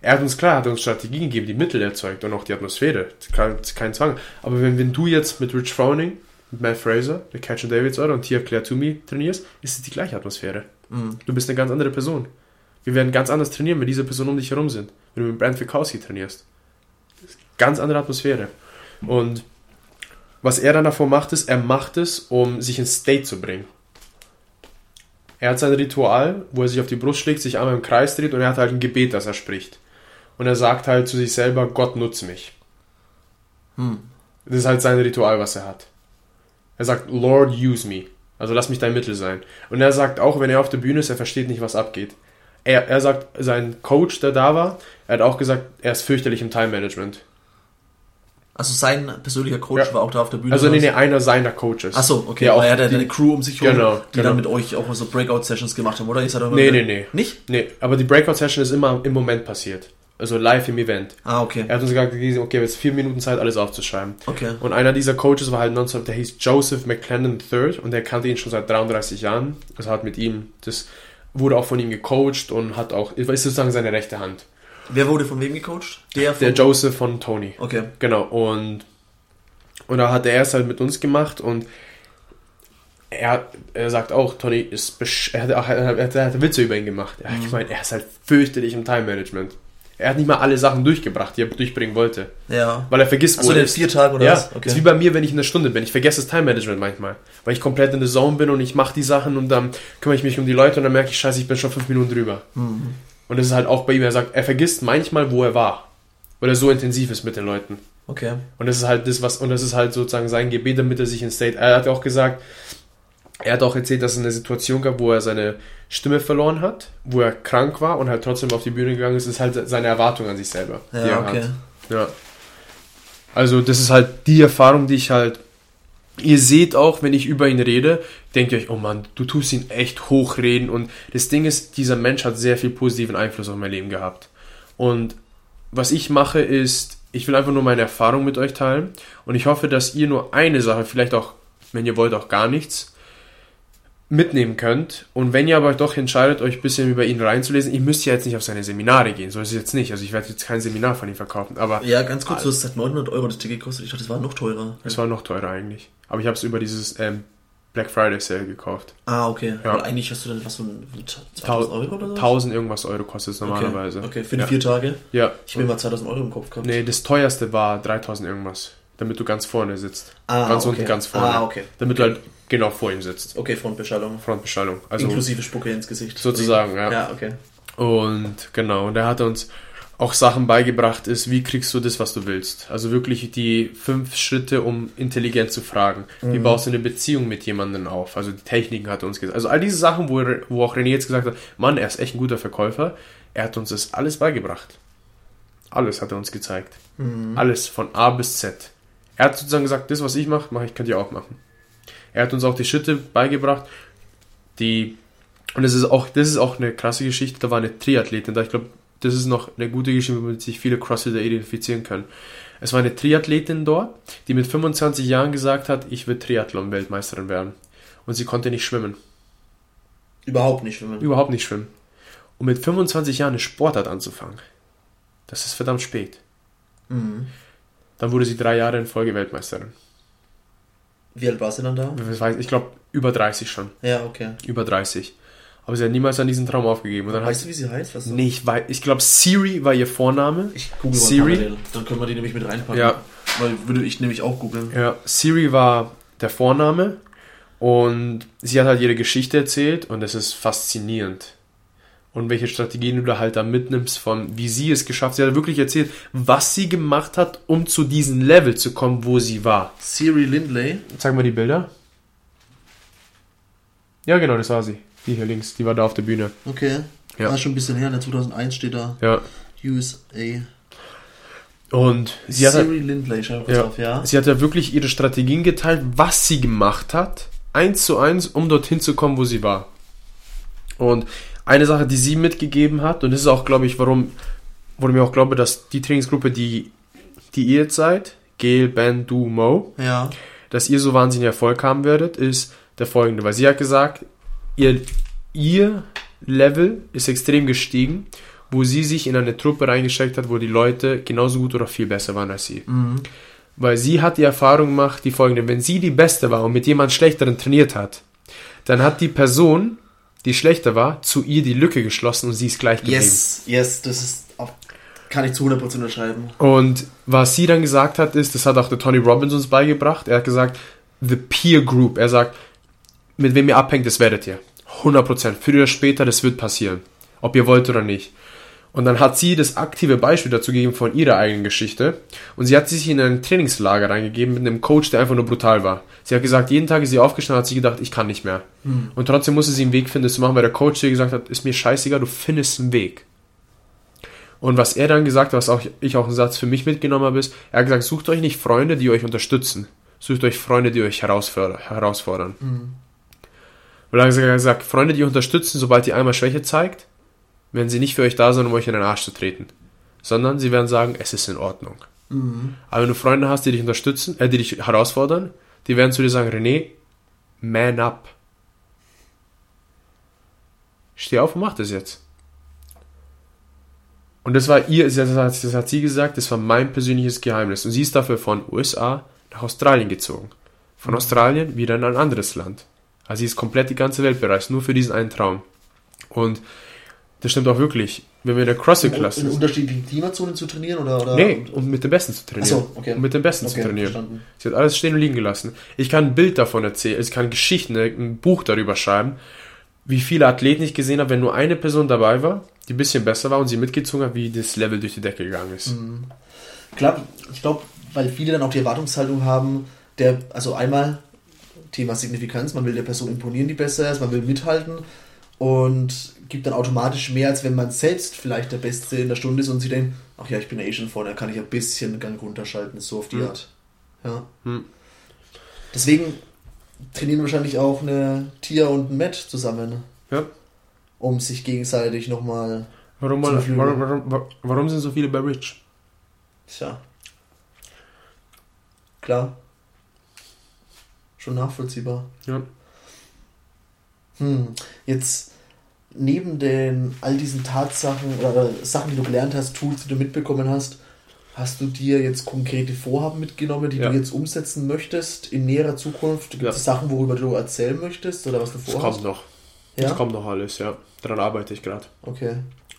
Er hat uns klar, hat uns Strategien gegeben, die Mittel erzeugt und auch die Atmosphäre. Kein, kein Zwang. Aber wenn, wenn du jetzt mit Rich Frowning, mit Matt Fraser, mit Catch and Davids oder und Tia Claire Toomey trainierst, ist es die gleiche Atmosphäre. Du bist eine ganz andere Person. Wir werden ganz anders trainieren, wenn diese Personen um dich herum sind. Wenn du mit Brand Fikowski trainierst. Ganz andere Atmosphäre. Und was er dann davor macht, ist, er macht es, um sich ins State zu bringen. Er hat sein Ritual, wo er sich auf die Brust schlägt, sich einmal im Kreis dreht und er hat halt ein Gebet, das er spricht. Und er sagt halt zu sich selber, Gott nutze mich. Das ist halt sein Ritual, was er hat. Er sagt, Lord, use me. Also lass mich dein Mittel sein. Und er sagt auch, wenn er auf der Bühne ist, er versteht nicht, was abgeht. Er, er sagt, sein Coach, der da war, er hat auch gesagt, er ist fürchterlich im Time-Management. Also sein persönlicher Coach Ja. war auch da auf der Bühne. Also nee, nee, einer seiner Coaches. Ach so, okay. Ja, auch er hat ja die- eine Crew um sich herum, Genau, die genau. dann mit euch auch so Breakout-Sessions gemacht haben, oder? Seid aber Nee, nee, nee. Nicht? Nee, aber die Breakout-Session ist immer im Moment passiert. Also live im Event. Ah, okay. Er hat uns gesagt, okay, jetzt vier Minuten Zeit, alles aufzuschreiben. Okay. Und einer dieser Coaches war halt nonstop, der hieß Joseph McClendon III und der kannte ihn schon seit 33 Jahren. Also hat mit ihm, das wurde auch von ihm gecoacht und hat auch, ist sozusagen seine rechte Hand. Wer wurde von wem gecoacht? Der von... Der Joseph von Tony. okay. Genau, und, und da hat er es halt mit uns gemacht und er, er sagt auch, Tony ist, besch er hat, auch- er hat, er hat Witze über ihn gemacht. Ja, Mhm. Ich meine, er ist halt fürchterlich im Time-Management. Er hat nicht mal alle Sachen durchgebracht, die er durchbringen wollte. Ja. Weil er vergisst, Also wo in er den ist. vier Tagen oder ja, was? ist wie bei mir, wenn ich in der Stunde bin. Ich vergesse das Time-Management manchmal. Weil ich komplett in der Zone bin und ich mache die Sachen und dann kümmere ich mich um die Leute und dann merke ich, scheiße, ich bin schon fünf Minuten drüber. Mhm. Und das ist halt auch bei ihm, er sagt, er vergisst manchmal, wo er war. Weil er so intensiv ist mit den Leuten. Okay. Und das ist halt das, was, und das ist halt sozusagen sein Gebet, damit er sich in State. Er hat auch gesagt, er hat auch erzählt, dass es eine Situation gab, wo er seine Stimme verloren hat, wo er krank war und halt trotzdem auf die Bühne gegangen ist. Ist halt seine Erwartung an sich selber. die Ja, er okay. Hat. Ja. Also, das ist halt die Erfahrung, die ich halt. Ihr seht auch, wenn ich über ihn rede, denkt ihr euch, oh Mann, du tust ihn echt hochreden. Und das Ding ist, dieser Mensch hat sehr viel positiven Einfluss auf mein Leben gehabt. Und was ich mache, ist, ich will einfach nur meine Erfahrung mit euch teilen. Und ich hoffe, dass ihr nur eine Sache, vielleicht auch, wenn ihr wollt, auch gar nichts, mitnehmen könnt. Und wenn ihr aber doch entscheidet, euch ein bisschen über ihn reinzulesen, ihr müsst ja jetzt nicht auf seine Seminare gehen, so ist es jetzt nicht. Also ich werde jetzt kein Seminar von ihm verkaufen, aber Ja, ganz kurz, du hast gesagt 900 Euro das Ticket gekostet. Ich dachte, das war noch teurer. es war noch teurer eigentlich. Aber ich habe es über dieses ähm, Black Friday Sale gekauft. Ah, okay. Ja. Weil eigentlich hast du dann was so ein 2000 Euro oder so? 1000 irgendwas Euro kostet es normalerweise. Okay, okay für die ja. vier Tage. Ja. Ich habe mir mal 2000 Euro im Kopf gehabt. Nee, das teuerste war 3000 irgendwas, damit du ganz vorne sitzt. Ah, ganz okay. unten, ganz vorne. Ah, okay. Damit du halt genau vor ihm sitzt. Okay, Frontbeschallung. Frontbeschallung. Also Inklusive Spucke ins Gesicht. Sozusagen, ja. Ja, okay. Und genau, und er hat uns auch Sachen beigebracht, ist, wie kriegst du das, was du willst. Also wirklich die fünf Schritte, um intelligent zu fragen. Wie baust du eine Beziehung mit jemandem auf? Also die Techniken hat er uns gesagt. Also all diese Sachen, wo, er, wo auch René jetzt gesagt hat, Mann, er ist echt ein guter Verkäufer. Er hat uns das alles beigebracht. Alles hat er uns gezeigt. Alles von A bis Z. Er hat sozusagen gesagt, das, was ich mache, mache ich, könnt ihr auch machen. Er hat uns auch die Schritte beigebracht, die und das ist auch, das ist auch eine krasse Geschichte. Da war eine Triathletin da. Ich glaube, das ist noch eine gute Geschichte, womit sich viele Crossfitter identifizieren können. Es war eine Triathletin dort, die mit 25 Jahren gesagt hat, ich will Triathlon-Weltmeisterin werden. Und sie konnte nicht schwimmen. Überhaupt nicht schwimmen. Überhaupt nicht schwimmen. Und mit 25 Jahren eine Sportart anzufangen, das ist verdammt spät. Mhm. Dann wurde sie drei Jahre in Folge Weltmeisterin. Wie alt war sie dann da? Ich glaube, über 30 schon. Ja, okay. Über 30. Aber sie hat niemals an diesen Traum aufgegeben. Und dann Weißt du, wie sie heißt? Was Nee, ich, weiß- ich glaube, Siri war ihr Vorname. Ich google mal Siri? parallel. Dann können wir die nämlich mit reinpacken. Ja. Weil würde ich nämlich auch googeln. Ja, Siri war der Vorname und sie hat halt ihre Geschichte erzählt und es ist faszinierend. Und welche Strategien du da halt da mitnimmst, von wie sie es geschafft hat. Sie hat wirklich erzählt, was sie gemacht hat, um zu diesem Level zu kommen, wo sie war. Siri Lindley. Zeig mal die Bilder. Ja, genau, das war sie. Die hier links, die war da auf der Bühne. Okay. Ja. War schon ein bisschen her. ne? 2001 steht da Ja. USA. Und sie hat, Siri Lindley, schau kurz ja, auf, ja. sie hat ja wirklich ihre Strategien geteilt, was sie gemacht hat, eins zu eins, um dorthin zu kommen, wo sie war. Und eine Sache, die sie mitgegeben hat, und das ist auch, glaube ich, warum, warum ich auch glaube, dass die Trainingsgruppe, die, die ihr jetzt seid, Gail, Ben, Du, Mo, Ja. dass ihr so wahnsinnig Erfolg haben werdet, ist der folgende. Weil sie hat gesagt, ihr, ihr Level ist extrem gestiegen, wo sie sich in eine Truppe reingesteckt hat, wo die Leute genauso gut oder viel besser waren als sie. Mhm. Weil sie hat die Erfahrung gemacht, die folgende, wenn sie die Beste war und mit jemand Schlechteren trainiert hat, dann hat die Person, die schlechter war, zu ihr die Lücke geschlossen und sie ist gleich geblieben. Yes, yes, das ist auch, kann ich zu 100% unterschreiben. Und was sie dann gesagt hat, ist, das hat auch der Tony Robbins uns beigebracht, er hat gesagt, the peer group, er sagt, mit wem ihr abhängt, das werdet ihr. 100%. Früher oder später, das wird passieren. Ob ihr wollt oder nicht. Und dann hat sie das aktive Beispiel dazu gegeben von ihrer eigenen Geschichte. Und sie hat sich in ein Trainingslager reingegeben mit einem Coach, der einfach nur brutal war. Sie hat gesagt, jeden Tag ist sie aufgestanden, hat sie gedacht, ich kann nicht mehr. Und trotzdem musste sie einen Weg finden, das zu machen, weil der Coach ihr gesagt hat, ist mir scheißegal, du findest einen Weg. Und was er dann gesagt hat, was auch ich auch einen Satz für mich mitgenommen habe, ist, er hat gesagt, sucht euch nicht Freunde, die euch unterstützen. Sucht euch Freunde, die euch herausfordern. herausfordern. Weil er hat gesagt, Freunde, die unterstützen, sobald ihr einmal Schwäche zeigt, werden sie nicht für euch da sein, um euch in den Arsch zu treten. Sondern sie werden sagen, es ist in Ordnung. Aber wenn du Freunde hast, die dich unterstützen, äh, die dich herausfordern, die werden zu dir sagen, René, man up. Steh auf und mach das jetzt. Und das war ihr, das hat, das hat sie gesagt, das war mein persönliches Geheimnis. Und sie ist dafür von USA nach Australien gezogen. Von Australien wieder in ein anderes Land. Also sie ist komplett die ganze Welt bereist, nur für diesen einen Traum. Und das stimmt auch wirklich. Wenn wir in der CrossFit-Klasse In unterschiedlichen Klimazonen zu trainieren oder? oder Nee, um mit den Besten zu trainieren. Ach so, okay. Um mit den Besten Okay, zu trainieren. verstanden. Sie hat alles stehen und liegen gelassen. Ich kann ein Bild davon erzählen, ich kann Geschichten, ein Buch darüber schreiben, wie viele Athleten ich gesehen habe, wenn nur eine Person dabei war, die ein bisschen besser war und sie mitgezogen hat, wie das Level durch die Decke gegangen ist. Mhm. Klar, ich glaube, weil viele dann auch die Erwartungshaltung haben, der, also einmal Thema Signifikanz, man will der Person imponieren, die besser ist, man will mithalten und gibt dann automatisch mehr, als wenn man selbst vielleicht der Beste in der Stunde ist und sie denkt, ach ja, ich bin Asian vorne, da kann ich ein bisschen Gang runterschalten, so auf die Hm. Art. Ja. Hm. Deswegen trainieren wahrscheinlich auch eine Tia und ein Matt zusammen, Ja. um sich gegenseitig nochmal, Warum, mal, warum, warum, warum sind so viele bei Rich? tja, klar, schon nachvollziehbar. Ja. Hm, jetzt neben den all diesen Tatsachen oder Sachen, die du gelernt hast, Tools, die du mitbekommen hast, hast du dir jetzt konkrete Vorhaben mitgenommen, die Ja. du jetzt umsetzen möchtest in näherer Zukunft? Gibt es Ja. Sachen, worüber du erzählen möchtest oder was du Das vorhast? kommt noch. Ja? Das kommt noch alles, ja. Daran arbeite ich gerade. Okay.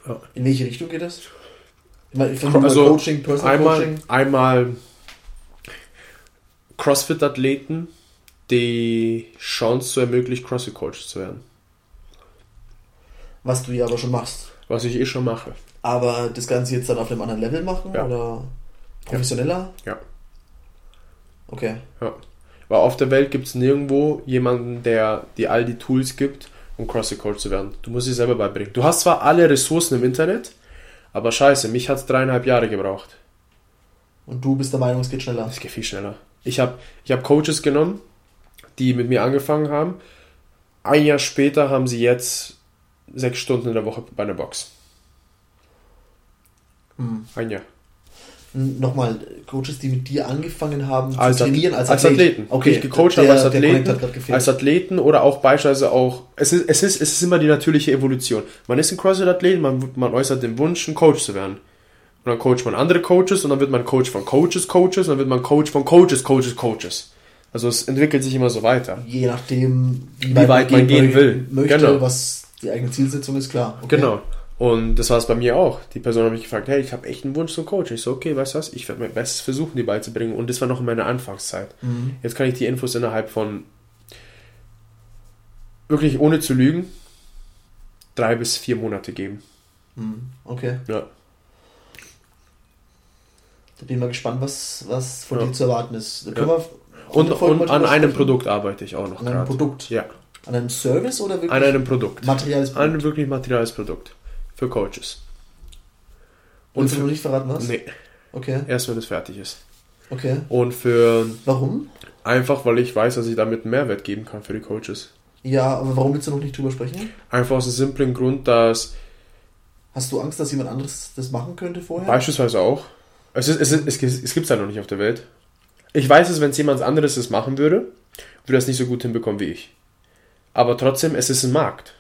Ja. In welche Richtung geht es? Ich meine, Also, Coaching, Personal Einmal, Coaching. einmal CrossFit-Athleten die Chance zu ermöglichen, CrossFit-Coach zu werden. Was du ja aber schon machst. Was ich eh schon mache. Aber das Ganze jetzt dann auf einem anderen Level machen Ja. oder professioneller? Ja. Okay. Ja. Weil auf der Welt gibt es nirgendwo jemanden, der dir all die Tools gibt, um CrossFit-Coach zu werden. Du musst sie selber beibringen. Du hast zwar alle Ressourcen im Internet, aber scheiße, mich hat es dreieinhalb Jahre gebraucht. Und du bist der Meinung, es geht schneller. Das geht viel schneller. Ich habe ich hab Coaches genommen, die mit mir angefangen haben. Ein Jahr später haben sie jetzt sechs Stunden in der Woche bei einer Box. Hm. Ein Jahr. Nochmal, Coaches, die mit dir angefangen haben Als, zu trainieren, als, als, Athleten. Okay, Die ich gecoacht der, habe als Athleten. als Athleten oder auch beispielsweise auch, es ist, es ist, es ist immer die natürliche Evolution. Man ist ein CrossFit-Athlet, man, man äußert den Wunsch, ein Coach zu werden. Und dann coacht man andere Coaches und dann wird man Coach von Coaches, Coaches und dann wird man Coach von Coaches, Coaches, Coaches. Also es entwickelt sich immer so weiter. Je nachdem, wie, weit man gehen will. möchte, Genau. was die eigene Zielsetzung ist, klar. Okay. Genau. Und das war es bei mir auch. Die Person hat mich gefragt, hey, ich habe echt einen Wunsch zum Coach. Ich so, okay, weißt du was, ich werde mein Bestes versuchen, die beizubringen. Und das war noch in meiner Anfangszeit. Mhm. Jetzt kann ich die Infos innerhalb von, wirklich ohne zu lügen, drei bis vier Monate geben. Mhm. Okay. Ja. Da bin ich mal gespannt, was, was von Ja. dir zu erwarten ist. Ja. Und, und an einem. Produkt arbeite ich auch noch An einem. Produkt. Ja, An einem Service oder wirklich an einem Produkt. materielles Ein wirklich materielles Produkt. Für Coaches. Und Und du für, noch nicht verraten was? nee, Okay. Erst wenn es fertig ist. Okay. Und für. Warum? Einfach, weil ich weiß, dass ich damit einen Mehrwert geben kann für die Coaches. Ja, aber warum willst du noch nicht drüber sprechen? Einfach aus dem simplen Grund, dass Hast du Angst, dass jemand anderes das machen könnte vorher? beispielsweise auch. Es, ist, es, ist, es, gibt- es gibt es halt noch nicht auf der Welt. Ich weiß es, wenn es jemand anderes das machen würde, würde das nicht so gut hinbekommen wie ich. Aber trotzdem, es ist ein Markt.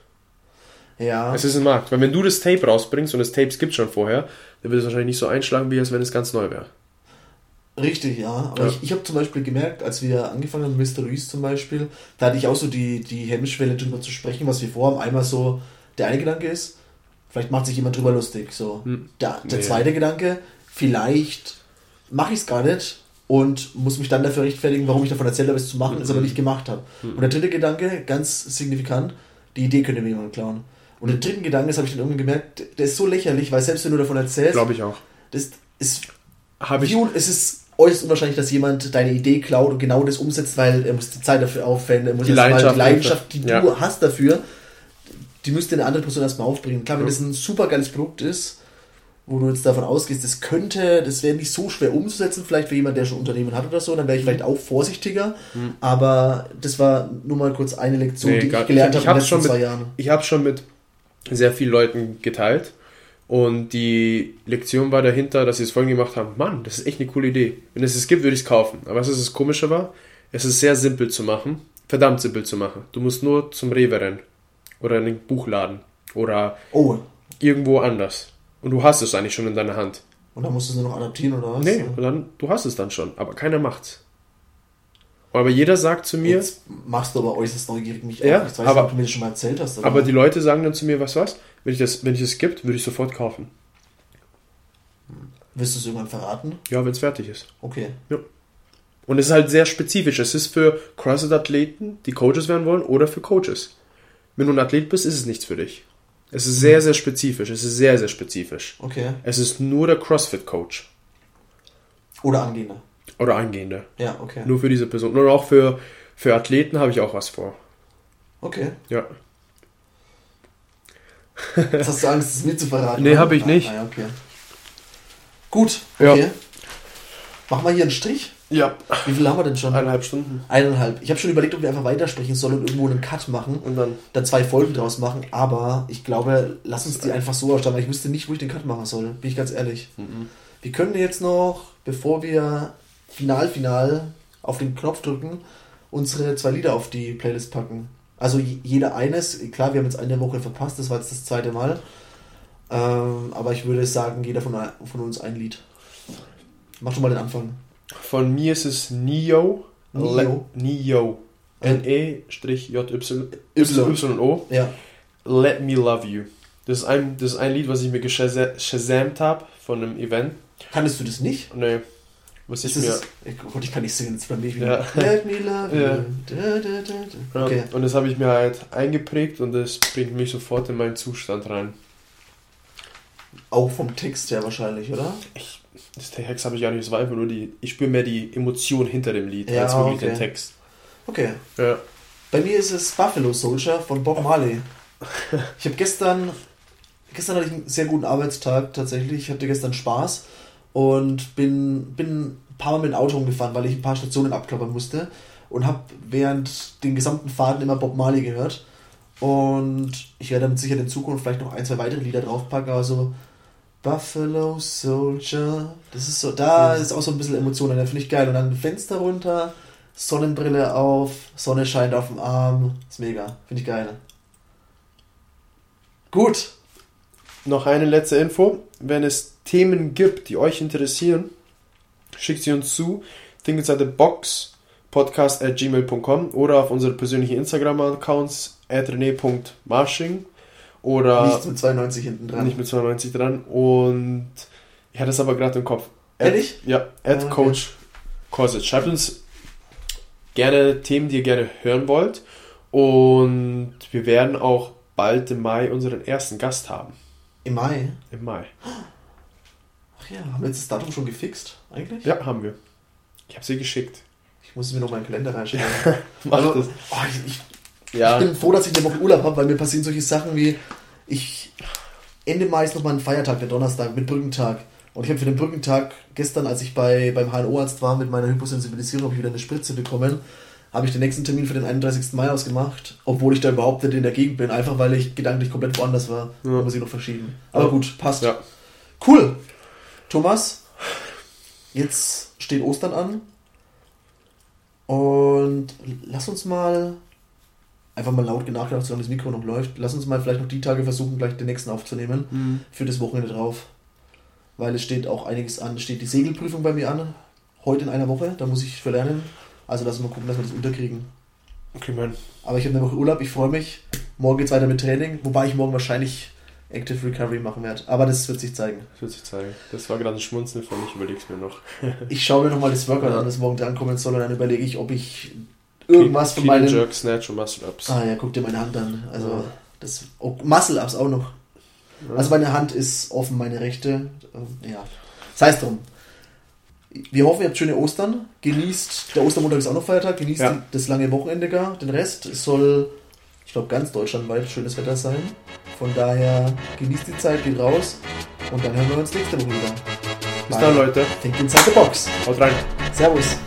Ja. Es ist ein Markt. Weil wenn du das Tape rausbringst und das Tape gibt schon vorher, dann wird es wahrscheinlich nicht so einschlagen, wie als wenn es ganz neu wäre. Richtig, ja. Aber Ja. ich, ich habe zum Beispiel gemerkt, als wir angefangen haben, Mr. Ruiz zum Beispiel, da hatte ich auch so die, die Hemmschwelle drüber zu sprechen, was wir vorhaben. Einmal so, der eine Gedanke ist, vielleicht macht sich jemand drüber lustig. So. Hm. Der, der Nee. zweite Gedanke, vielleicht mache ich es gar nicht und muss mich dann dafür rechtfertigen, warum ich davon erzählt habe, es zu machen, es aber nicht gemacht habe. Und der dritte Gedanke, ganz signifikant, die Idee könnte mir jemand klauen. Und den dritten Gedanke, das habe ich dann irgendwann gemerkt, der ist so lächerlich, weil selbst wenn du davon erzählst, Glaube ich auch. das ist Habe ich. es ist äußerst unwahrscheinlich, dass jemand deine Idee klaut und genau das umsetzt, weil er muss die Zeit dafür aufwenden, er muss Die Leidenschaft die Leidenschaft, die du hast dafür, die müsste eine andere Person erstmal aufbringen. Klar, wenn Ja. das ein super geiles Produkt ist, wo du jetzt davon ausgehst, das könnte, das wäre nicht so schwer umzusetzen, vielleicht für jemand, der schon Unternehmen hat oder so, dann wäre ich vielleicht auch vorsichtiger. Aber das war nur mal kurz eine Lektion, Mhm. Nee, die ich gelernt habe in den letzten mit- zwei Jahren. Ich habe schon mit sehr vielen Leuten geteilt. Und die Lektion war dahinter, dass sie es vorhin gemacht haben: Mann, das ist echt eine coole Idee. Wenn es es gibt, würde ich es kaufen. Aber was ist das Komische war? Es ist sehr simpel zu machen. Verdammt simpel zu machen. Du musst nur zum Rewe rennen. Oder in den Buchladen. Oder Oh, irgendwo anders. Und du hast es eigentlich schon in deiner Hand. und dann musst du es nur noch adaptieren oder was? Nee, und dann, du hast es dann schon. Aber keiner macht's. Aber jeder sagt zu mir, Jetzt machst du aber äußerst neugierig mich Ja, auf. Jetzt weiß aber- ich, ob du mir das schon mal erzählt hast. oder? aber die Leute sagen dann zu mir, was was? Wenn ich das, wenn ich es gibt, würde ich sofort kaufen. Wirst du es irgendwann verraten? Ja, wenn es fertig ist. Okay. Und es ist halt sehr spezifisch. Es ist für CrossFit-Athleten, die Coaches werden wollen, oder für Coaches. Wenn du ein Athlet bist, ist es nichts für dich. Es ist sehr, sehr spezifisch. Es ist sehr, sehr spezifisch. Okay. Es ist nur der CrossFit-Coach. Oder angehende. Oder Angehende. Ja, okay. Nur für diese Person. Und auch für, für Athleten habe ich auch was vor. Okay. Ja. Jetzt hast du Angst, es mir zu verraten. Nee, oder? hab ich nicht. Ah, ja, okay. Gut, Ja. okay. Machen wir hier einen Strich. Ja. Wie viel haben wir denn schon? Eineinhalb Stunden. Eineinhalb. Ich habe schon überlegt, ob wir einfach weitersprechen sollen und irgendwo einen Cut machen. Und dann. Dann zwei Folgen draus machen. Aber ich glaube, lass uns die einfach so ausstellen, weil ich wüsste nicht, wo ich den Cut machen soll. Bin ich ganz ehrlich. Wir können jetzt noch, bevor wir final, final auf den Knopf drücken, unsere zwei Lieder auf die Playlist packen. Also jeder eines. Klar, wir haben jetzt eine Woche verpasst, das war jetzt das zweite Mal. Ähm, aber ich würde sagen, jeder von, von uns ein Lied. Mach schon mal den Anfang. Von mir ist es Neo. Neo? Le Neo. E N-E-J-Y. Y. Y-O. Ja. Let Me Love You. Das ist ein, das ist ein Lied, was ich mir shazamt habe von einem Event. Kannst du das nicht? Nee. Was ich Ist mir. das, oh Gott, ich kann nicht singen, jetzt bei mir wieder. Ja. Let me love you. Ja. Da, da, da, Okay. Und das habe ich mir halt eingeprägt und das bringt mich sofort in meinen Zustand rein. Auch vom Text her wahrscheinlich, oder? Ich, das Text habe ich gar nicht, es war einfach nur die. Ich spüre mehr die Emotion hinter dem Lied Ja, als wirklich okay. den Text. Okay. Ja. Bei mir ist es Buffalo Soldier von Bob Marley. <laughs> Ich habe gestern, gestern hatte ich einen sehr guten Arbeitstag tatsächlich. Ich hatte gestern Spaß und bin, bin ein paar Mal mit dem Auto umgefahren, weil ich ein paar Stationen abklappern musste und habe während den gesamten Fahrten immer Bob Marley gehört. Und ich werde damit sicher in Zukunft vielleicht noch ein, zwei weitere Lieder draufpacken, aber so Buffalo Soldier, das ist so, da ist auch so ein bisschen Emotion, da finde ich geil. Und dann Fenster runter, Sonnenbrille auf, Sonne scheint auf dem Arm. Ist mega. Finde ich geil. Gut. Noch eine letzte Info. Wenn es Themen gibt, die euch interessieren, schickt sie uns zu. Thinkenside Box podcast at gmail.com oder auf unsere persönlichen Instagram-Accounts at rene.marsching oder Nichts mit 92 hinten dran. nicht mit 92 dran. Und ich hatte es aber gerade im Kopf. At- Ehrlich? Ja, at Ah, okay. Coach Korsitz. Schreibt uns gerne Themen, die ihr gerne hören wollt. Und wir werden auch bald im Mai unseren ersten Gast haben. Im Mai. Im Mai. Ach ja, haben wir jetzt das Datum schon gefixt, eigentlich? Ja, haben wir. Ich habe sie geschickt. Ich muss mir noch mal in den Kalender reinschreiben. <laughs> Mach Also, das. oh, ich, ich, Ja, ich bin froh, dass ich eine Woche Urlaub habe, weil mir passieren solche Sachen wie, ich, Ende Mai ist nochmal ein Feiertag, der Donnerstag, mit Brückentag. Und ich habe für den Brückentag gestern, als ich bei, beim HNO-Arzt war mit meiner Hyposensibilisierung, habe ich wieder eine Spritze bekommen. Habe ich den nächsten Termin für den 31. Mai ausgemacht, obwohl ich da überhaupt nicht in der Gegend bin, einfach weil ich gedanklich komplett woanders war. Ja. Da muss ich noch verschieben. Aber ja. gut, passt. Ja. Cool. Thomas, jetzt steht Ostern an. Und lass uns mal einfach mal laut nachgedacht, solange das Mikro noch läuft. Lass uns mal vielleicht noch die Tage versuchen, gleich den nächsten aufzunehmen. Mhm. Für das Wochenende drauf. Weil es steht auch einiges an. Es steht die Segelprüfung bei mir an. Heute in einer Woche. Da muss ich verlernen. Also lass uns mal gucken, dass wir das unterkriegen. Okay, Mann. Aber ich habe eine Woche Urlaub. Ich freue mich. Morgen geht es weiter mit Training. Wobei ich morgen wahrscheinlich Active Recovery machen werde. Aber das wird sich zeigen. Das wird sich zeigen. Das war gerade ein Schmunzeln von mich. Überleg's mir noch. ich schaue mir nochmal das Workout ja. an, das morgen drankommen soll. Und dann überlege ich, ob ich irgendwas von meinen. Jerk, Snatch und Muscle Ups. Ah ja, guck dir meine Hand an. Also ja. das oh, Muscle Ups auch noch. Ja. Also meine Hand ist offen, meine rechte. Ähm, ja. Das heißt drum. Wir hoffen, ihr habt schöne Ostern. Genießt, der Ostermontag ist auch noch Feiertag, genießt ja. das lange Wochenende gar. Den Rest es soll, ich glaube, ganz deutschlandweit schönes Wetter sein. Von daher genießt die Zeit, geht raus und dann hören wir uns nächste Woche wieder. Bis dann, Leute. Think inside the box. Haut rein. Servus.